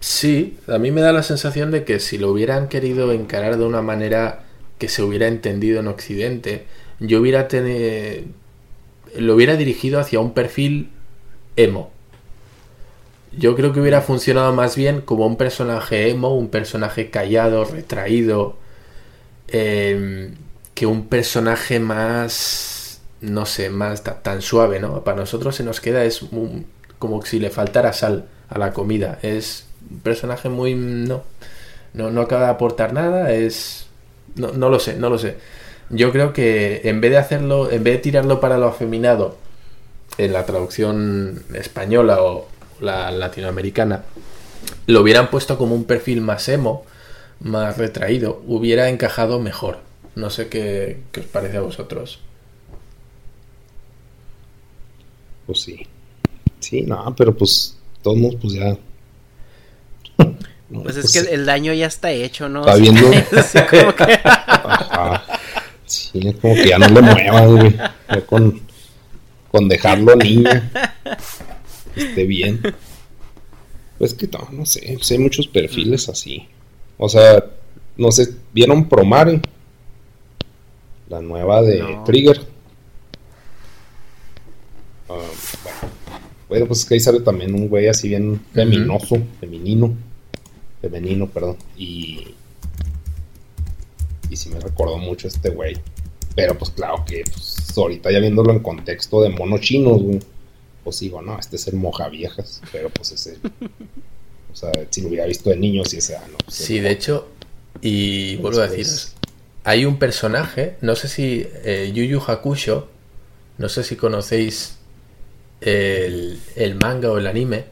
Speaker 2: Sí a mí me da la sensación de que si lo hubieran querido encarar de una manera que se hubiera entendido en occidente yo hubiera tenido lo hubiera dirigido hacia un perfil emo. Yo creo que hubiera funcionado más bien como un personaje emo, un personaje callado, retraído, em, que un personaje más, no sé, más tan suave, ¿no? Para nosotros se nos queda es como si le faltara sal a la comida. Es un personaje muy, no, no, no acaba de aportar nada, es, no, no lo sé, no lo sé. Yo creo que en vez de hacerlo, en vez de tirarlo para lo afeminado en la traducción española o la latinoamericana, lo hubieran puesto como un perfil más emo, más retraído, hubiera encajado mejor. No sé qué, qué os parece a vosotros.
Speaker 3: Pues sí. Sí, no, pero pues todos pues ya.
Speaker 1: pues, es que el, daño ya está hecho, ¿no?
Speaker 3: Está viendo. como que... Sí, es como que ya no le muevan, güey. con, con dejarlo niña. esté bien. Pues que no, no sé. Pues hay muchos perfiles así. O sea, no sé, ¿vieron Promare? La nueva de Trigger. Ah, bueno. pues es que ahí sale también un güey así bien feminoso, femenino. Femenino, perdón. Y. Y sí me recordó mucho este güey. Pero pues claro que pues, ahorita ya viéndolo en contexto de monos chinos, güey. Pues digo, no, este es el moja viejas. Pero pues ese. o sea, si lo hubiera visto de niño, sí ese, ah, no. Pues,
Speaker 2: sí, de hecho, y vuelvo a deciros, hay un personaje, no sé si eh, Yu Yu Hakusho, no sé si conocéis el, manga o el anime.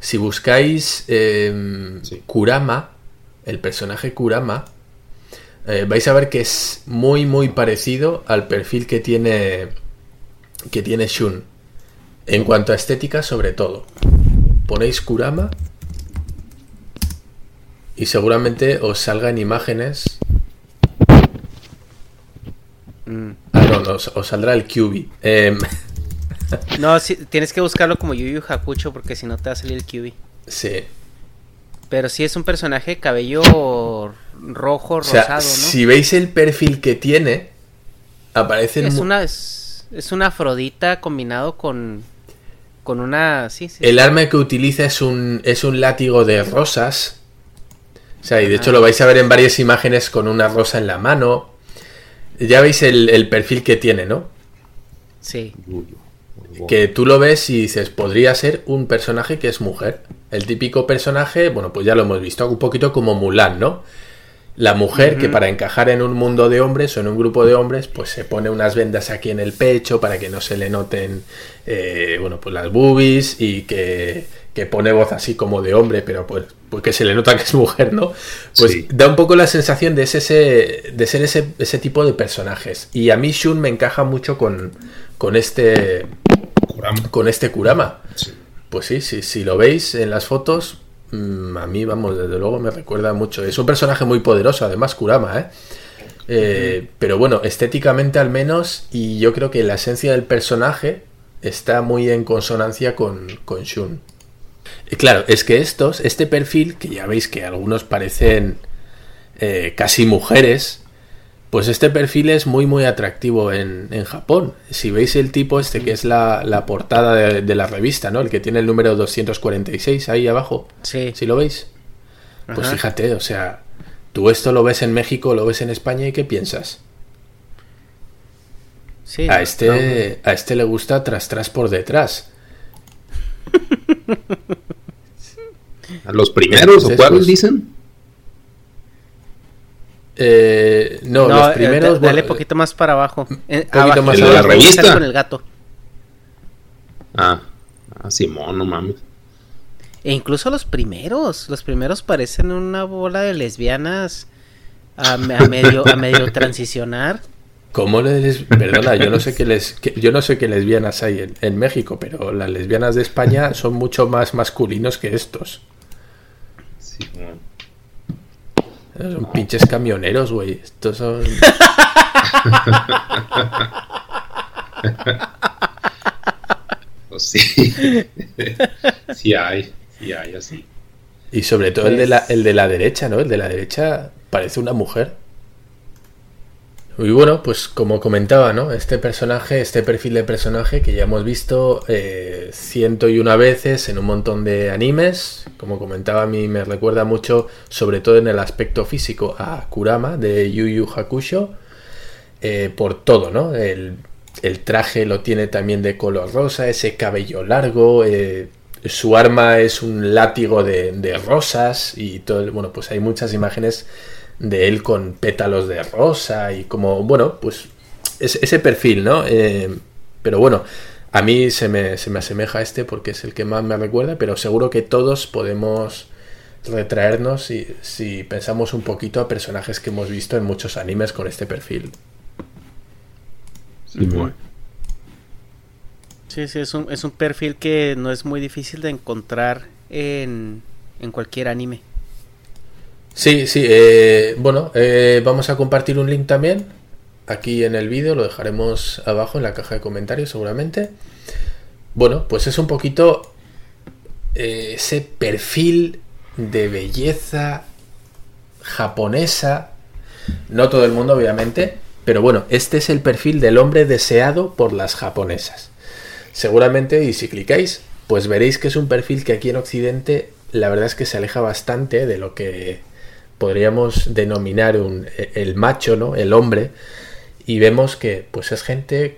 Speaker 2: Si buscáis em, Kurama, el personaje Kurama, eh, vais a ver que es muy muy parecido al perfil que tiene que tiene Shun. En cuanto a estética, sobre todo. Ponéis Kurama y seguramente os salgan imágenes. Mm. Ah, no, no os, saldrá el QB. Em,
Speaker 1: no, tienes que buscarlo como Yu Yu Hakucho porque si no te va a salir el QB.
Speaker 2: Sí.
Speaker 1: Pero sí es un personaje cabello rojo, rosado, ¿no?
Speaker 2: Si veis el perfil que tiene, aparece
Speaker 1: es una es, es, una afrodita combinado con con una sí,
Speaker 2: El arma que utiliza es un es un látigo de rosas o sea, y de hecho lo vais a ver en varias imágenes con una rosa en la mano. Ya veis el, perfil que tiene, ¿no?
Speaker 1: Sí.
Speaker 2: Que tú lo ves y dices, podría ser un personaje que es mujer. El típico personaje, bueno, pues ya lo hemos visto, un poquito como Mulan, ¿no? La mujer que para encajar en un mundo de hombres o en un grupo de hombres, pues se pone unas vendas aquí en el pecho para que no se le noten, eh, bueno, pues las boobies y que que pone voz así como de hombre, pero pues, pues que se le nota que es mujer, ¿no? Pues da un poco la sensación de, ese, de ser ese, ese, tipo de personajes. Y a mí Shun me encaja mucho con, con este. Con este Kurama. Pues sí, sí, si lo veis en las fotos, mm, a mí, vamos, desde luego me recuerda mucho. Es un personaje muy poderoso, además, Kurama, ¿eh? eh pero bueno, estéticamente al menos, y yo creo que la esencia del personaje está muy en consonancia con, con Shun. Claro, es que estos, este perfil, que ya veis que algunos parecen eh, casi mujeres, pues este perfil es muy muy atractivo en, Japón. Si veis el tipo este que es la, portada de, la revista, ¿no? El que tiene el número 246 ahí abajo.
Speaker 1: Sí.
Speaker 2: Si lo veis. Pues fíjate, o sea, tú esto lo ves en México, lo ves en España y ¿qué piensas?
Speaker 1: Sí,
Speaker 2: a este, a este le gusta tras tras por detrás.
Speaker 3: ¿A los primeros o cuáles dicen?
Speaker 2: Eh, no, los eh, primeros.
Speaker 1: dale poquito más para abajo.
Speaker 2: Eh, poquito más
Speaker 3: ¿El de la revista.
Speaker 1: Con el gato.
Speaker 3: Ah, ah, Simón, no mames.
Speaker 1: E incluso los primeros. Los primeros parecen una bola de lesbianas a, medio, a medio transicionar.
Speaker 2: ¿Cómo les... Perdona, yo no sé qué les... yo no sé qué lesbianas hay en, México, pero las lesbianas de España son mucho más masculinos que estos.
Speaker 3: Sí,
Speaker 2: Son pinches camioneros, güey. Estos son...
Speaker 3: Pues sí. sí hay, sí hay así.
Speaker 2: Y sobre todo el, de la, el de la derecha, ¿no? El de la derecha parece una mujer. Y bueno, pues como comentaba, ¿no? Este personaje, este perfil de personaje que ya hemos visto eh, ciento y una veces en un montón de animes, como comentaba a mí me recuerda mucho, sobre todo en el aspecto físico, a Kurama de Yu Yu Hakusho, eh, por todo, ¿no? El, traje lo tiene también de color rosa, ese cabello largo, eh, su arma es un látigo de, de rosas y todo, bueno, pues hay muchas imágenes de él con pétalos de rosa y como, bueno, pues ese perfil, ¿no? Eh, pero bueno, a mí se me, se me asemeja a este porque es el que más me recuerda, pero seguro que todos podemos retraernos si, si pensamos un poquito a personajes que hemos visto en muchos animes con este perfil.
Speaker 1: Sí, Sí, sí, es un, es un perfil que no es muy difícil de encontrar en, en cualquier anime.
Speaker 2: Sí, sí, eh, bueno, eh, vamos a compartir un link también aquí en el vídeo, lo dejaremos abajo en la caja de comentarios seguramente. Bueno, pues es un poquito eh, ese perfil de belleza japonesa, no todo el mundo obviamente, pero bueno, este es el perfil del hombre deseado por las japonesas. Seguramente, y si clicáis, pues veréis que es un perfil que aquí en Occidente la verdad es que se aleja bastante de lo que podríamos denominar un, el macho, ¿no? El hombre. Y vemos que pues es gente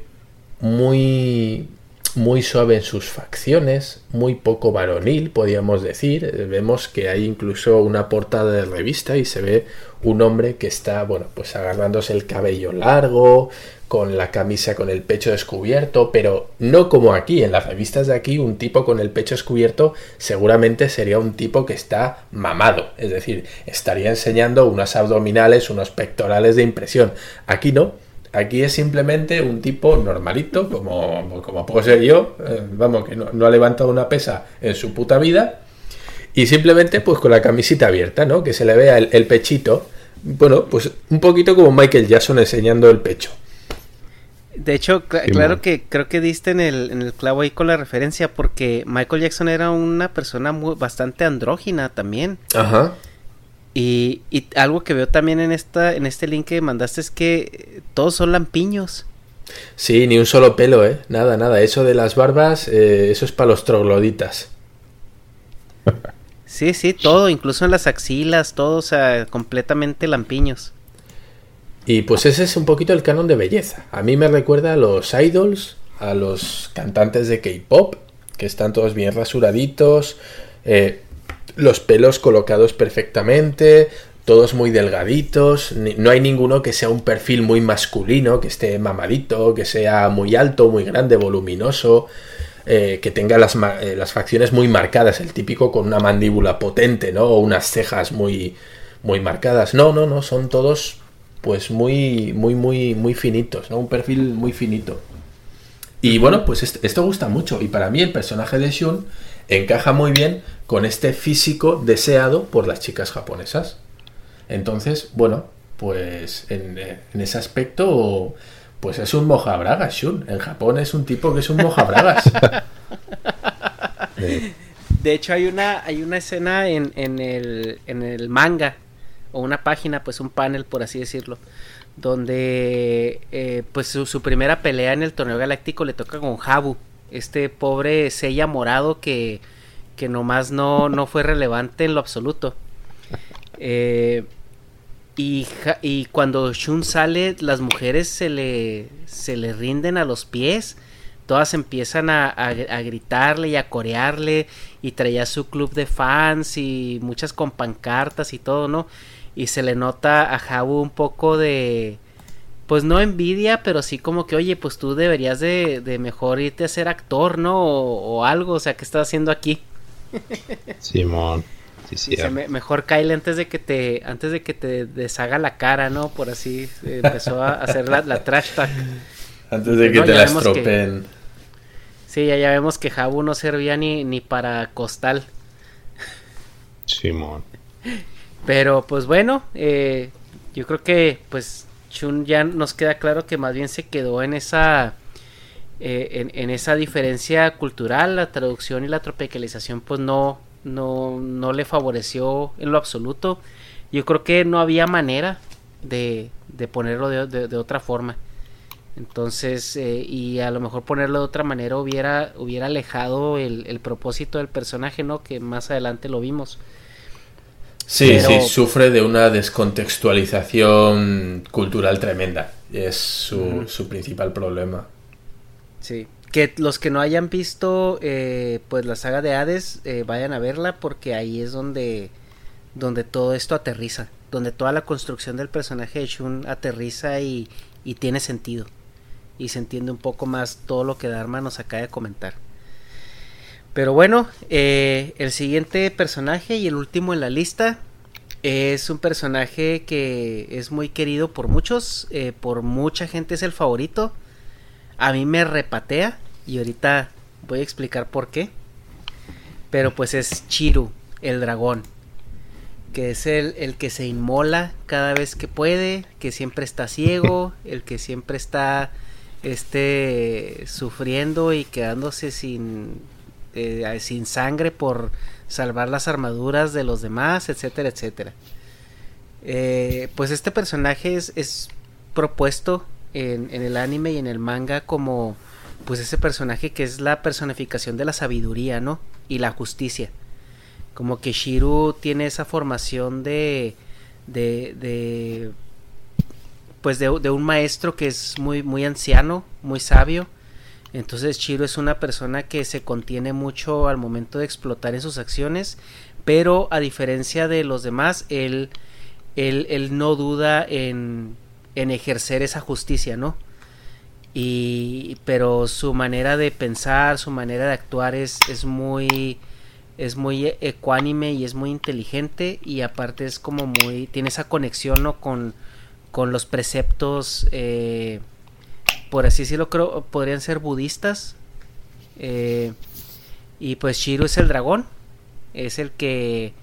Speaker 2: muy muy suave en sus facciones, muy poco varonil, podríamos decir. Vemos que hay incluso una portada de revista y se ve un hombre que está, bueno, pues agarrándose el cabello largo, con la camisa con el pecho descubierto, pero no como aquí, en las revistas de aquí, un tipo con el pecho descubierto seguramente sería un tipo que está mamado, es decir, estaría enseñando unas abdominales, unos pectorales de impresión. Aquí no, aquí es simplemente un tipo normalito, como, como puedo ser yo, eh, vamos, que no, ha levantado una pesa en su puta vida, y simplemente pues con la camisita abierta, ¿no? Que se le vea el, el pechito, bueno, pues un poquito como Michael Jackson enseñando el pecho.
Speaker 1: De hecho, claro que creo que diste en el, en el clavo ahí con la referencia, porque Michael Jackson era una persona muy, bastante andrógina también.
Speaker 2: Ajá.
Speaker 1: Y, y, algo que veo también en esta en este link que mandaste es que todos son lampiños.
Speaker 2: Sí, ni un solo pelo, ¿eh? Nada, nada. Eso de las barbas, eh, eso es para los trogloditas.
Speaker 1: Sí, sí, todo, incluso en las axilas, todo, o sea, completamente lampiños.
Speaker 2: Y pues ese es un poquito el canon de belleza. A mí me recuerda a los idols, a los cantantes de K-pop, que están todos bien rasuraditos, eh, los pelos colocados perfectamente, todos muy delgaditos, no hay ninguno que sea un perfil muy masculino, que esté mamadito, que sea muy alto, muy grande, voluminoso, eh, que tenga las, eh, las, facciones muy marcadas, el típico con una mandíbula potente, ¿no? O unas cejas muy, muy marcadas. No, no, no, son todos pues muy, muy, muy, muy finitos, ¿no? Un perfil muy finito. Y bueno, pues esto gusta mucho. Y para mí el personaje de Shun encaja muy bien con este físico deseado por las chicas japonesas. Entonces, bueno, pues en, ese aspecto, pues es un mojabragas, Shun. En Japón es un tipo que es un mojabragas.
Speaker 1: De hecho, hay una, hay una escena en, en, el, en el manga o una página, pues un panel, por así decirlo, donde eh, pues su, primera pelea en el torneo galáctico le toca con Habu, este pobre sella morado que, que nomás no, no fue relevante en lo absoluto. Eh, y, y, cuando Shun sale, las mujeres se le, se le rinden a los pies. Todas empiezan a, a, gritarle y a corearle. Y traía su club de fans y muchas con pancartas y todo, ¿no? y se le nota a Habu un poco de pues no envidia, pero sí como que, oye, pues tú deberías de, de mejor irte a ser actor, ¿no? O, algo, o sea, ¿qué estás haciendo aquí?
Speaker 3: Simón. Sí, sí,
Speaker 1: mejor Kyle antes de que te antes de que te deshaga la cara, ¿no? Por así empezó a hacer la, trash talk.
Speaker 2: Antes de que te la estropeen.
Speaker 1: sí, ya, ya vemos que Habu no servía ni, ni para costal.
Speaker 3: Simón.
Speaker 1: Pero pues bueno, eh, yo creo que pues Chun ya nos queda claro que más bien se quedó en esa eh, en, esa diferencia cultural, la traducción y la tropicalización pues no, no, no le favoreció en lo absoluto. Yo creo que no había manera de, de ponerlo de, de, otra forma. Entonces, eh, y a lo mejor ponerlo de otra manera hubiera, hubiera alejado el, el propósito del personaje, ¿no? Que más adelante lo vimos.
Speaker 2: Sí, sí, sufre de una descontextualización cultural tremenda. Es su, su principal problema.
Speaker 1: Sí. Que los que no hayan visto eh, pues la saga de Hades eh, vayan a verla porque ahí es donde, donde todo esto aterriza. Donde toda la construcción del personaje de Shun aterriza y, y tiene sentido. Y se entiende un poco más todo lo que Dharma nos acaba de comentar. Pero bueno, eh, el siguiente personaje y el último en la lista es un personaje que es muy querido por muchos, eh, por mucha gente es el favorito. A mí me repatea y ahorita voy a explicar por qué. Pero pues es Chiru, el dragón. Que es el, el que se inmola cada vez que puede, que siempre está ciego, el que siempre está este, sufriendo y quedándose sin, eh, sin sangre por salvar las armaduras de los demás, etcétera, etcétera. Eh, pues este personaje es, es propuesto en, en, el anime y en el manga como pues ese personaje que es la personificación de la sabiduría, ¿no? Y la justicia. Como que Shiru tiene esa formación de, de, de pues de, de, un maestro que es muy, muy anciano, muy sabio. Entonces Shiro es una persona que se contiene mucho al momento de explotar en sus acciones, pero a diferencia de los demás, él, él, él no duda en, en ejercer esa justicia, ¿no? Y, pero su manera de pensar, su manera de actuar es, es muy es muy ecuánime y es muy inteligente y aparte es como muy tiene esa conexión ¿no? con, con los preceptos eh, por así decirlo creo podrían ser budistas eh, y pues Shiro es el dragón es el que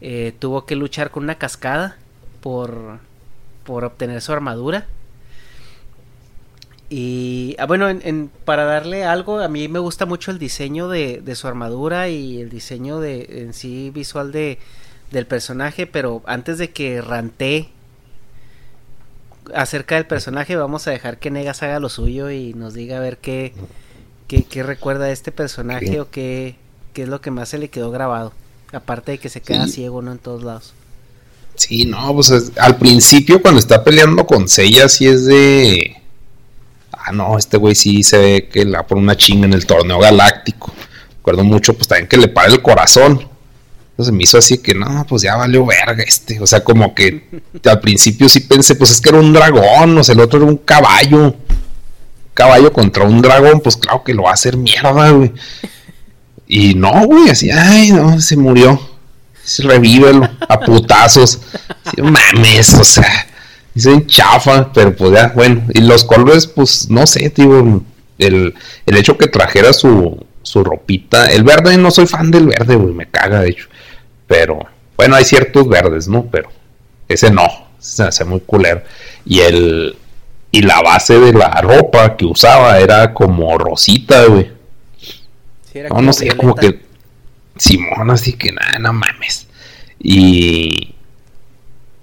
Speaker 1: eh, tuvo que luchar con una cascada por por obtener su armadura. Y ah, bueno, en, para darle algo, a mí me gusta mucho el diseño de, de, su armadura y el diseño de en sí visual de, del personaje, pero antes de que rante acerca del personaje, vamos a dejar que Negas haga lo suyo y nos diga a ver qué, qué, qué recuerda de este personaje o qué, qué, es lo que más se le quedó grabado. Aparte de que se queda sí. ciego, ¿no? En todos lados.
Speaker 3: Sí, no, pues es, al principio cuando está peleando con Seiya, sí es de ah, no, este güey sí se ve que la pone una chinga en el torneo galáctico. Recuerdo mucho, pues también que le para el corazón. Entonces me hizo así que, no, pues ya valió verga este. O sea, como que al principio sí pensé, pues es que era un dragón, o sea, el otro era un caballo. Un caballo contra un dragón, pues claro que lo va a hacer mierda, güey. Y no, güey, así, ay, no, se murió. Revívelo, a putazos. Sí, mames, o sea Dicen chafa, pero pues ya, bueno. Y los colores, pues no sé, tío. El, el hecho que trajera su, su ropita. El verde, no soy fan del verde, güey, me caga, de hecho. Pero, bueno, hay ciertos verdes, ¿no? Pero ese no, se hace muy culero. Y el. Y la base de la ropa que usaba era como rosita, güey. Sí, no, no sé, violeta. como que. Simón, así que nada, no mames. Y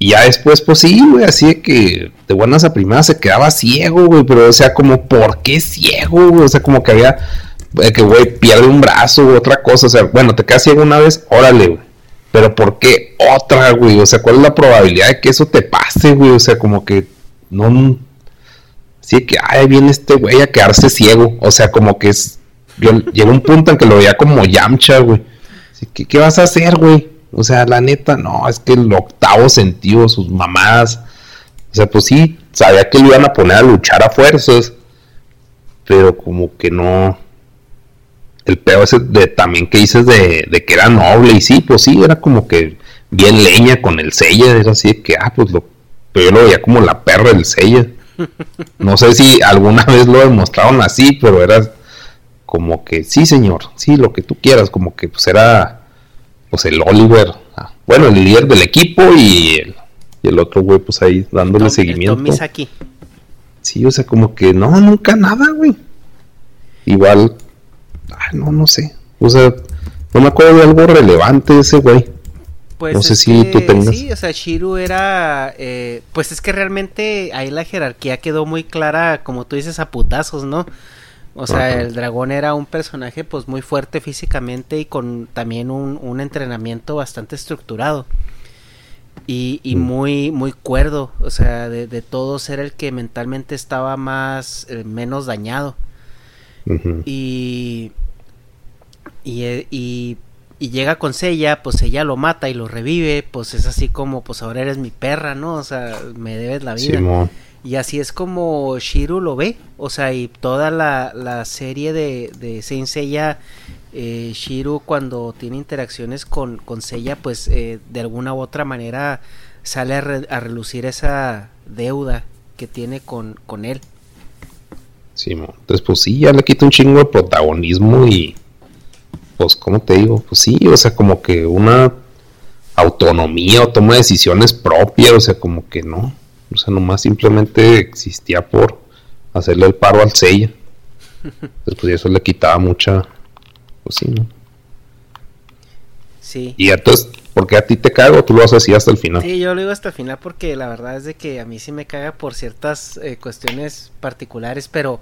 Speaker 3: y ya después, pues sí, güey, así de que de buenas a primeras se quedaba ciego, güey, pero o sea, como, ¿por qué ciego, güey? O sea, como que había, que, güey, pierde un brazo u otra cosa, o sea, bueno, te quedas ciego una vez, órale, güey. Pero ¿por qué otra, güey? O sea, ¿cuál es la probabilidad de que eso te pase, güey? O sea, como que no... Así que, ay, viene este güey a quedarse ciego. O sea, como que es... Yo, llegó un punto en que lo veía como Yamcha, güey. Así que, ¿qué vas a hacer, güey? O sea, la neta, no, es que el octavo sentido, sus mamadas. O sea, pues sí, sabía que lo iban a poner a luchar a fuerzas. Pero como que no. El peor ese de también que dices de, de, que era noble. Y sí, pues sí, era como que bien leña con el sella. Era así que, ah, pues lo. Pero yo lo veía como la perra del sella. No sé si alguna vez lo demostraron así, pero era como que, sí, señor, sí, lo que tú quieras. Como que pues era pues el Oliver, ah, bueno, el líder del equipo y el, y el otro güey, pues ahí dándole Tom, seguimiento.
Speaker 1: aquí.
Speaker 3: Sí, o sea, como que no, nunca nada, güey. Igual, ay, no, no sé. O sea, no me acuerdo de algo relevante ese güey.
Speaker 1: Pues
Speaker 3: no sé si
Speaker 1: que,
Speaker 3: tú tengas.
Speaker 1: Sí, o sea, Shiru era. Eh, pues es que realmente ahí la jerarquía quedó muy clara, como tú dices, a putazos, ¿no? O sea, Ajá. el dragón era un personaje pues muy fuerte físicamente y con también un, un entrenamiento bastante estructurado. Y, y mm. muy, muy cuerdo. O sea, de, de, todos era el que mentalmente estaba más, eh, menos dañado. Uh -huh. Y, y, eh, y, y, llega con Sella, pues ella lo mata y lo revive. Pues es así como, pues ahora eres mi perra, ¿no? O sea, me debes la vida. Y así es como Shiru lo ve. O sea, y toda la, la serie de, de Saint Seiya eh, Shiru cuando tiene interacciones con, con Seiya, pues eh, de alguna u otra manera sale a, relucir esa deuda que tiene con, con él.
Speaker 3: Sí, entonces pues sí, ya le quita un chingo de protagonismo y pues, ¿cómo te digo? Pues sí, o sea, como que una autonomía o toma decisiones propias, o sea, como que no. O sea, nomás simplemente existía por hacerle el paro al Seiya. Entonces, pues eso le quitaba mucha. Pues sí, ¿no?
Speaker 1: Sí.
Speaker 3: Y entonces, ¿por qué a ti te cago? Tú lo vas así hasta el final.
Speaker 1: Sí, yo lo digo hasta el final porque la verdad es de que a mí sí me caga por ciertas eh, cuestiones particulares, pero.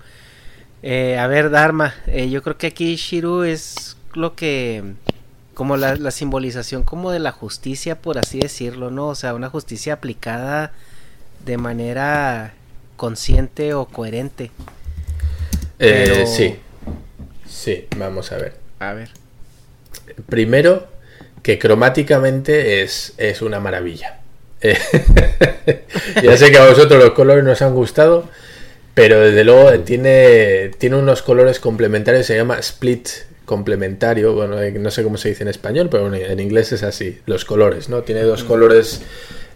Speaker 1: Eh, a ver, Dharma, eh, yo creo que aquí Shiru es lo que como la, simbolización como de la justicia, por así decirlo, ¿no? O sea, una justicia aplicada de manera consciente o coherente.
Speaker 2: Eh, sí, sí, vamos a ver.
Speaker 1: A ver.
Speaker 2: Primero, que cromáticamente es, es una maravilla. ya sé que a vosotros los colores nos han gustado, pero desde luego tiene, tiene unos colores complementarios, se llama split complementario, bueno, eh, no sé cómo se dice en español, pero en inglés es así, los colores, ¿no? Tiene dos colores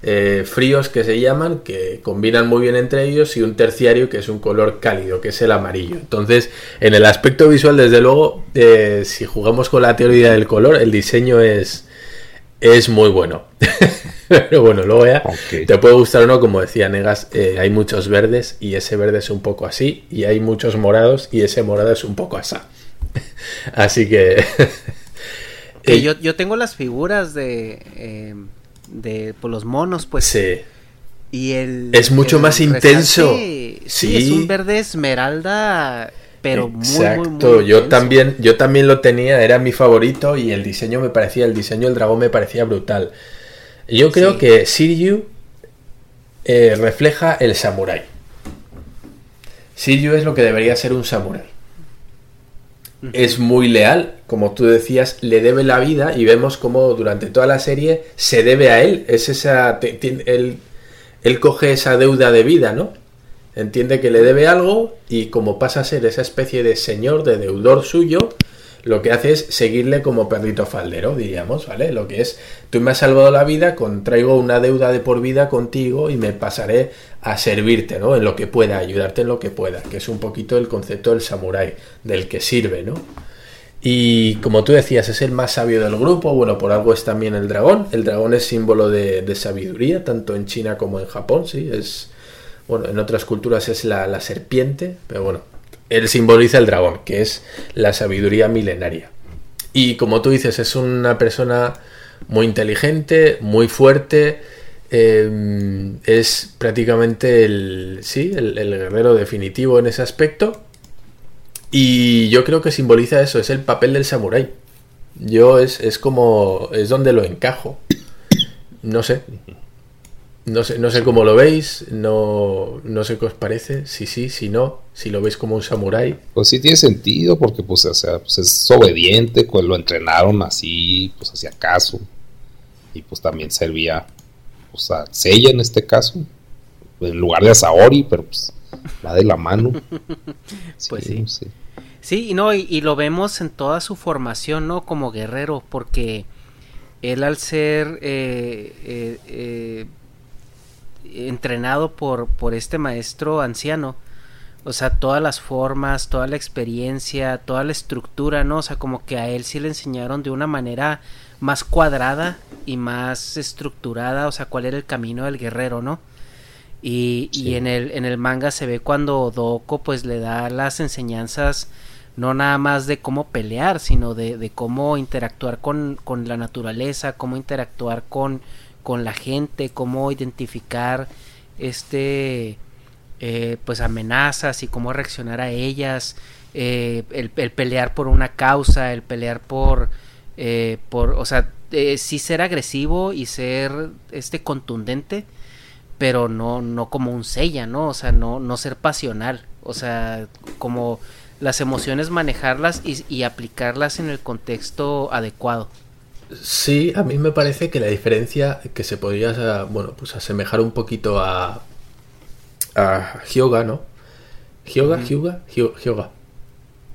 Speaker 2: eh, fríos que se llaman, que combinan muy bien entre ellos, y un terciario que es un color cálido, que es el amarillo. Entonces, en el aspecto visual, desde luego, eh, si jugamos con la teoría del color, el diseño es, es muy bueno. Pero bueno, luego ya te puede gustar o no, como decía Negas, hay muchos verdes y ese verde es un poco así, y hay muchos morados y ese morado es un poco así. Así que...
Speaker 1: que yo, yo, tengo las figuras de... De pues, los monos, pues.
Speaker 2: Sí.
Speaker 1: Y el...
Speaker 2: Es mucho más intenso.
Speaker 1: Sí, es un verde esmeralda pero muy,
Speaker 2: Exacto. yo también yo también lo tenía era mi favorito y el diseño me parecía el diseño del dragón me parecía brutal yo creo que Siryu eh, refleja el samurái Siryu es lo que debería ser un samurái es muy leal, como tú decías, le debe la vida y vemos como durante toda la serie se debe a él, es esa, él, él coge esa deuda de vida, ¿no? Entiende que le debe algo y como pasa a ser esa especie de señor, de deudor suyo, lo que hace es seguirle como perrito faldero, diríamos, ¿vale? Lo que es, tú me has salvado la vida, contraigo una deuda de por vida contigo y me pasaré a servirte, ¿no? En lo que pueda, ayudarte en lo que pueda, que es un poquito el concepto del samurái, del que sirve, ¿no? Y como tú decías, es el más sabio del grupo, bueno, por algo es también el dragón, el dragón es símbolo de, sabiduría, tanto en China como en Japón, sí, es, bueno, en otras culturas es la, la serpiente, pero bueno, él simboliza el dragón, que es la sabiduría milenaria. Y como tú dices, es una persona muy inteligente, muy fuerte, em, es prácticamente el, sí, el, guerrero definitivo en ese aspecto. Y yo creo que simboliza eso, es el papel del samurái. Yo es, es como, es donde lo encajo. No sé. No sé, no sé cómo lo veis, no, no sé qué os parece, si sí, si no, si lo veis como un samurái.
Speaker 3: Pues sí tiene sentido, porque pues, o sea, pues es obediente, pues lo entrenaron así, pues hacía caso. Y pues también servía pues, a Seiya en este caso, en lugar de a Saori, pero pues va de la mano.
Speaker 1: pues sí. Sí, y no, y, lo vemos en toda su formación, ¿no? Como guerrero, porque él al ser eh, eh, eh entrenado por, por este maestro anciano. O sea, todas las formas, toda la experiencia, toda la estructura, ¿no? O sea, como que a él sí le enseñaron de una manera más cuadrada y más estructurada, o sea, cuál era el camino del guerrero, ¿no? Y, y en, el, en el manga se ve cuando Doko pues le da las enseñanzas no nada más de cómo pelear, sino de, de cómo interactuar con, con la naturaleza, cómo interactuar con, con la gente, cómo identificar este eh, pues amenazas y cómo reaccionar a ellas, eh, el, pelear por una causa, el pelear por, eh, por o sea, sí ser agresivo y ser este contundente, pero no, no como un sella, ¿no? O sea, no, no ser pasional, o sea, como las emociones manejarlas y aplicarlas en el contexto adecuado.
Speaker 2: Sí, a mí me parece que la diferencia que se podría, bueno, pues asemejar un poquito a, a Hyoga, ¿no? Hyoga, Hyoga, Hyoga.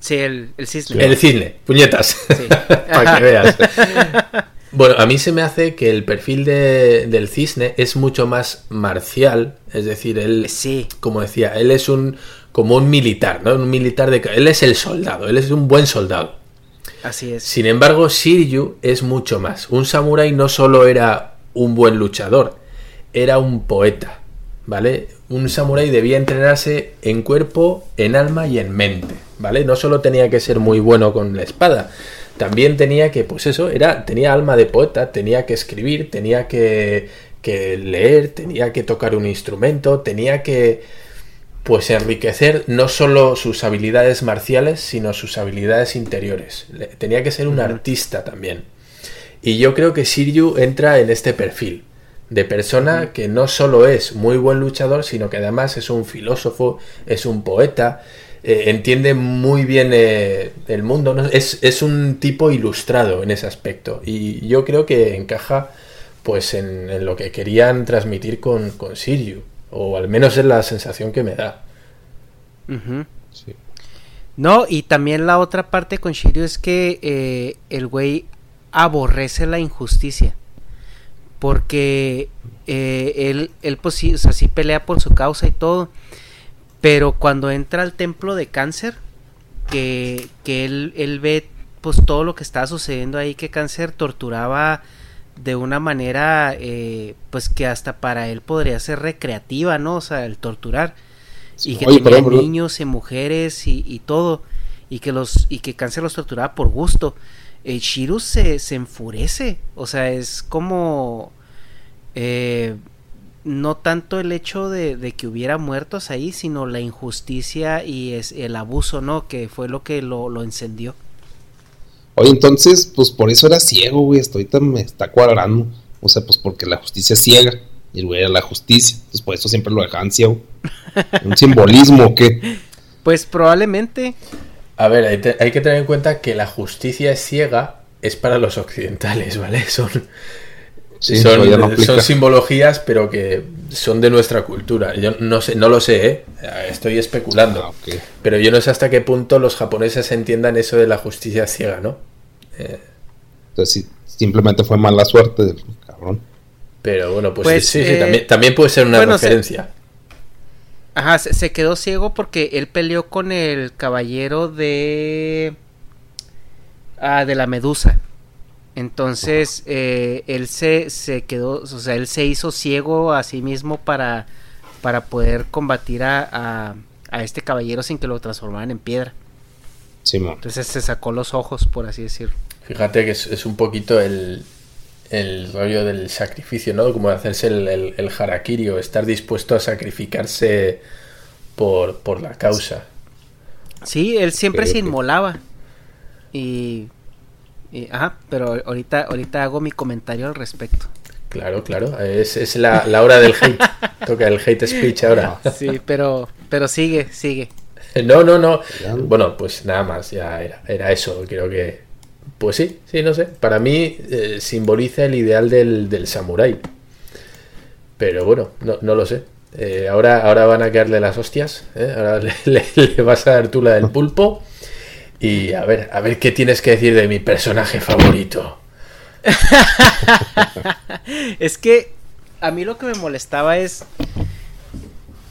Speaker 1: Sí, el, el cisne.
Speaker 2: El cisne, puñetas. Para que veas. Bueno, a mí se me hace que el perfil de, del cisne es mucho más marcial, es decir, él,
Speaker 1: sí.
Speaker 2: como decía, él es un como un militar, ¿no? Un militar de él es el soldado, él es un buen soldado. Sin embargo, Shiryu es mucho más. Un samurái no solo era un buen luchador, era un poeta, ¿vale? Un samurái debía entrenarse en cuerpo, en alma y en mente, ¿vale? No solo tenía que ser muy bueno con la espada, también tenía que, pues eso, era, tenía alma de poeta, tenía que escribir, tenía que, que leer, tenía que tocar un instrumento, tenía que, pues enriquecer no solo sus habilidades marciales, sino sus habilidades interiores. Tenía que ser un artista también. Y yo creo que Shiryu entra en este perfil de persona que no solo es muy buen luchador, sino que además es un filósofo, es un poeta, eh, entiende muy bien eh, el mundo, ¿no? es, es, un tipo ilustrado en ese aspecto. Y yo creo que encaja pues en, en lo que querían transmitir con, con Shiryu. O al menos es la sensación que me da.
Speaker 1: No, y también la otra parte con Shiryu es que eh, el güey aborrece la injusticia. Porque eh, él, él pues sí, o sea, sí pelea por su causa y todo. Pero cuando entra al templo de cáncer, que, que él, él ve pues todo lo que estaba sucediendo ahí, que cáncer torturaba de una manera eh, pues que hasta para él podría ser recreativa, ¿no? O sea, el torturar. Sí, y que oye, tenía perdón, niños y mujeres y, y, todo. Y que los y que Cáncer los torturaba por gusto. El Shiru se, se enfurece. O sea, es como eh, no tanto el hecho de, de, que hubiera muertos ahí, sino la injusticia y es el abuso, ¿no? Que fue lo que lo, lo encendió.
Speaker 3: Oye, entonces, pues por eso era ciego, güey. Hasta ahorita me está cuadrando. O sea, pues porque la justicia es ciega. Y el güey era la justicia. Entonces por eso siempre lo dejaban ciego. ¿Un simbolismo o qué?
Speaker 1: Pues probablemente.
Speaker 2: A ver, hay, te, hay, que tener en cuenta que la justicia es ciega es para los occidentales, ¿vale? Son, sí, son, simbologías, pero que son de nuestra cultura. Yo no sé, no lo sé, ¿eh? Estoy especulando. Ah, okay. Pero yo no sé hasta qué punto los japoneses entiendan eso de la justicia ciega, ¿no?
Speaker 3: Eh... Entonces, sí, simplemente fue mala suerte del cabrón.
Speaker 2: Pero bueno, pues, pues sí, sí, eh, también, también, puede ser una bueno, referencia.
Speaker 1: Se, ajá, se, se, quedó ciego porque él peleó con el caballero de. Ah, de la medusa. Entonces, eh, él se, se quedó, o sea, él se hizo ciego a sí mismo para, para poder combatir a, a, a este caballero sin que lo transformaran en piedra.
Speaker 3: Sí, man.
Speaker 1: Entonces se sacó los ojos, por así decirlo.
Speaker 2: Fíjate que es, es un poquito el, el rollo del sacrificio, ¿no? Como hacerse el, el, el harakiri o estar dispuesto a sacrificarse por, por la causa.
Speaker 1: Sí, él siempre se inmolaba. Y, y, Ajá, pero ahorita, ahorita hago mi comentario al respecto.
Speaker 2: Claro, claro. Es, es la, la, hora del hate. Toca el hate speech ahora.
Speaker 1: Sí, pero, pero sigue, sigue.
Speaker 2: No, no, no. Bueno, pues nada más, ya era, era eso. Creo que pues sí, sí, no sé. Para mí eh, simboliza el ideal del, del samurái. Pero bueno, no, no lo sé. Eh, ahora, ahora van a quedarle las hostias. ¿eh? Ahora le, le, le, vas a dar tú la del pulpo. Y a ver, a ver qué tienes que decir de mi personaje favorito.
Speaker 1: es que a mí lo que me molestaba es.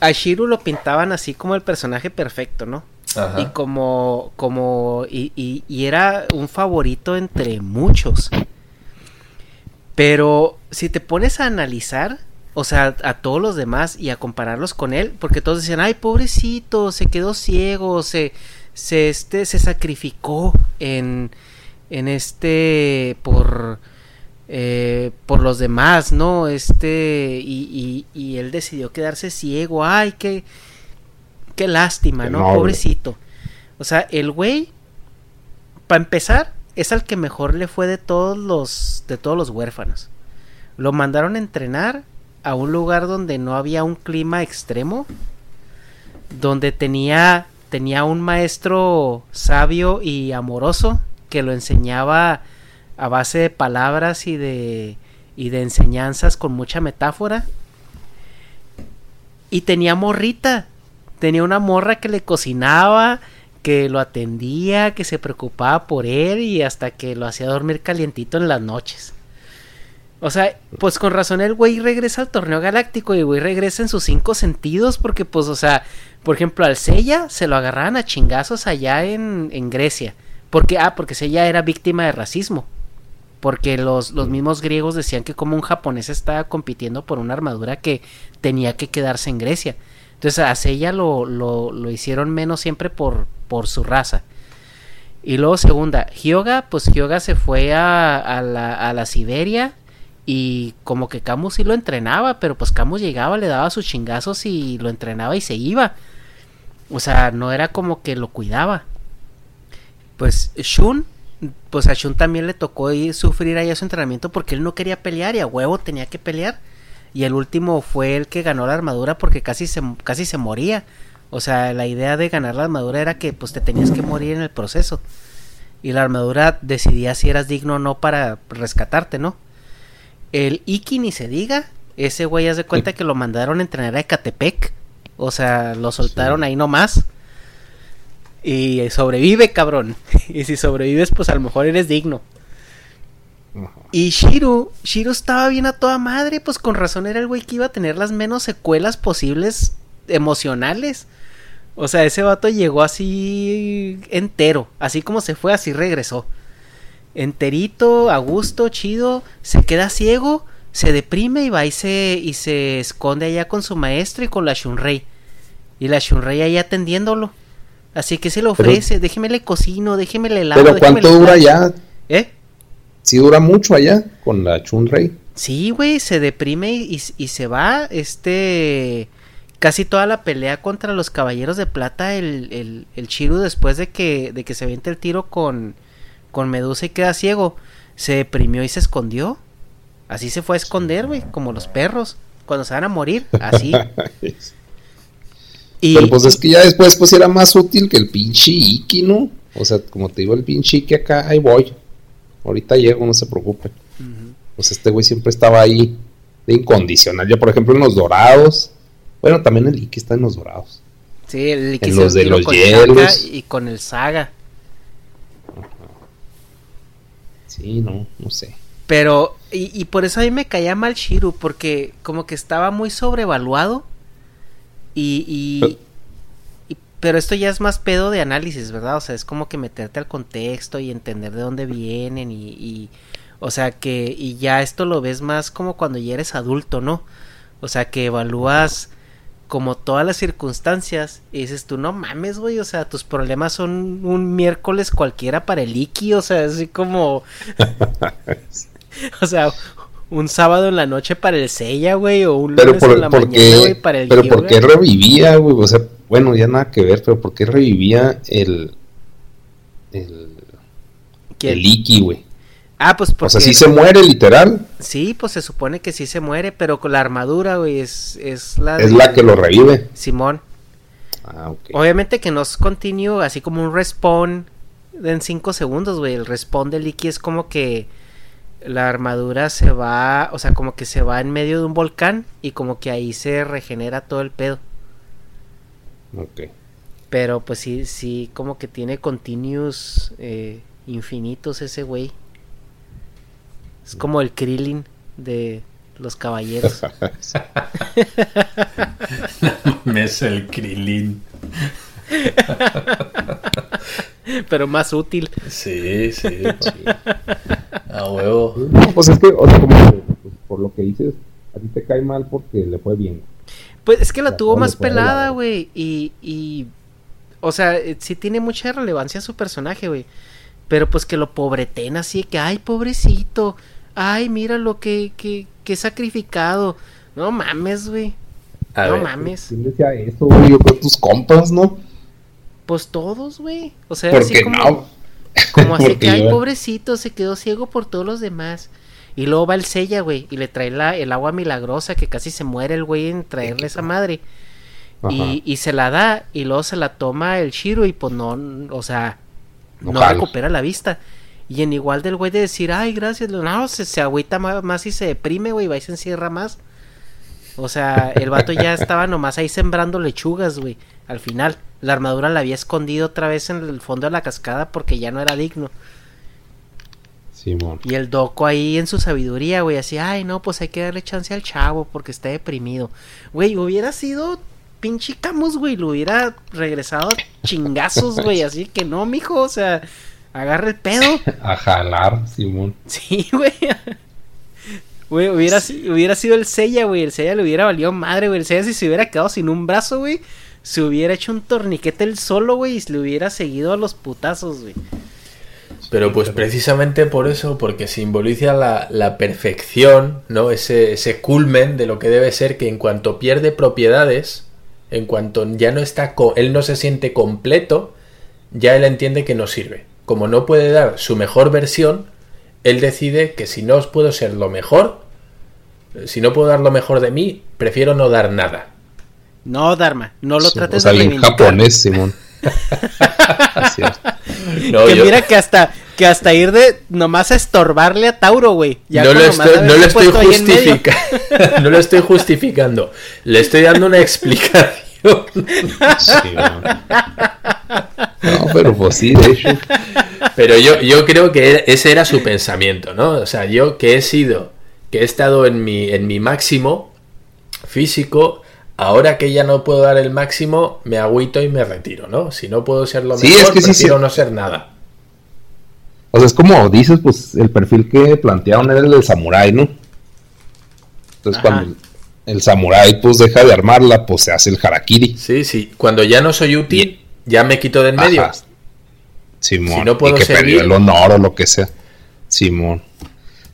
Speaker 1: A Shiru lo pintaban así como el personaje perfecto, ¿no? Ajá. y como como y, y, y, era un favorito entre muchos pero si te pones a analizar o sea a todos los demás y a compararlos con él porque todos decían ay pobrecito se quedó ciego se se este se sacrificó en en este por eh, por los demás no este y, y, y él decidió quedarse ciego ay que qué lástima, ¿no? Noble. Pobrecito. O sea, el güey, para empezar, es al que mejor le fue de todos los, de todos los huérfanos. Lo mandaron a entrenar a un lugar donde no había un clima extremo, donde tenía, tenía un maestro sabio y amoroso que lo enseñaba a base de palabras y de, y de enseñanzas con mucha metáfora. Y tenía morrita, tenía una morra que le cocinaba, que lo atendía, que se preocupaba por él y hasta que lo hacía dormir calientito en las noches. O sea, pues con razón el güey regresa al torneo galáctico y el güey regresa en sus cinco sentidos porque pues, o sea, por ejemplo, al Sella se lo agarraban a chingazos allá en, en Grecia. Porque, ah, porque Sella era víctima de racismo. Porque los, los mismos griegos decían que como un japonés estaba compitiendo por una armadura que tenía que quedarse en Grecia. Entonces a Sella lo, lo, lo hicieron menos siempre por, por su raza. Y luego segunda, Hyoga, pues Hyoga se fue a, a, la, a la Siberia y como que Camus sí lo entrenaba, pero pues Camus llegaba, le daba sus chingazos y lo entrenaba y se iba. O sea, no era como que lo cuidaba. Pues Shun, pues a Shun también le tocó ir sufrir allá su entrenamiento porque él no quería pelear y a huevo tenía que pelear. Y el último fue el que ganó la armadura porque casi se, casi se moría. O sea, la idea de ganar la armadura era que pues te tenías que morir en el proceso. Y la armadura decidía si eras digno o no para rescatarte, ¿no? El Iki ni se diga. Ese güey haz de cuenta que lo mandaron a entrenar a Ecatepec. O sea, lo soltaron ahí nomás. Y sobrevive, cabrón. y si sobrevives, pues a lo mejor eres digno. Y Shiro, Shiro estaba bien a toda madre, pues con razón era el güey que iba a tener las menos secuelas posibles emocionales. O sea, ese vato llegó así entero, así como se fue, así regresó. Enterito, a gusto, chido, se queda ciego, se deprime y va y se, y se esconde allá con su maestro y con la Shunrei. Y la Shunrei ahí atendiéndolo. Así que se le ofrece, pero, déjeme le cocino, déjeme le helado.
Speaker 3: Pero ¿cuánto dura ya?
Speaker 1: ¿Eh?
Speaker 3: Sí dura mucho allá con la Chunrei.
Speaker 1: Sí, güey, se deprime y, y, se va, este, casi toda la pelea contra los Caballeros de Plata, el, el, el Chiru después de que, de que se avienta el tiro con, con Medusa y queda ciego, se deprimió y se escondió. Así se fue a esconder, güey, como los perros, cuando se van a morir, así.
Speaker 3: y, Pero pues es que ya después pues era más útil que el pinche Iki, ¿no? O sea, como te digo, el pinche Iki acá, ahí voy. Ahorita llego, no se preocupe. Uh -huh. Pues este güey siempre estaba ahí de incondicional. Ya, por ejemplo, en los dorados. Bueno, también el Iki está en los dorados.
Speaker 1: Sí, el Iki
Speaker 3: en los de los hielos.
Speaker 1: Y con el Saga.
Speaker 3: Sí, no, no sé.
Speaker 1: Pero, y, y, por eso a mí me caía mal Shiru, porque como que estaba muy sobrevaluado. Y, y, pero, y, pero esto ya es más pedo de análisis, ¿verdad? O sea, es como que meterte al contexto y entender de dónde vienen y, y o sea, que, y ya esto lo ves más como cuando ya eres adulto, ¿no? O sea, que evalúas como todas las circunstancias y dices tú, no mames, güey, o sea, tus problemas son un miércoles cualquiera para el Iki, o sea, así como... o sea, un sábado en la noche para el Sella, güey, o un lunes
Speaker 3: por,
Speaker 1: en la mañana, güey, para el
Speaker 3: Pero. ¿por qué revivía, güey? O sea, bueno, ya nada que ver, pero ¿por qué revivía el... el...
Speaker 1: ¿Quién?
Speaker 3: el Iki, güey?
Speaker 1: Ah, pues porque...
Speaker 3: O sea, sí se muere, literal.
Speaker 1: Sí, pues se supone que sí se muere, pero con la armadura, güey, es, es la...
Speaker 3: Es la que lo revive.
Speaker 1: Simón.
Speaker 3: Ah, ok.
Speaker 1: Obviamente que no es continuo, así como un respawn en 5 segundos, güey. El respawn del Iki es como que la armadura se va, o sea, como que se va en medio de un volcán y como que ahí se regenera todo el pedo.
Speaker 3: Ok.
Speaker 1: Pero pues sí, sí, como que tiene continuos eh, infinitos ese güey. Es como el Krillin de los caballeros.
Speaker 2: Me es el Krillin.
Speaker 1: Pero más útil.
Speaker 2: Sí, sí, sí. A huevo.
Speaker 3: No, pues es que, o sea, como pues, por lo que dices, a ti te cae mal porque le fue bien.
Speaker 1: Pues es que la tuvo más pelada, güey. Y, y. O sea, eh, sí tiene mucha relevancia su personaje, güey. Pero pues que lo pobreten así, que, ay, pobrecito. Ay, mira lo que, que, que sacrificado. No mames, güey. No
Speaker 2: ver,
Speaker 1: mames.
Speaker 3: ¿Quién decía eso, güey? Yo creo tus compas, ¿no?
Speaker 1: Pues todos, güey. O sea, así
Speaker 3: Porque
Speaker 1: como,
Speaker 3: no.
Speaker 1: como así que, ay, pobrecito, se quedó ciego por todos los demás. Y luego va el Sella, güey, y le trae la, el agua milagrosa que casi se muere el güey en traerle esa madre. Y, y se la da, y luego se la toma el Shiro y pues no, o sea,
Speaker 3: No
Speaker 1: recupera la vista. Y en igual del güey de decir, ay, gracias, no, se, se agüita más y se deprime, güey, va y se encierra más. O sea, el vato ya estaba nomás ahí sembrando lechugas, güey, al final. la armadura la había escondido otra vez en el fondo de la cascada porque ya no era digno.
Speaker 3: Simón.
Speaker 1: Y el Doco ahí en su sabiduría, güey, así, ay, no, pues hay que darle chance al chavo porque está deprimido. Güey, hubiera sido pinche Camus, güey, lo hubiera regresado a chingazos, güey, así que no, mijo, o sea, agarra el pedo.
Speaker 3: A jalar, Simón.
Speaker 1: Sí, güey. Güey, hubiera, hubiera sido el Sella, güey. El Sella le hubiera valido madre, güey. El Sella si se hubiera quedado sin un brazo, güey. Se hubiera hecho un torniquete el solo, güey. Y se le hubiera seguido a los putazos, güey.
Speaker 2: Pero pues precisamente por eso, porque simboliza la, la perfección, ¿no? Ese, ese culmen de lo que debe ser que en cuanto pierde propiedades, en cuanto ya no está, co- él no se siente completo, ya él entiende que no sirve. Como no puede dar su mejor versión, él decide que si no os puedo ser lo mejor, eh, si no puedo dar lo mejor de mí, prefiero no dar nada.
Speaker 1: No, Dharma. No lo
Speaker 3: Sí,
Speaker 1: trates
Speaker 3: o sea,
Speaker 1: de reivindicar.
Speaker 3: japonés, Simón. Así es.
Speaker 2: No,
Speaker 1: que
Speaker 2: yo-
Speaker 1: mira que hasta, que hasta ir de nomás a estorbarle a Tauro, güey. Ya
Speaker 2: no lo estoy, no lo justificando. no lo estoy justificando. Le estoy dando una explicación.
Speaker 3: Sí. No, pero pues sí, de hecho.
Speaker 2: Pero yo, yo creo que ese era su pensamiento, ¿no? O sea, yo que he sido, que he estado en mi, en mi máximo físico, ahora que ya no puedo dar el máximo, me agüito y me retiro, ¿no? Si no puedo ser lo
Speaker 3: Sí,
Speaker 2: mejor,
Speaker 3: es que sí,
Speaker 2: prefiero
Speaker 3: sí.
Speaker 2: no ser nada.
Speaker 3: O sea, es como dices, pues el perfil que plantearon era el del samurái, ¿no? Entonces,
Speaker 1: Ajá.
Speaker 3: cuando el, el samurái pues deja de armarla, pues se hace el harakiri.
Speaker 2: Sí, sí. Cuando ya no soy útil, ya me quito de en medio.
Speaker 3: Ajá. Simón.
Speaker 2: Si no puedo
Speaker 3: y que
Speaker 2: servir-
Speaker 3: perdió el honor o lo que sea. Simón.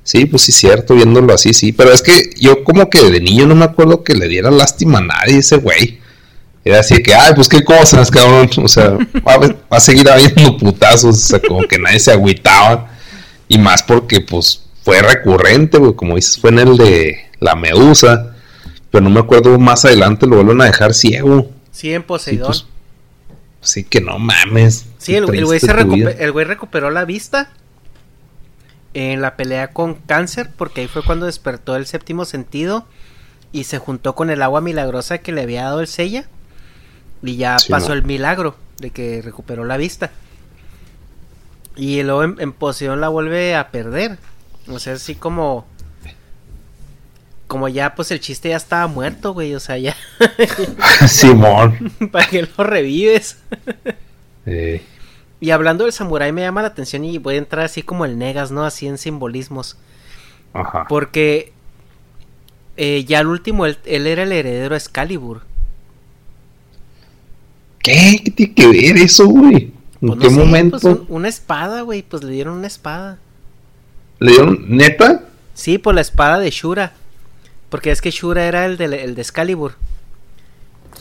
Speaker 3: Sí, pues sí, cierto, viéndolo así, sí. Pero es que yo como que de niño no me acuerdo que le diera lástima a nadie ese güey. Era así que, ay, pues qué cosas, cabrón. O sea, va a, va a seguir habiendo putazos. O sea, como que nadie se agüitaba. Y más porque, pues, fue recurrente, güey. Como dices, fue en el de la medusa. Pero no me acuerdo más adelante, lo vuelven a dejar ciego.
Speaker 1: Sí, en Poseidón.
Speaker 3: Sí, pues, Sí, que no mames.
Speaker 1: Sí, el, el güey se el güey recuperó la vista en la pelea con cáncer, porque ahí fue cuando despertó el séptimo sentido y se juntó con el agua milagrosa que le había dado el Sella y ya
Speaker 3: Sí,
Speaker 1: pasó el milagro de que recuperó la vista. Y luego en, en Poseidón la vuelve a perder. O sea, así como como ya pues el chiste ya estaba muerto, güey, o sea, ya
Speaker 3: Simón.
Speaker 1: para que lo revives.
Speaker 3: Eh,
Speaker 1: Y hablando del samurái me llama la atención y voy a entrar así como el negas, ¿no? Así en simbolismos.
Speaker 3: ajá.
Speaker 1: Porque eh, ya al último él, él era el heredero de Excalibur.
Speaker 3: ¿Qué? ¿Qué tiene que ver eso, güey? ¿En
Speaker 1: Pues no
Speaker 3: qué
Speaker 1: sé,
Speaker 3: momento?
Speaker 1: pues, un- una espada, güey. Pues le dieron una espada.
Speaker 3: ¿Le dieron neta?
Speaker 1: Sí, por la espada de Shura. Porque es que Shura era el de, el de Excalibur.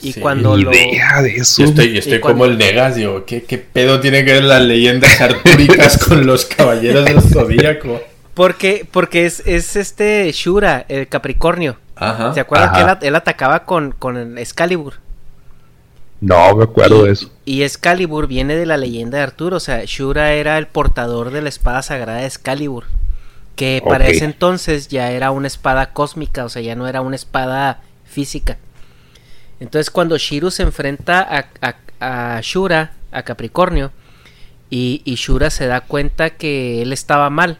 Speaker 1: Y
Speaker 2: Sí,
Speaker 1: cuando
Speaker 3: Ni
Speaker 1: lo...
Speaker 3: idea de eso.
Speaker 2: Yo estoy, yo estoy
Speaker 1: Y cuando-
Speaker 2: como el Negas, digo, ¿qué, ¿qué pedo tiene que ver las leyendas artúricas con los caballeros del zodíaco?
Speaker 1: Porque, porque es, es este Shura, el Capricornio.
Speaker 2: Ajá.
Speaker 1: ¿Se acuerdan
Speaker 3: Ajá.
Speaker 1: que él atacaba con, con el Excalibur?
Speaker 3: No, me acuerdo de eso.
Speaker 1: Y Excalibur viene de la leyenda de Arturo, o sea, Shura era el portador de la espada sagrada de Excalibur, que para ese entonces ya era una espada cósmica, o sea, ya no era una espada física. Entonces cuando Shiru se enfrenta a, a- a Shura, a Capricornio, y, y Shura se da cuenta que él estaba mal,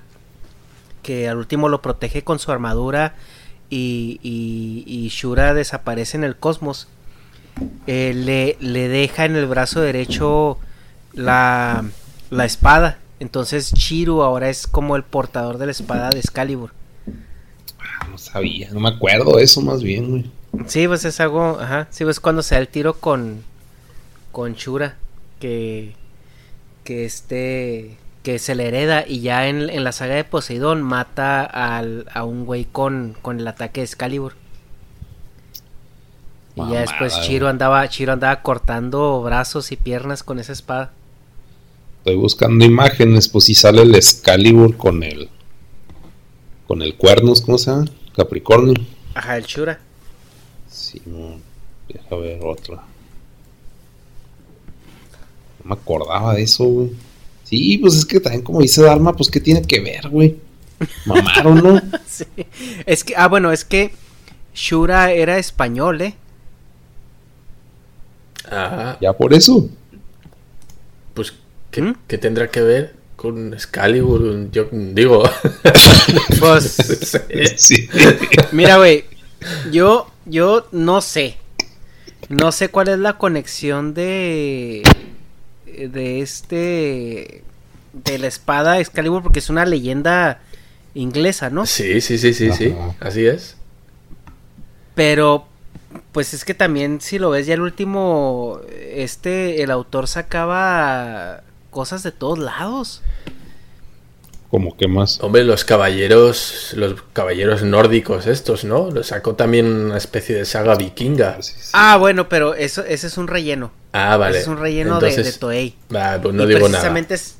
Speaker 1: que al último lo protege con su armadura y, y, y Shura desaparece en el cosmos eh, le, le deja en el brazo derecho la, la espada. Entonces Chiru ahora es como el portador de la espada de Excalibur.
Speaker 3: Ah, no sabía, no me acuerdo eso más bien, güey.
Speaker 1: Sí, pues es algo, ajá, sí, pues cuando se da el tiro con con Shura que que este que se le hereda y ya en, en la saga de Poseidón mata al, a un güey con, con el ataque de Excalibur. Y ya después. Chiro andaba, Chiro andaba cortando brazos y piernas con esa espada.
Speaker 3: Estoy buscando imágenes, pues si sale el Excalibur con el. con el cuernos, ¿cómo se llama? Capricornio.
Speaker 1: Ajá, el Shura.
Speaker 3: Sí, no, deja ver otra. No me acordaba de eso, güey. Sí, pues es que también como dice Dharma, pues qué tiene que ver, güey. Mamaron, ¿no?
Speaker 1: Sí. Es que, ah, bueno, es que Shura era español, ¿eh?
Speaker 2: Ah,
Speaker 3: Ya por eso.
Speaker 2: pues, ¿qué,
Speaker 1: ¿Mm?
Speaker 2: qué tendrá que ver con Excalibur? Yo digo.
Speaker 1: Pues,
Speaker 3: Sí.
Speaker 1: mira, güey, yo, yo no sé. No sé cuál es la conexión de. de este. de la espada Excalibur, porque es una leyenda inglesa, ¿no?
Speaker 2: Sí, sí, sí, sí, sí. Así es.
Speaker 1: Pero, pues es que también, si lo ves, ya el último. Este, el autor sacaba cosas de todos lados.
Speaker 3: Como que más.
Speaker 2: Hombre, los caballeros, los caballeros nórdicos estos, ¿no? Lo sacó también una especie de saga vikinga.
Speaker 3: Sí, sí.
Speaker 1: Ah, bueno, pero eso, ese es un relleno.
Speaker 2: Ah, vale.
Speaker 1: Ese es un relleno de- Toei.
Speaker 2: ah, pues no
Speaker 1: Y
Speaker 2: digo nada.
Speaker 1: precisamente, es-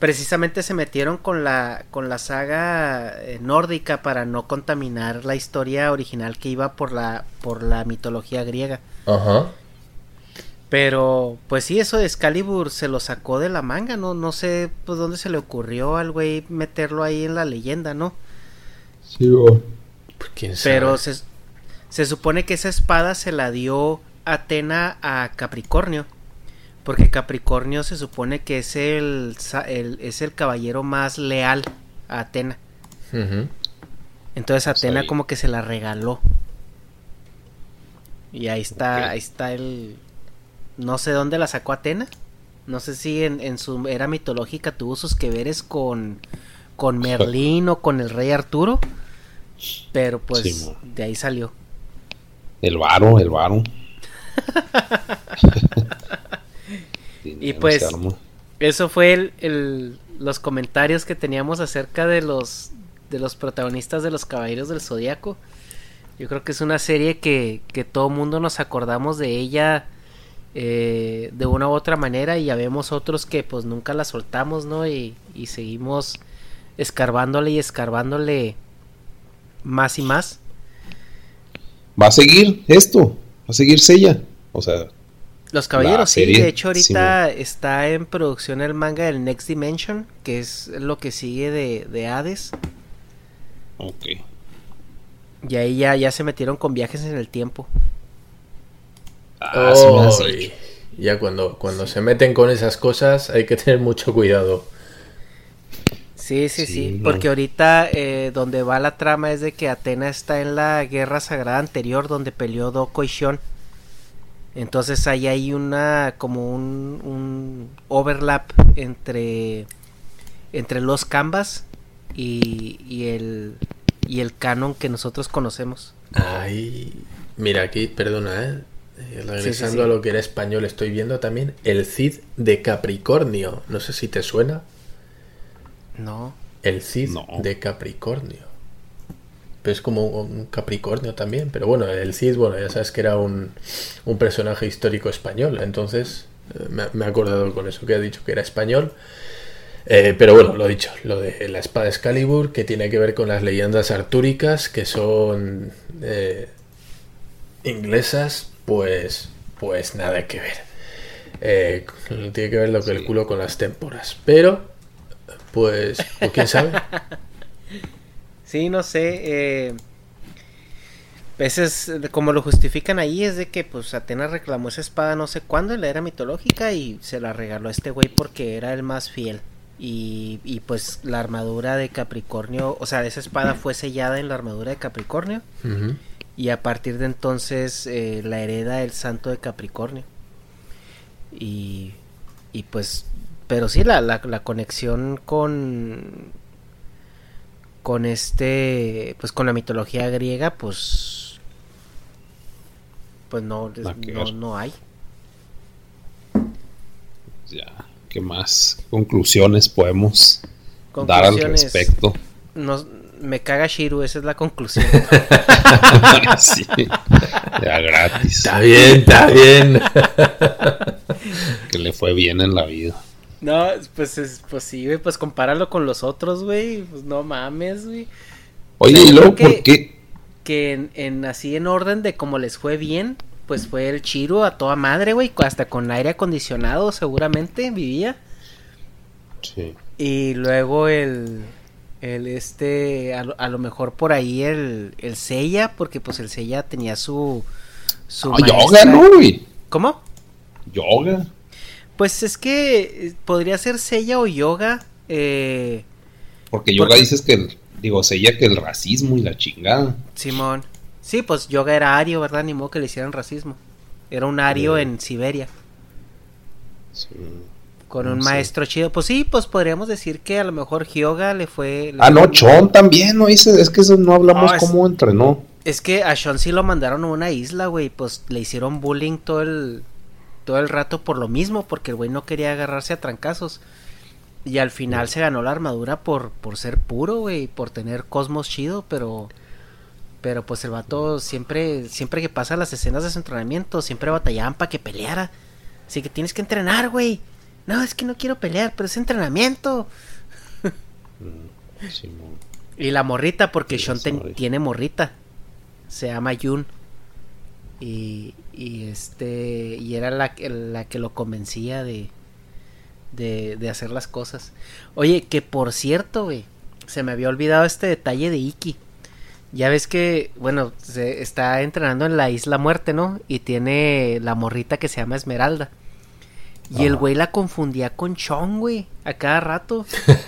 Speaker 1: precisamente se metieron con la, con la saga eh, nórdica para no contaminar la historia original que iba por la, por la mitología griega.
Speaker 2: Ajá.
Speaker 1: Pero, pues sí, eso de Excalibur se lo sacó de la manga, ¿no? No sé pues dónde se le ocurrió al güey meterlo ahí en la leyenda, ¿no?
Speaker 3: Sí, güey.
Speaker 2: Pues quién sabe.
Speaker 1: Pero se, se supone que esa espada se la dio Atena a Capricornio. Porque Capricornio se supone que es el, es el caballero más leal a Atena. Entonces Atena
Speaker 3: Sabía.
Speaker 1: como que se la regaló. Y ahí está, ahí está el... No sé dónde la sacó Atena. No sé si en, en su era mitológica tuvo sus que veres con, con Merlín o con el rey Arturo. Pero pues
Speaker 3: Sí,
Speaker 1: de ahí salió.
Speaker 3: El varo, el varo. Dinero
Speaker 1: pues. Eso fue el, el- los comentarios que teníamos acerca de los de los protagonistas de los Caballeros del Zodiaco. Yo creo que es una serie que, que todo mundo nos acordamos de ella eh, de una u otra manera y ya vemos otros que pues nunca la soltamos, ¿no? Y, y seguimos escarbándole y escarbándole más y más.
Speaker 3: Va a seguir esto. Va a seguir Sella. O sea,
Speaker 1: Los caballeros, sí, de hecho ahorita está en producción el manga del Next Dimension, que es lo que sigue de, de Hades.
Speaker 3: ok.
Speaker 1: Y ahí ya, ya se metieron con viajes en el tiempo.
Speaker 3: Ah, sí me
Speaker 2: ya cuando, cuando se meten con esas cosas hay que tener mucho cuidado.
Speaker 1: Sí, sí, sí,
Speaker 3: Sí, no.
Speaker 1: porque ahorita eh, donde va la trama es de que Atena está en la guerra sagrada anterior donde peleó Doko y Shion. Entonces ahí hay una como un, un overlap entre entre los canvas y, y el y el canon que nosotros conocemos.
Speaker 2: Ay, mira aquí, perdona, ¿eh? Eh, Regresando
Speaker 1: Sí, sí, sí.
Speaker 2: a lo que era español, estoy viendo también el Cid de Capricornio. No sé si te suena.
Speaker 1: No.
Speaker 2: El Cid
Speaker 3: No.
Speaker 2: de Capricornio. Pero es como un Capricornio también. Pero bueno, el Cid, bueno, ya sabes que era un, un personaje histórico español. Entonces eh, me, me he acordado con eso que ha dicho que era español. Eh, pero bueno, lo dicho, lo de la espada Excalibur, que tiene que ver con las leyendas artúricas, que son eh, inglesas, pues, pues nada que ver. Eh, tiene que ver lo que el culo con las témporas. Pero, pues, pues, quién sabe.
Speaker 1: Sí, no sé. Eh, veces, eh, como lo justifican ahí, es de que pues Atenas reclamó esa espada no sé cuándo en la era mitológica y se la regaló a este güey porque era el más fiel. Y, y pues la armadura de Capricornio, o sea, esa espada fue sellada en la armadura de Capricornio. Y a partir de entonces eh, la hereda el santo de Capricornio. Y, y pues, pero sí, la, la, la conexión con, con este, pues con la mitología griega, pues, pues no, no, no hay.
Speaker 3: Ya. ¿Qué más conclusiones podemos dar al respecto?
Speaker 1: No, me caga Shiru, esa es la conclusión.
Speaker 3: sí. Ya gratis.
Speaker 2: Está bien, está bien.
Speaker 3: Que le fue bien en la vida.
Speaker 1: no, pues, es, pues sí, güey, pues compáralo con los otros, güey, pues no mames, güey.
Speaker 3: Oye,
Speaker 1: sea,
Speaker 3: ¿y luego
Speaker 1: creo
Speaker 3: por
Speaker 1: que-
Speaker 3: qué?
Speaker 1: que en, en así en orden de como les fue bien, pues fue el Chiro a toda madre, güey, hasta con aire acondicionado seguramente vivía.
Speaker 3: Sí.
Speaker 1: Y luego el el este a, lo- a lo mejor por ahí el el Seiya, porque pues el Seiya tenía su su
Speaker 3: Ah, yoga, ¿no, güey?
Speaker 1: ¿Cómo?
Speaker 3: yoga.
Speaker 1: Pues es que podría ser Sella o yoga. Eh,
Speaker 3: porque yoga dices que, digo, Sella que el racismo y la chingada.
Speaker 1: Simón. Sí, pues yoga era ario, ¿verdad? Ni modo que le hicieran racismo. Era un ario en Siberia.
Speaker 3: Sí.
Speaker 1: Con un maestro chido. Pues sí, pues podríamos decir que a lo mejor Hyoga le fue.
Speaker 3: ah, no, Chon también, ¿no? Dice, es que eso no hablamos cómo entrenó.
Speaker 1: Es que a Sean sí lo mandaron a una isla, güey. Pues le hicieron bullying todo el, todo el rato por lo mismo, porque el güey no quería agarrarse a trancazos. Y al final se ganó la armadura por, por ser puro, güey, por tener cosmos chido, pero. Pero pues el vato siempre, siempre que pasa las escenas de su entrenamiento, siempre batallaban para que peleara. Así que tienes que entrenar, güey. No, es que no quiero pelear, pero es entrenamiento. y la morrita, porque Sean tiene morrita. Se llama Jun. Y, y este. Y era la, la que lo convencía de, de, de hacer las cosas. Oye, que por cierto, güey. Se me había olvidado este detalle de Iki. Ya ves que, bueno, se está entrenando en la Isla Muerte, ¿no? Y tiene la morrita que se llama Esmeralda. Y el güey la confundía con Chong, güey, a cada rato.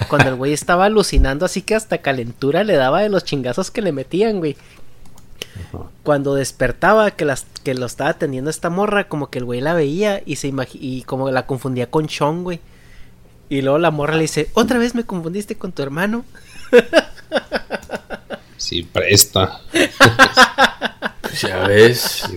Speaker 1: Cuando el güey estaba alucinando, así que hasta calentura le daba de los chingazos que le metían, güey. Cuando despertaba, que, las, que lo estaba atendiendo esta morra, como que el güey la veía y, se y como la confundía con Chong, güey. Y luego la morra le dice, ¿otra vez me confundiste con tu hermano?
Speaker 3: Sí, presta.
Speaker 2: pues ya ves.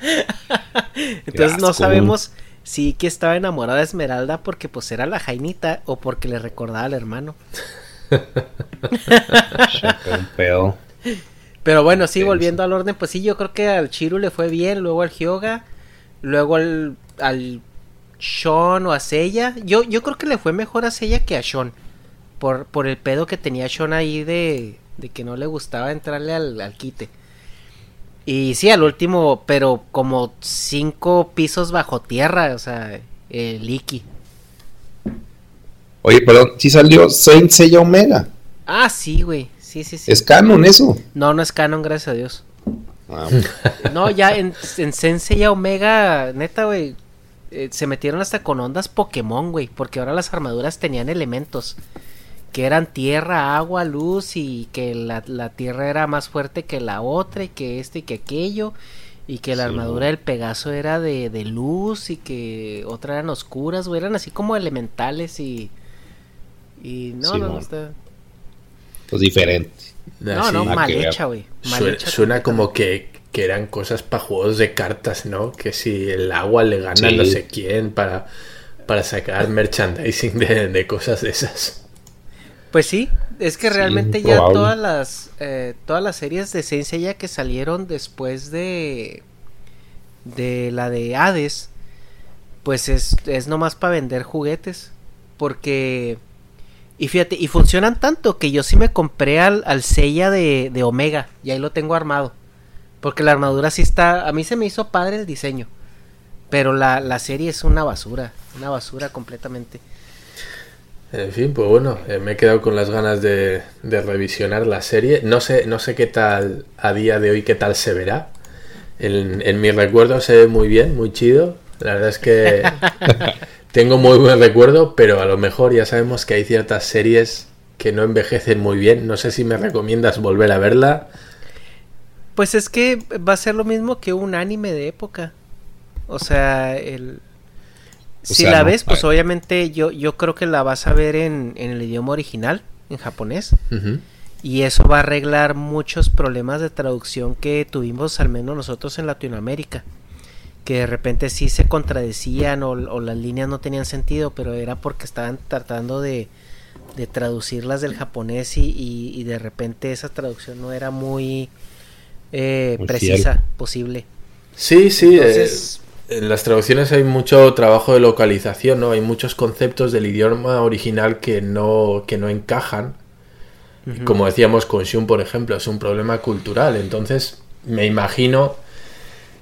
Speaker 1: Entonces no sabemos si que estaba enamorada de Esmeralda porque pues era la Jainita o porque le recordaba al hermano. Pero bueno, sí, volviendo al orden, pues sí, yo creo que al Chiru le fue bien, luego al Hyoga, luego al, al Sean o a Seiya. Yo, yo creo que le fue mejor a Seiya que a Sean. Por, por el pedo que tenía Sean ahí de, de que no le gustaba entrarle al, al quite. Y sí, al último, pero como cinco pisos bajo tierra, o sea, el Iki.
Speaker 3: Oye, perdón, ¿sí salió Saint Seiya Omega?
Speaker 1: Ah, sí, güey. Sí, sí, sí.
Speaker 3: ¿Es canon eso?
Speaker 1: No, no es canon, gracias a Dios. Ah, no, ya en, en Saint Seiya Omega, neta, güey, eh, se metieron hasta con ondas Pokémon, güey, porque ahora las armaduras tenían elementos que eran tierra, agua, luz y que la, tierra era más fuerte que la otra y que esto y que aquello y que la armadura del Pegaso era de, luz y que otra eran oscuras, o eran así como elementales y y no, no, no está
Speaker 3: pues diferente.
Speaker 1: No, no, mal hecha, güey.
Speaker 2: Suena, como que, que, eran cosas para juegos de cartas, ¿no? Que si el agua le gana no sé quién para, para sacar merchandising de, de cosas de esas.
Speaker 1: Pues sí, es que realmente ya todas las eh, todas las series de Sensei ya que salieron después de de la de Hades, pues es, es nomás para vender juguetes, porque y fíjate, y funcionan tanto que yo sí me compré al, al Seiya de, de Omega, y ahí lo tengo armado. Porque la armadura sí está, a mí se me hizo padre el diseño, pero la, la serie es una basura, una basura completamente.
Speaker 2: En fin, pues bueno, eh, me he quedado con las ganas de, revisionar la serie. No sé, no sé qué tal a día de hoy, qué tal se verá. En, en mi recuerdo se ve muy bien, muy chido. La verdad es que tengo muy buen recuerdo, pero a lo mejor ya sabemos que hay ciertas series que no envejecen muy bien. No sé si me recomiendas volver a verla.
Speaker 1: Pues es que va a ser lo mismo que un anime de época. O sea, el, si la ves, pues obviamente yo, yo creo que la vas a ver en, el idioma original, en japonés. Y eso va a arreglar muchos problemas de traducción que tuvimos, al menos nosotros en Latinoamérica. Que de repente sí se contradecían o, las líneas no tenían sentido, pero era porque estaban tratando de, de traducirlas del japonés y, y, de repente esa traducción no era muy, eh, precisa posible.
Speaker 2: Sí, sí. Entonces, en las traducciones hay mucho trabajo de localización, ¿no? Hay muchos conceptos del idioma original que no, que no encajan. Como decíamos con Shun, por ejemplo, es un problema cultural. Entonces, me imagino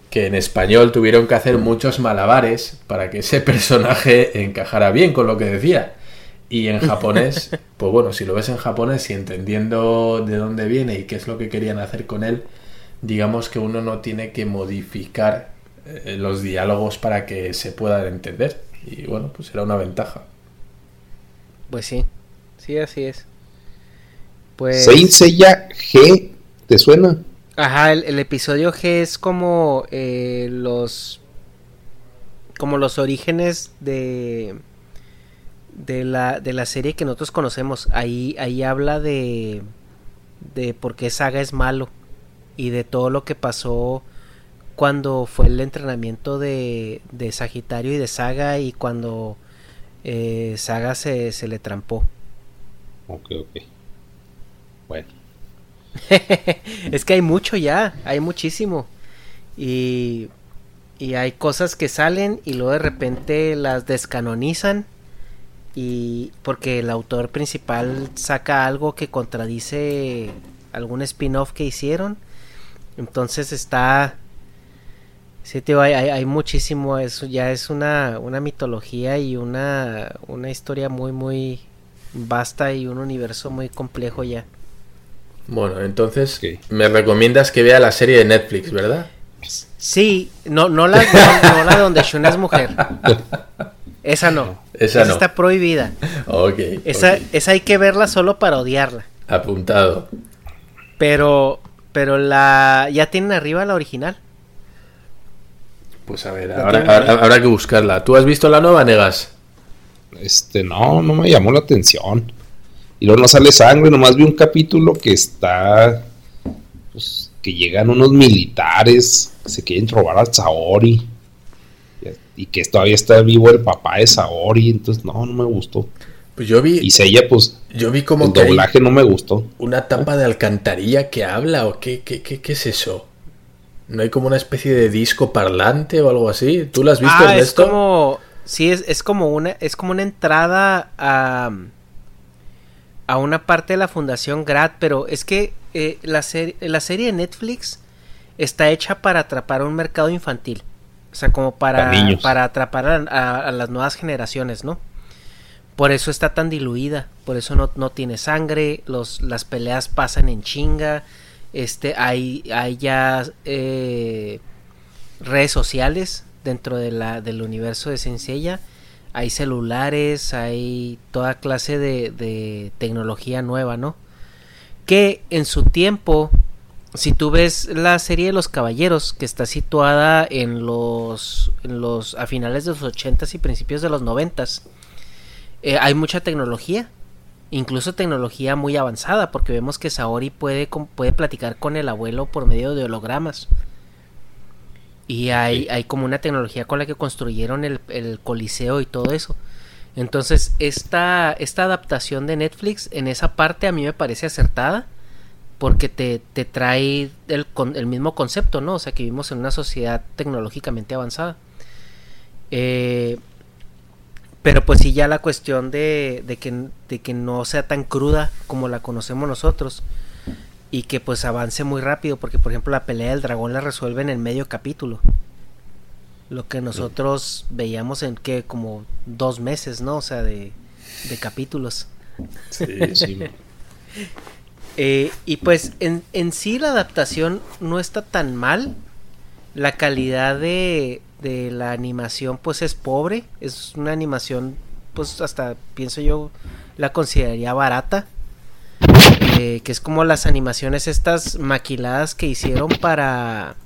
Speaker 2: que en español tuvieron que hacer muchos malabares para que ese personaje encajara bien con lo que decía. Y en japonés, pues bueno, si lo ves en japonés y entendiendo de dónde viene y qué es lo que querían hacer con él, digamos que uno no tiene que modificar eh, los diálogos para que se puedan entender. Y bueno, pues era una ventaja.
Speaker 1: Pues sí, sí, así es.
Speaker 3: Pues... Saint Seiya G, ¿te suena?
Speaker 1: Ajá, el, episodio G es como eh, los como los orígenes de de la, de la serie que nosotros conocemos. Ahí, ahí habla de de por qué Saga es malo y de todo lo que pasó cuando fue el entrenamiento de, de Sagitario y de Saga y cuando eh, Saga se, se le trampó.
Speaker 3: Ok, ok. Bueno.
Speaker 1: es que hay mucho ya, hay muchísimo. Y, y hay cosas que salen y luego de repente las descanonizan. Y porque el autor principal saca algo que contradice algún spin-off que hicieron. Entonces está... Sí, tío, hay, hay, muchísimo, eso ya es una, una mitología y una, una historia muy, muy vasta y un universo muy complejo ya.
Speaker 2: Bueno, entonces me recomiendas que vea la serie de Netflix, ¿verdad?
Speaker 1: Sí, no, no la, no, la donde Shuna es mujer. Esa no. Esa, no. está prohibida.
Speaker 2: Ok.
Speaker 1: Esa, esa hay que verla solo para odiarla.
Speaker 2: Apuntado.
Speaker 1: Pero, pero la, ya tienen arriba la original.
Speaker 2: Pues a ver, habrá, que buscarla. ¿Tú has visto la nueva, Negas?
Speaker 3: Este, no, no me llamó la atención. Y luego no sale sangre, nomás vi un capítulo que está. Pues, que llegan unos militares que se quieren robar a Saori. Y que todavía está vivo el papá de Saori. Entonces, no, no me gustó.
Speaker 2: Pues yo vi.
Speaker 3: Y ella, pues.
Speaker 2: Yo vi como.
Speaker 3: El doblaje no me gustó.
Speaker 2: Una tapa de alcantarilla que habla, o qué, qué, qué, qué es eso? ¿No hay como una especie de disco parlante o algo así? ¿Tú lo has visto,
Speaker 1: ah, Es como. Sí, es, es como una. Es como una entrada a a una parte de la Fundación Grad, pero es que eh, la, la serie de Netflix está hecha para atrapar a un mercado infantil. O sea, como para, para, atrapar a, las nuevas generaciones, ¿no? Por eso está tan diluida, por eso no, no tiene sangre, los, las peleas pasan en chinga, este, hay, hay ya eh, redes sociales dentro de la, del universo de Sencilla hay celulares, hay toda clase de, tecnología nueva, ¿no? Que en su tiempo, si tú ves la serie de los caballeros, que está situada en los, los a finales de los 80 y principios de los 90 eh, hay mucha tecnología, incluso tecnología muy avanzada, porque vemos que Saori puede, puede platicar con el abuelo por medio de hologramas. Y hay, hay como una tecnología con la que construyeron el, el coliseo y todo eso. Entonces, esta, esta adaptación de Netflix en esa parte a mí me parece acertada porque te, te trae el, el, mismo concepto, ¿no? O sea, que vivimos en una sociedad tecnológicamente avanzada. Eh, pero pues sí ya la cuestión de, de, que, de que no sea tan cruda como la conocemos nosotros y que pues avance muy rápido porque por ejemplo la pelea del dragón la resuelven en medio capítulo. Lo que nosotros veíamos en que como dos meses no o sea de, de capítulos.
Speaker 3: Sí, sí.
Speaker 1: eh, y pues en, en sí la adaptación no está tan mal. La calidad de, de la animación pues es pobre. Es una animación pues hasta pienso yo la consideraría barata. Que es como las animaciones estas maquiladas que hicieron para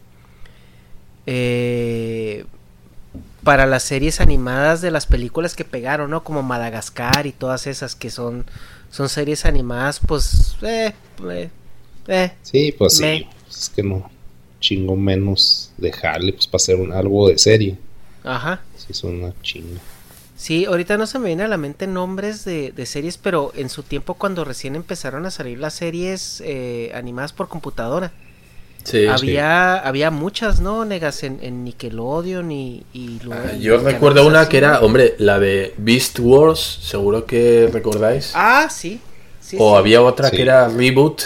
Speaker 1: eh, para las series animadas de las películas que pegaron, ¿no? Como Madagascar y todas esas que son son series animadas, pues eh, eh, eh.
Speaker 3: Sí, pues sí, es que no chingo menos dejarle pues para hacer un, algo de serie.
Speaker 1: Ajá.
Speaker 3: Sí, son una chinga.
Speaker 1: Sí, ahorita no se me viene a la mente nombres de, series, pero en su tiempo cuando recién empezaron a salir las series eh, animadas por computadora, sí, había, había muchas, ¿no? Negas en, Nickelodeon y... y
Speaker 2: ah, yo recuerdo una que era, hombre, la de Beast Wars, seguro que recordáis.
Speaker 1: Ah, sí.
Speaker 2: o había otra que era Reboot.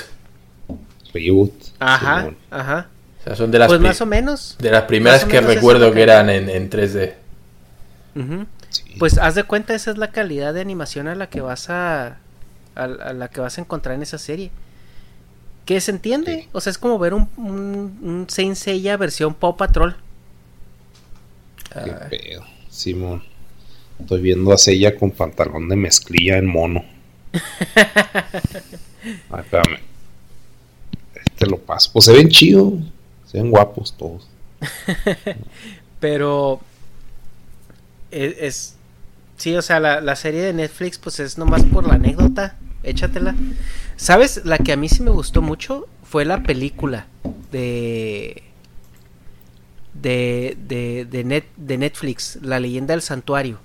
Speaker 3: Reboot.
Speaker 1: Ajá, ajá.
Speaker 2: O sea, son de las
Speaker 1: pues más o menos.
Speaker 2: De las primeras que recuerdo que eran en, en 3D.
Speaker 1: Ajá. Pues haz de cuenta, esa es la calidad de animación a la que vas a, a, la que vas a encontrar en esa serie. Que se entiende, o sea, es como ver un, un, Saint Seiya versión Paw Patrol.
Speaker 3: Qué pedo. Simón. Estoy viendo a Sella con pantalón de mezclilla en mono. Ay, espérame. Este lo paso. Pues se ven chidos. Se ven guapos todos.
Speaker 1: Pero es, es- sí, o sea, la, la serie de Netflix pues es nomás por la anécdota, échatela. ¿Sabes? La que a mí sí me gustó mucho fue la película de de de, de, Net- de Netflix, La leyenda del santuario.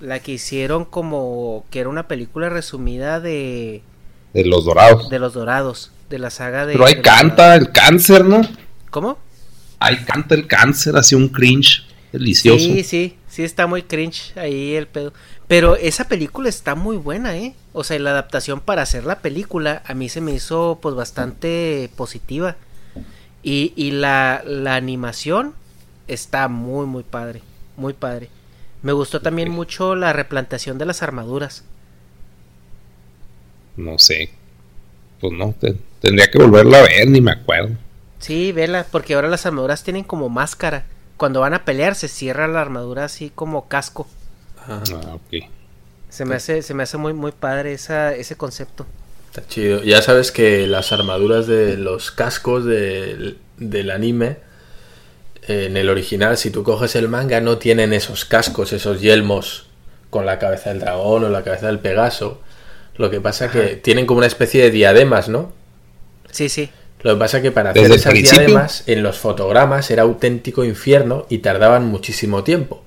Speaker 1: La que hicieron como que era una película resumida de
Speaker 3: De los dorados.
Speaker 1: de los dorados, de la saga de
Speaker 3: Pero ahí
Speaker 1: de
Speaker 3: canta el cáncer, ¿no?
Speaker 1: ¿Cómo?
Speaker 3: Ahí canta el cáncer, así un cringe delicioso.
Speaker 1: Sí, sí, sí está muy cringe ahí el pedo. Pero esa película está muy buena, ¿eh? O sea, la adaptación para hacer la película a mí se me hizo pues bastante positiva. Y, y la, la animación está muy, muy padre, muy padre. Me gustó también mucho la replantación de las armaduras.
Speaker 3: No sé. Pues no, te- tendría que volverla a ver, ni me acuerdo.
Speaker 1: Sí, vela, porque ahora las armaduras tienen como máscara. Cuando van a pelear se cierra la armadura así como casco.
Speaker 3: Ah, ok.
Speaker 1: Se me hace, se me hace muy, muy padre esa, ese concepto.
Speaker 2: Está chido. Ya sabes que las armaduras de los cascos del, del anime, en el original, si tú coges el manga, no tienen esos cascos, esos yelmos con la cabeza del dragón o la cabeza del Pegaso. Lo que pasa que tienen como una especie de diademas, ¿no?
Speaker 1: Sí, sí.
Speaker 2: Lo que pasa es que para hacer esas
Speaker 3: principio.
Speaker 2: diademas en los fotogramas era auténtico infierno y tardaban muchísimo tiempo.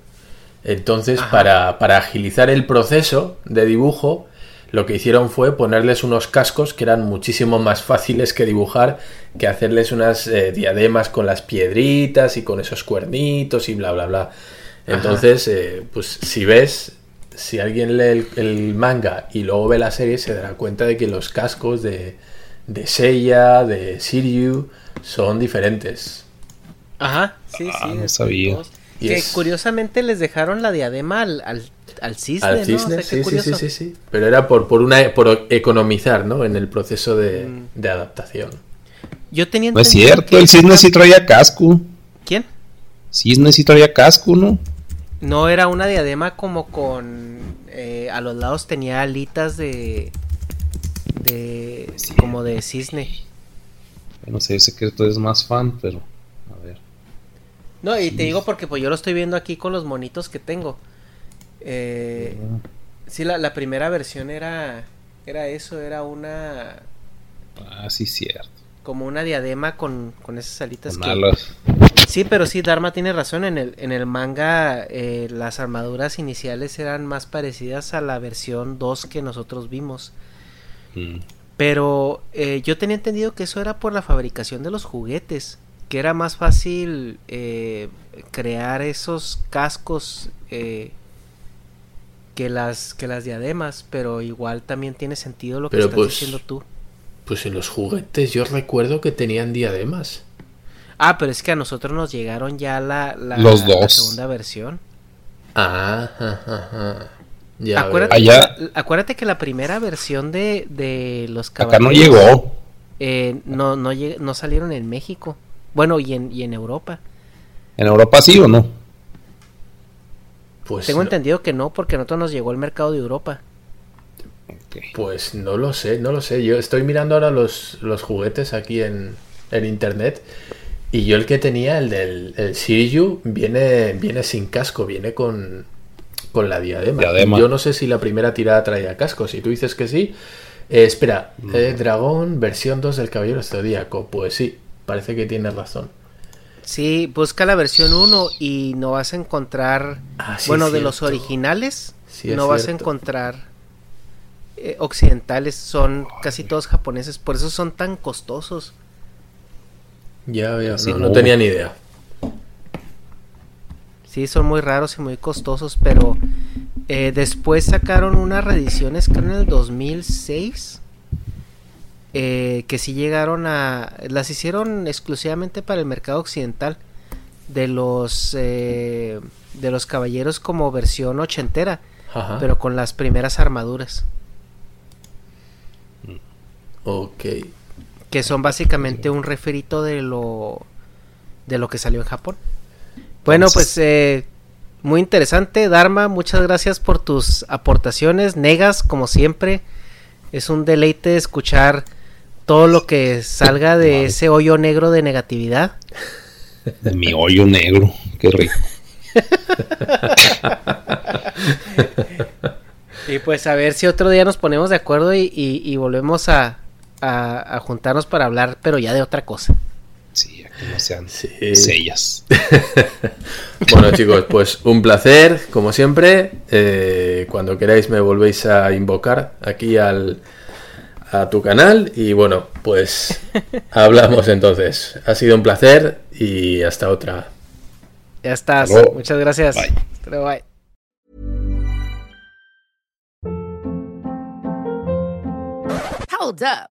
Speaker 2: Entonces, para, para agilizar el proceso de dibujo, lo que hicieron fue ponerles unos cascos que eran muchísimo más fáciles que dibujar que hacerles unas eh, diademas con las piedritas y con esos cuernitos y bla, bla, bla. Entonces, eh, pues si ves, si alguien lee el, el manga y luego ve la serie, se dará cuenta de que los cascos de, de Seiya, de Shiryu, son diferentes.
Speaker 1: Ajá, sí,
Speaker 3: Ah,
Speaker 1: sí.
Speaker 3: no sabía.
Speaker 1: Que curiosamente les dejaron la diadema al, al, al cisne,
Speaker 2: Al
Speaker 1: ¿no?
Speaker 2: cisne,
Speaker 1: O sea, qué
Speaker 2: sí, sí, sí, sí, sí. Pero era por, por una por economizar, ¿no? En el proceso de,
Speaker 1: Mm.
Speaker 2: de adaptación.
Speaker 1: Yo tenía
Speaker 3: No es cierto,
Speaker 1: que
Speaker 3: el cisne sí traía casco.
Speaker 1: ¿Quién?
Speaker 3: Cisne sí traía casco, ¿no?
Speaker 1: No era una diadema como con... eh, a los lados tenía alitas de... De... Como de cisne.
Speaker 3: No sé, yo sé que tú eres más fan, pero. A ver.
Speaker 1: No, y te digo porque pues yo lo estoy viendo aquí con los monitos que tengo. Eh, sí, la, la primera versión era... Era eso, era una...
Speaker 3: Ah, sí, cierto.
Speaker 1: Como una diadema con, con esas alitas
Speaker 3: Con
Speaker 1: que...
Speaker 3: alas.
Speaker 1: Sí, pero sí, Dharma tiene razón. En el, en el manga, eh, las armaduras iniciales eran más parecidas a la versión 2 que nosotros vimos.
Speaker 3: Mm.
Speaker 1: Pero eh, yo tenía entendido que eso era por la fabricación de los juguetes. Que era más fácil eh, crear esos cascos eh, que, las, que las diademas. Pero igual también tiene sentido lo que estás
Speaker 2: pues-
Speaker 1: diciendo tú.
Speaker 2: Pues en los juguetes yo recuerdo que tenían diademas.
Speaker 1: Ah, pero es que a nosotros nos llegaron ya la, la,
Speaker 3: Los
Speaker 1: la
Speaker 3: dos.
Speaker 1: segunda versión.
Speaker 2: Ah, ajá, ajá. Ya
Speaker 1: acuérdate.
Speaker 3: Allá-
Speaker 1: que la, acuérdate que la primera versión de, de los
Speaker 3: Acá no
Speaker 1: caballeros
Speaker 3: llegó.
Speaker 1: eh, no, no, lleg- no salieron en México. Bueno, y en, y en Europa.
Speaker 3: ¿En Europa sí o no?
Speaker 2: Pues
Speaker 1: Tengo
Speaker 2: no,
Speaker 1: entendido que no, porque a nosotros nos llegó el mercado de Europa.
Speaker 2: Pues no lo sé, no lo sé. Yo estoy mirando ahora los, los juguetes aquí en, en internet. Y yo el que tenía, el del el viene, viene sin casco, viene con, con la diadema.
Speaker 3: Diadema.
Speaker 2: Yo no sé si la primera tirada traía casco. Si tú dices que sí. eh, espera, eh, Dragón, versión 2 del Caballero Zodíaco. Pues sí, parece que tienes razón.
Speaker 1: Sí, busca la versión 1 y no vas a encontrar.
Speaker 2: Ah, sí,
Speaker 1: bueno, de los originales,
Speaker 2: Sí,
Speaker 1: no vas a encontrar eh, occidentales. Son casi todos japoneses. Por eso son tan costosos.
Speaker 2: Ya veo,
Speaker 3: Sí,
Speaker 2: no, no
Speaker 3: no.
Speaker 2: tenía ni idea.
Speaker 1: Sí, son muy raros y muy costosos, pero eh, después sacaron unas reediciones creo en el 2006 eh, que sí llegaron a... las hicieron exclusivamente para el mercado occidental de los eh, de los caballeros como versión ochentera,
Speaker 2: Ajá.
Speaker 1: pero con las primeras armaduras,
Speaker 2: Ok.
Speaker 1: que son básicamente un referito de lo de lo que salió en Japón. Bueno,
Speaker 3: Entonces-
Speaker 1: pues eh, muy interesante. Dharma, muchas gracias por tus aportaciones. Negas, como siempre, es un deleite escuchar todo lo que salga de ese hoyo negro de negatividad.
Speaker 3: De mi hoyo negro, qué rico.
Speaker 1: y pues a ver si otro día nos ponemos de acuerdo y, volvemos a, juntarnos para hablar, pero ya de otra cosa.
Speaker 3: No sean sellas.
Speaker 2: bueno chicos, pues un placer, como siempre. Eh, cuando queráis me volvéis a invocar aquí al, a tu canal y bueno, pues hablamos entonces. Ha sido un placer y hasta otra.
Speaker 1: Ya estás. Muchas gracias.
Speaker 3: Bye.
Speaker 1: Pero bye.
Speaker 5: Hold up.